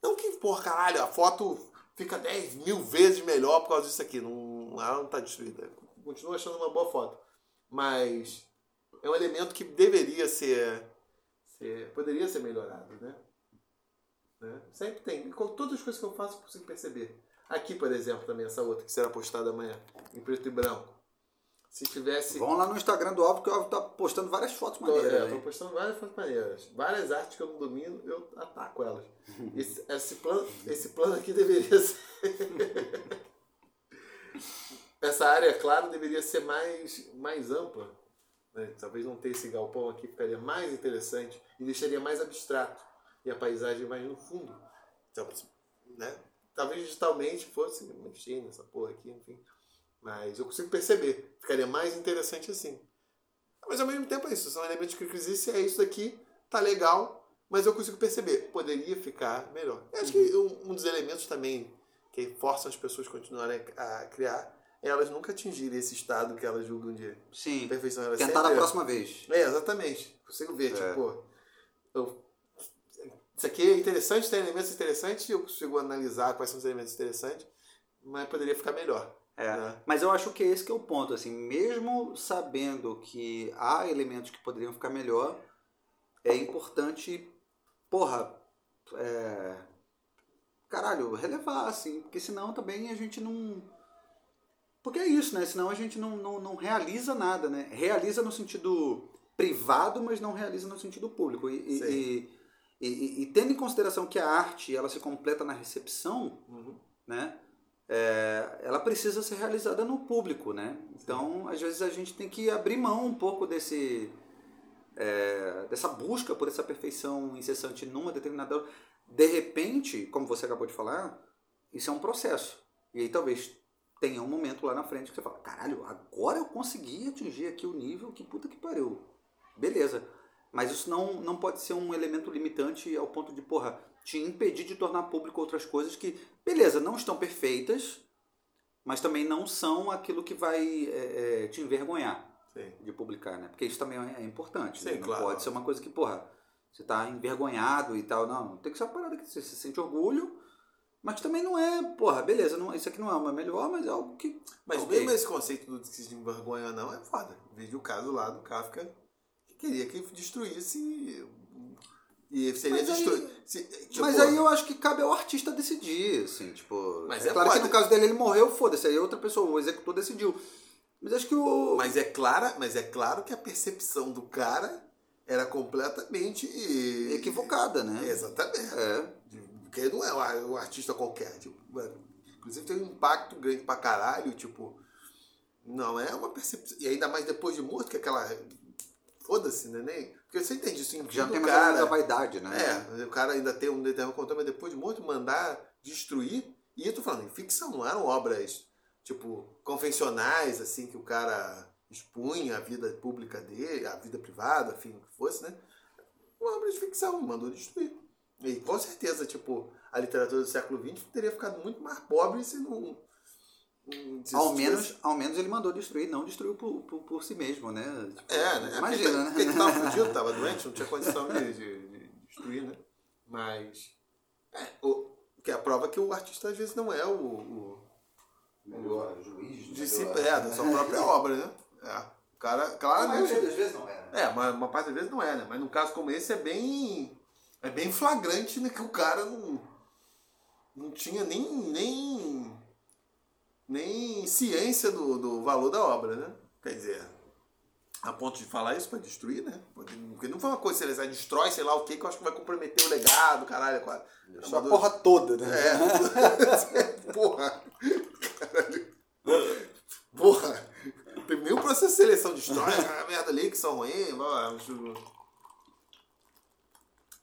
Não que, porra, caralho, a foto fica 10 mil vezes melhor por causa disso aqui. Não, ela não tá destruída. Continuo achando uma boa foto. Mas é um elemento que deveria ser. ser poderia ser melhorado, né? né? Sempre tem. Com todas as coisas que eu faço, eu consigo perceber. Aqui, por exemplo, também, essa outra que será postada amanhã, em preto e branco. Se tivesse. Vão lá no Instagram do Alvo, que o Alvo tá postando várias fotos Tô, maneiras. é, eu tô postando várias fotos maneiras. Várias artes que eu não domino, eu ataco elas. [LAUGHS] Esse, esse, plano, esse plano aqui deveria [LAUGHS] ser. Essa área, claro, deveria ser mais, mais ampla. né? Talvez não ter esse galpão aqui ficaria mais interessante e deixaria mais abstrato. E a paisagem mais no fundo. Então, né? Talvez digitalmente fosse mexer nessa porra aqui, enfim. Mas eu consigo perceber. Ficaria mais interessante assim. Mas ao mesmo tempo é isso. São elementos que existem, é isso daqui, tá legal, mas eu consigo perceber. Poderia ficar melhor. Eu acho que um, um dos elementos também que forçam as pessoas a continuarem a criar é elas nunca atingirem esse estado que elas julgam de Sim. perfeição. Elas Tentar sempre- na próxima vez. É, exatamente. Consigo ver, É. tipo, eu- isso aqui é interessante, tem elementos interessantes, eu consigo analisar quais são os elementos interessantes, mas poderia ficar melhor. É, né? mas eu acho que esse que é o ponto, assim, mesmo sabendo que há elementos que poderiam ficar melhor, é importante, porra, é, caralho, relevar, assim, porque senão também a gente não... Porque é isso, né? Senão a gente não, não, não realiza nada, né? Realiza no sentido privado, mas não realiza no sentido público. E, e. e, e- e tendo em consideração que a arte ela se completa na recepção, Uhum. né? É, ela precisa ser realizada no público, né? Então, às vezes a gente tem que abrir mão um pouco desse é, dessa busca por essa perfeição incessante numa determinada de repente, como você acabou de falar, isso é um processo. E aí talvez tenha um momento lá na frente que você fala, caralho, agora eu consegui atingir aqui o nível que puta que pariu. Beleza. Mas isso não, não pode ser um elemento limitante ao ponto de, porra, te impedir de tornar público outras coisas que, beleza, não estão perfeitas, mas também não são aquilo que vai é, é, te envergonhar Sim. de publicar, né? Porque isso também é importante. Sim, né? Não claro. pode ser uma coisa que, porra, você tá envergonhado e tal. Não, tem que ser uma parada que você, você sente orgulho, mas também não é, porra, beleza, não, isso aqui não é uma melhor, mas é algo que. Mas ok. mesmo esse conceito do que se envergonha não é foda. Veja o caso lá do Kafka, queria que destruísse. E seria Mas aí- destruído. se- tipo, Mas aí eu acho que cabe ao artista decidir, assim, tipo. Mas é, é claro que foda. no caso dele ele morreu, foda-se, aí outra pessoa, o executor decidiu. Mas acho que o. Mas é, clara, mas é claro que a percepção do cara era completamente. equivocada, né? Exatamente. É. Porque ele não é um ar- um artista qualquer. Tipo, mano, inclusive tem um impacto grande pra caralho, tipo. Não é uma percepção. E ainda mais depois de morto, que aquela. Foda-se, né? Nem... Porque você entende isso em Já tem mais cara. da vaidade, né? É, o cara ainda tem um determinado controle, mas depois de morto mandar destruir. E eu tô falando, em ficção, não eram obras, tipo, convencionais, assim, que o cara expunha a vida pública dele, a vida privada, enfim, o que fosse, né? Uma obra de ficção, mandou destruir. E com certeza, tipo, a literatura do século XX teria ficado muito mais pobre se não. Ao menos, ao menos ele mandou destruir, não destruiu por, por, por si mesmo, né? Tipo, É, né? Imagina, porque, né? Porque ele tava fudido, tava [LAUGHS] doente, não tinha condição de, de- de destruir, né? Mas. É, o, que é a prova que o artista às vezes não é o. o Melhor juiz, de si, melhor- é, da sua própria [LAUGHS] obra, né? É. O cara, A claramente. maioria das vezes não é. É, uma, uma parte das vezes não é, né? Mas num caso como esse é bem. É bem flagrante né, que o cara não. Não tinha nem. nem. Nem ciência do, do valor da obra, né? Quer dizer, a ponto de falar isso pra destruir, né? Porque não foi uma coisa, se ele destrói, sei lá o que, que eu acho que vai comprometer o legado, caralho. quase. É uma porra toda, né? é. [LAUGHS] Porra. Caralho. Porra. Tem nenhum processo de seleção de história, a merda ali que são ruins. blá, blá, blá.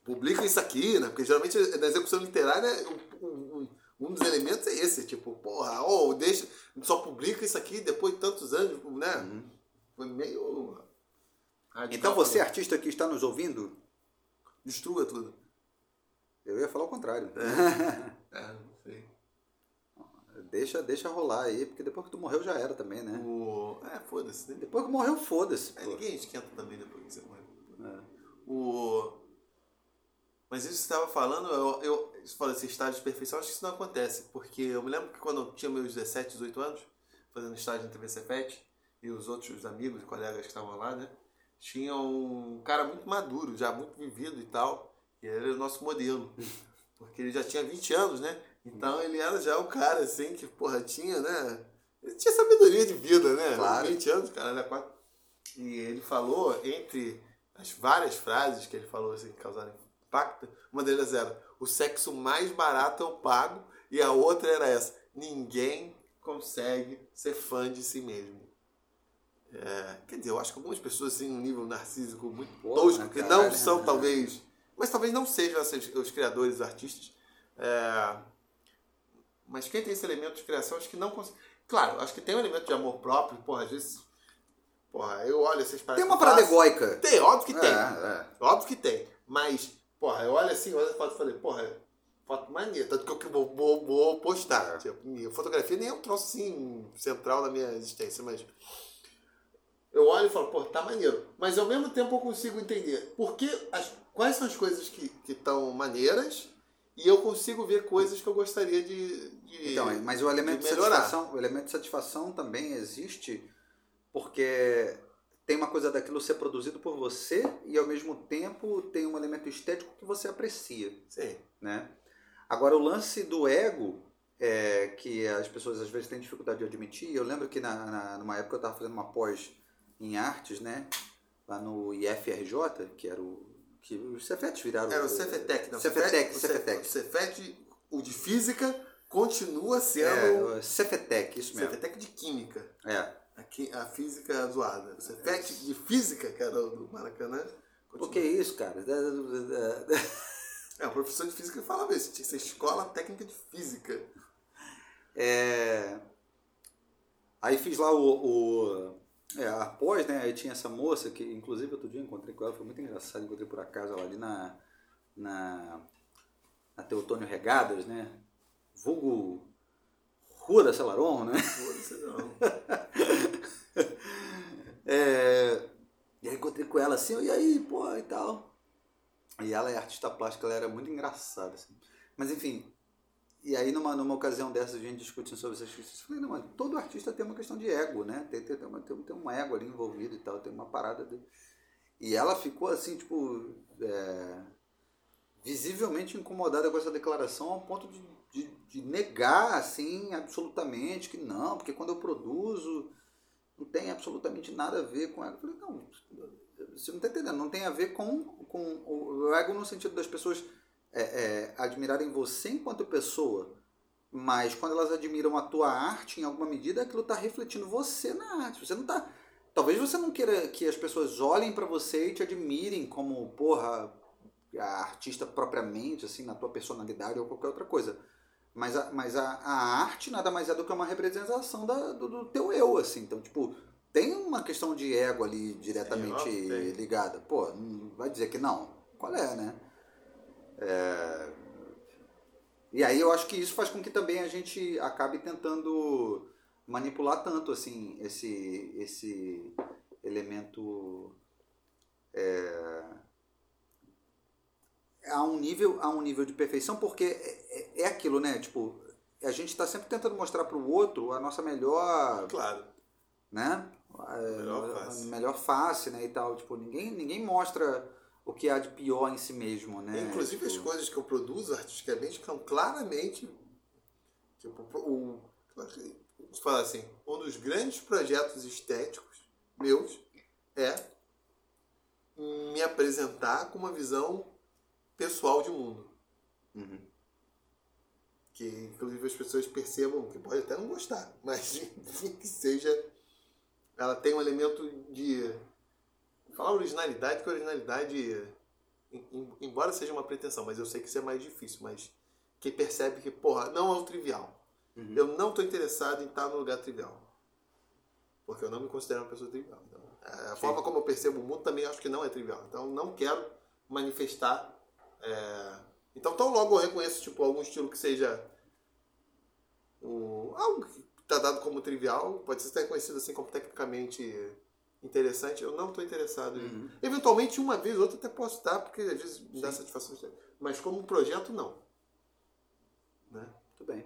Publica isso aqui, né? Porque geralmente na execução literária um, um- um dos elementos é esse, tipo, porra, ou deixa, só publica isso aqui depois de tantos anos, né? Foi meio. radical Então você, artista que está nos ouvindo, Destrua tudo. eu ia falar o contrário. [LAUGHS] É, não sei. Deixa, deixa rolar aí, porque depois que tu morreu já era também, né? O... É, foda-se, né? Depois que morreu, foda-se. É, ninguém esquenta também depois que você morre. É. O... Mas isso que você estava falando, eu, eu fala assim, estágio de perfeição, acho que isso não acontece. Porque eu me lembro que quando eu tinha meus 17, 18 anos, fazendo estágio na TV Cefet, e os outros amigos e colegas que estavam lá, né? Tinha um cara muito maduro, já muito vivido e tal, e ele era o nosso modelo. [LAUGHS] Porque ele já tinha 20 anos, né? Então ele era já o cara, assim, que, porra, tinha, né? Ele tinha sabedoria de vida, né? Claro. 20 anos, cara, era quatro. E ele falou, entre as várias frases que ele falou, assim, que causaram uma delas era: o sexo mais barato eu pago, e a outra era essa: ninguém consegue ser fã de si mesmo. É, quer dizer, eu acho que algumas pessoas têm um nível narcísico muito Pô, tosco, que não são, talvez, mas talvez não sejam esses- os criadores, os artistas. É, mas quem tem esse elemento de criação, acho que não consegue. Claro, acho que tem um elemento de amor próprio, porra, às vezes. Porra, eu olho essas paradas. Tem uma parada faço. egóica. Tem, óbvio que tem. É, é. Óbvio que tem. Mas, porra, eu olho assim, olho a foto e falei, porra, foto maneira, tanto que eu que vou, vou, vou postar. Tipo, minha fotografia nem é um troço assim central da minha existência, mas. Eu olho e falo, pô, tá maneiro. Mas ao mesmo tempo eu consigo entender por que as, quais são as coisas que estão maneiras e eu consigo ver coisas que eu gostaria de. de Então, mas o elemento de, melhorar. satisfação, o elemento de satisfação também existe porque tem uma coisa daquilo ser produzido por você e ao mesmo tempo tem um elemento estético que você aprecia, Sim. né? Agora o lance do ego é que as pessoas às vezes têm dificuldade de admitir. Eu lembro que na, na numa época eu estava fazendo uma pós em artes, né? Lá no IFRJ, que era o que os Cefetes viraram. Era o Cefetec, não. Cefetec, o Cefetec. O Cefet, o de física, continua É, sendo o Cefetec, isso mesmo. Cefetec de química. É. Aqui, a física zoada. O Cefet de física, o do Maracanã. Continua. que isso, cara? Da- da- da- É, o professor de física falava isso. Tinha que ser escola técnica de física. É... Aí fiz lá o, o é, após, né? Aí tinha essa moça que, inclusive, outro dia encontrei com ela, foi muito engraçado, encontrei por acaso ela ali na, na, na Teotônio Regadas, né? Vulgo Rua da Celaron, né? Foda-se não. [LAUGHS] É, e aí encontrei com ela assim, e aí, pô, e tal. E ela é artista plástica, ela era muito engraçada, assim. Mas enfim, e aí numa, numa ocasião dessas, a gente discutindo sobre essas questões, eu falei, não, mas todo artista tem uma questão de ego, né? Tem, tem, tem, tem, tem um ego ali envolvido e tal, tem uma parada de... E ela ficou assim, tipo, é, visivelmente incomodada com essa declaração ao ponto de, de, de negar, assim, absolutamente que não, porque quando eu produzo não tem absolutamente nada a ver com ego. Eu falei, não, você não está entendendo, não tem a ver com, com o ego no sentido das pessoas é, é, admirarem você enquanto pessoa, mas quando elas admiram a tua arte, em alguma medida, aquilo está refletindo você na arte. Você não está. Talvez você não queira que as pessoas olhem para você e te admirem como, porra, a artista propriamente, assim, na tua personalidade ou qualquer outra coisa. Mas a, mas a, a arte nada mais é do que uma representação da, do, do teu eu, assim. Então, tipo, tem uma questão de ego ali diretamente tem. ligada. Pô, vai dizer que não. Qual é, né? É, E aí eu acho que isso faz com que também a gente acabe tentando manipular tanto assim esse esse elemento é, a um nível a um nível de perfeição porque é, é- é aquilo né tipo a gente está sempre tentando mostrar para o outro a nossa melhor Claro. né? Melhor É, face. melhor face, né? E tal. Tipo, ninguém, ninguém mostra o que há de pior em si mesmo, né? Inclusive as Tipo, coisas que eu produzo artisticamente são claramente. Tipo, o. Vamos falar assim, um dos grandes projetos estéticos meus é me apresentar com uma visão pessoal de mundo. Uhum. Que inclusive as pessoas percebam, que pode até não gostar, mas [LAUGHS] que seja. Ela tem um elemento de. Falar originalidade, que originalidade, em- em- embora seja uma pretensão, mas eu sei que isso é mais difícil, mas que percebe que, porra, não é o trivial. Uhum. Eu não estou interessado em estar no lugar trivial. Porque eu não me considero uma pessoa trivial. Então, a Sim. forma como eu percebo o mundo também acho que não é trivial. Então, não quero manifestar. É, Então, tão logo eu reconheço tipo, algum estilo que seja um... algo que está dado como trivial, pode ser reconhecido assim como tecnicamente interessante, eu não estou interessado em. Uhum. Eventualmente, uma vez ou outra até posso estar, porque às vezes me dá satisfação. Mas como um projeto, não. Né? Muito bem.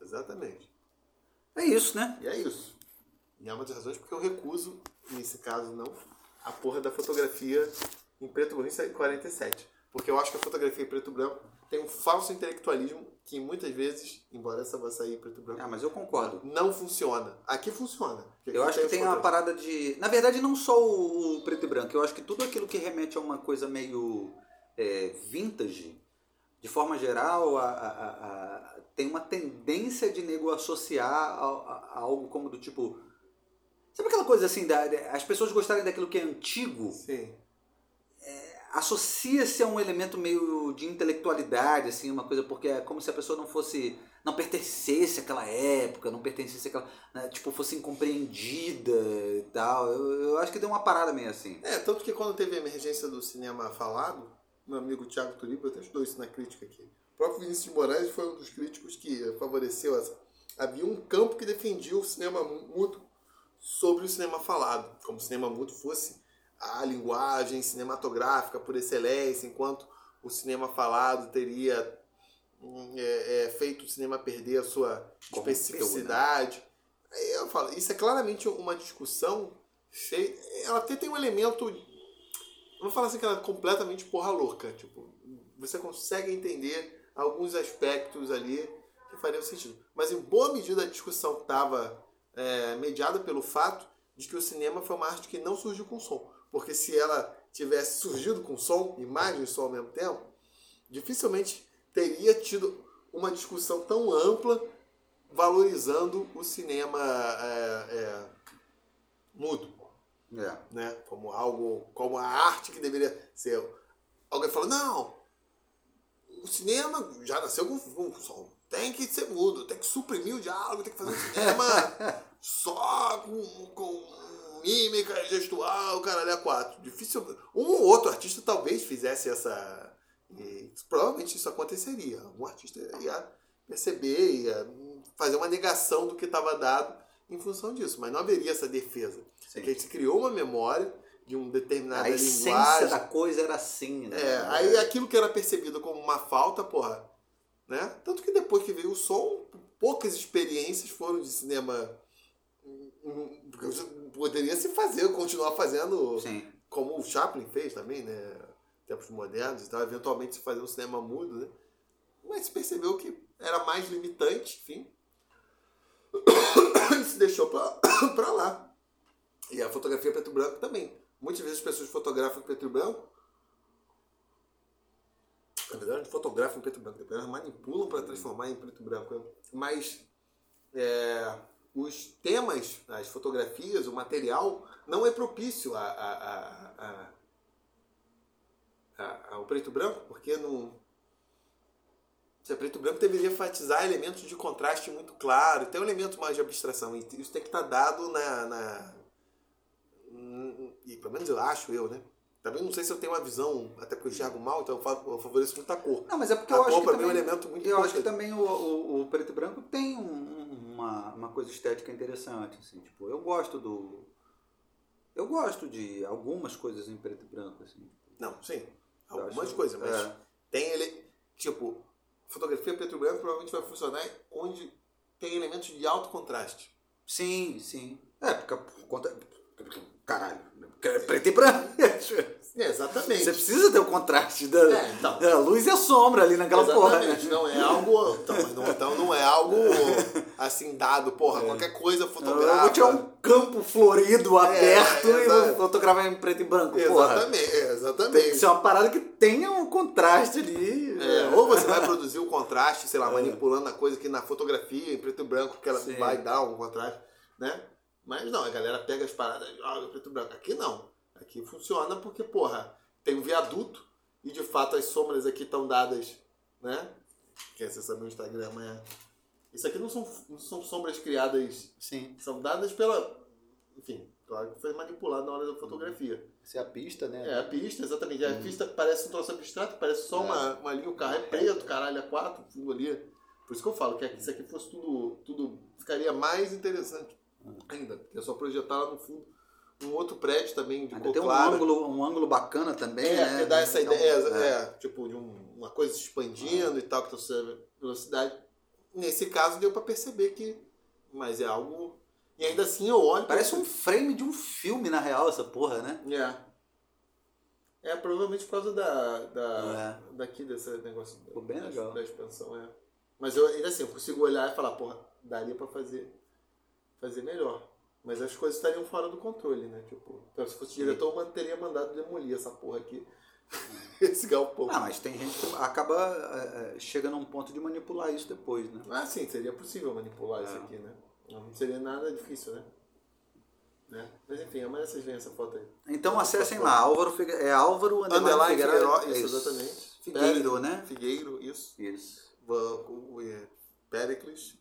Exatamente. É isso, né? E é isso. E é uma das razões porque eu recuso, nesse caso não, a porra da fotografia em preto e branco em 47. Porque eu acho que a fotografia em preto e branco tem um falso intelectualismo que muitas vezes, embora essa vá sair em preto e branco, Ah, mas eu concordo. não funciona. Aqui funciona. Porque Eu aqui acho que tem uma parada de. Na verdade, não só o, preto e branco. Eu acho que tudo aquilo que remete a uma coisa meio é, vintage, de forma geral, a, a- a- tem uma tendência de nego associar a algo como do tipo. Sabe aquela coisa assim, da, as pessoas gostarem daquilo que é antigo? Sim. Associa-se a um elemento meio de intelectualidade, assim, uma coisa, porque é como se a pessoa não fosse, não pertencesse àquela época, não pertencesse àquela, né, tipo, fosse incompreendida e tal. Eu, eu acho que deu uma parada meio assim. É, tanto que quando teve a emergência do cinema falado, meu amigo Thiago Turiba até estudou isso na crítica aqui. O próprio Vinícius de Moraes foi um dos críticos que favoreceu essa. Havia um campo que defendia o cinema mudo sobre o cinema falado, como o cinema mudo fosse a linguagem cinematográfica por excelência, enquanto o cinema falado teria hum, é, é, feito o cinema perder a sua Corrompeu, especificidade. Aí eu falo, isso é claramente uma discussão feita. Ela até tem um elemento. Não vou falar assim que ela é completamente porra louca. Tipo, você consegue entender alguns aspectos ali que fariam sentido. Mas em boa medida a discussão estava mediada pelo fato de que o cinema foi uma arte que não surgiu com som. Porque se ela tivesse surgido com som, imagem e som ao mesmo tempo, dificilmente teria tido uma discussão tão ampla valorizando o cinema é, é, mudo, É. né? Como algo, como a arte que deveria ser. Alguém falou, não, o cinema já nasceu com, com som. Tem que ser mudo, tem que suprimir o diálogo, tem que fazer um cinema [LAUGHS] só com, com mímica gestual, caralho, a quatro. Difícil. Um ou outro artista talvez fizesse essa. e provavelmente isso aconteceria. Um artista ia perceber, ia fazer uma negação do que estava dado em função disso. Mas não haveria essa defesa. Sim. Porque se criou uma memória de uma determinada A essência linguagem. da coisa era assim, né? É, aí aquilo que era percebido como uma falta, porra, né? Tanto que depois que veio o som, poucas experiências foram de cinema. Poderia se fazer, continuar fazendo Sim. como o Chaplin fez também, né? Tempos modernos e tal, eventualmente se fazer um cinema mudo, né? Mas se percebeu que era mais limitante, enfim. [COUGHS] E se deixou pra, [COUGHS] pra lá. E a fotografia preto e branco também. Muitas vezes as pessoas fotografam em preto e branco. Na verdade, fotografam em preto e branco. Depois elas manipulam para transformar em preto e branco. né? Mas é, os temas, as fotografias, o material não é propício a, a, a, ao preto e branco, porque não. Se é preto e branco, deveria enfatizar elementos de contraste muito claro, tem um elemento mais de abstração. E isso tem que estar dado na. na e pelo menos eu acho, eu, né? Também não sei se eu tenho uma visão, até porque eu enxergo mal, então eu fa- eu favoreço muito a cor. Não, mas é porque A eu acho cor que pra mim é um também, elemento muito eu acho que importante. também o, o, o preto e branco tem um- uma, uma coisa estética interessante, assim, tipo, eu gosto do eu gosto de algumas coisas em preto e branco, assim. Não, sim. Algumas acho- coisas, mas é. tem ele. Tipo, fotografia preto e branco provavelmente vai funcionar onde tem elementos de alto contraste. Sim, sim. É, porque por conta caralho, é preto e branco. [LAUGHS] É, exatamente. Você precisa ter o contraste da, É, então. da luz e a sombra ali naquela porra. né? Exatamente, não é algo. Então não, então não é algo assim dado, porra, qualquer coisa Eu fotografa. vou tirar um campo florido, aberto e fotografar em preto e branco, porra. Exatamente, é, Tem que exatamente. ser uma parada que tenha um contraste ali. É, ou você vai produzir o contraste, sei lá, manipulando a coisa que na fotografia, em preto e branco, que ela Sim. vai dar um contraste, né? Mas não, a galera pega as paradas, joga preto e branco. Aqui não. Aqui funciona porque, porra, tem um viaduto e de fato as sombras aqui estão dadas, né? Quem acessa meu Instagram amanhã. Isso aqui não são, não são sombras criadas, Sim. são dadas pela. Enfim, claro que foi manipulado na hora da fotografia. Essa é a pista, né? É, a pista, exatamente. A pista parece um troço abstrato, parece só É. uma, uma linha, o carro é preto, caralho, é quatro, fundo ali. Por isso que eu falo que se aqui fosse tudo, tudo ficaria mais interessante ainda. Porque é só projetar lá no fundo um outro prédio também de Ainda cor tem um clara. ângulo, um ângulo bacana também, É, né? dá essa Então, ideia, é. é, tipo, de um- uma coisa se expandindo e tal, que tá velocidade. Nesse caso deu pra perceber que. Mas é algo. E ainda assim eu olho. Parece um frame de um filme, na real, essa porra, né? É. É, provavelmente por causa da. da É. Daqui desse negócio. Ficou bem da, legal. Da expansão, é. Mas eu ainda assim, eu consigo olhar e falar, porra, daria pra fazer, fazer melhor. Mas as coisas estariam fora do controle, né? Tipo, então, se fosse diretor, eu man- teria mandado demolir essa porra aqui. [LAUGHS] Esse galpão. Ah, mas tem gente que acaba. é, é, chega num ponto de manipular isso depois, né? Ah, sim, seria possível manipular isso É. aqui, né? Não seria nada difícil, né? né? Mas enfim, amanhã vocês veem essa foto aí. Então acessem lá, Álvaro Figue... é Álvaro Underline Underline Figueiró, Figueiró, isso, exatamente. Figueiro, Pere- né? Figueiro, isso. Isso. O- Péricles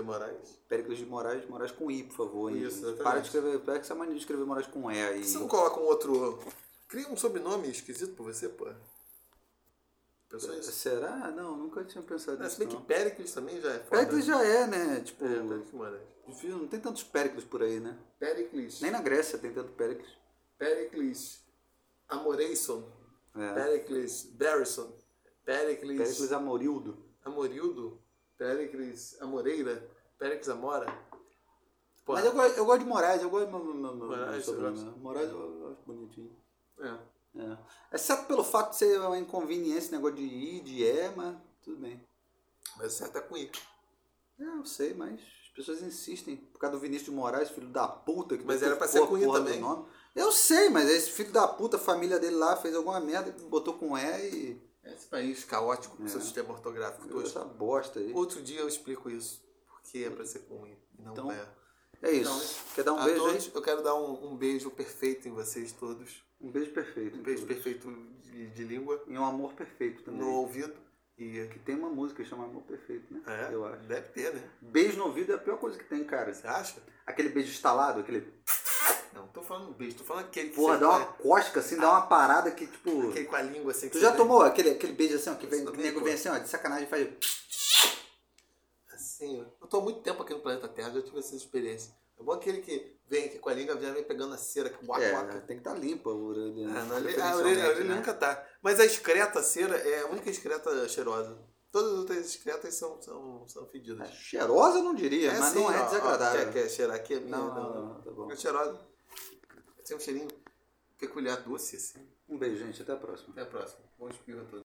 de Moraes. Péricles de Moraes, Moraes com I, por favor. Isso, exatamente. Para de escrever, pega essa mania de escrever Moraes com E aí. Você não coloca um outro. Cria um sobrenome esquisito pra você, pô. Pensou isso? Será? Não, nunca tinha pensado É, nisso. se bem que não. Péricles também já é foda. Péricles já é, né? Tipo, É, Péricles Moraes. difícil, não tem tantos Péricles por aí, né? Péricles. Nem na Grécia tem tanto Péricles. Péricles Amoreison. É. Péricles Barrison. Péricles, Péricles Amorildo. Amorildo. Péricles Amoreira. Péricles Amora. Pô, Mas eu, gosto- eu gosto de Moraes, eu gosto do meu, meu, meu, meu Moraes, sobrenome. você gosta? Moraes eu, acho bonitinho. é. É. Exceto pelo fato de ser uma inconveniência, negócio de I, de E, mas tudo bem. Mas o certo é com I. É, eu sei, mas as pessoas insistem. Por causa do Vinícius de Moraes, filho da puta. Que Mas era pra ser com I porra do também. nome. Eu sei, mas esse filho da puta, a família dele lá fez alguma merda, botou com E e. Esse país caótico com É. seu sistema ortográfico todo. Essa bosta aí. Outro dia eu explico isso. Porque é pra ser e Não Então, é. É isso. Então, Quer dar um beijo todos, eu quero dar um, um beijo perfeito em vocês todos. Um beijo perfeito. Um beijo todos. perfeito de, de língua, E um amor perfeito também. no ouvido. E Que tem uma música que chama Amor Perfeito, né? é, Eu acho. deve ter, né? Beijo no ouvido é a pior coisa que tem, cara. Você acha? Aquele beijo estalado, aquele. Não, tô falando beijo, tô falando aquele que Porra, dá uma cosca assim, dá uma parada que, tipo. aquele com a língua assim. que Tu já vem- tomou aquele, aquele beijo assim, ó, que, vem, que o nego vem assim, ó, de sacanagem e faz. Assim, ó. Eu tô há muito tempo aqui no planeta Terra, já tive essa experiência. É bom aquele que vem aqui com a língua, já vem pegando a cera, que guaca, É, guaca. tem que estar limpa a orelha. Ah, não, a orelha, a orelha- né? nunca tá. Mas a excreta, a cera, é a única excreta cheirosa. Todas as outras excretas são, são, são fedidas. É, Cheirosa eu não diria, mas sim, não é ó, ó, desagradável. Quer, quer cheirar aqui? Não, não, não, tá bom. É cheirosa. Tem um cheirinho peculiar, doce, assim. Um beijo, gente. Até a próxima. Até a próxima. Bom espirro a todos.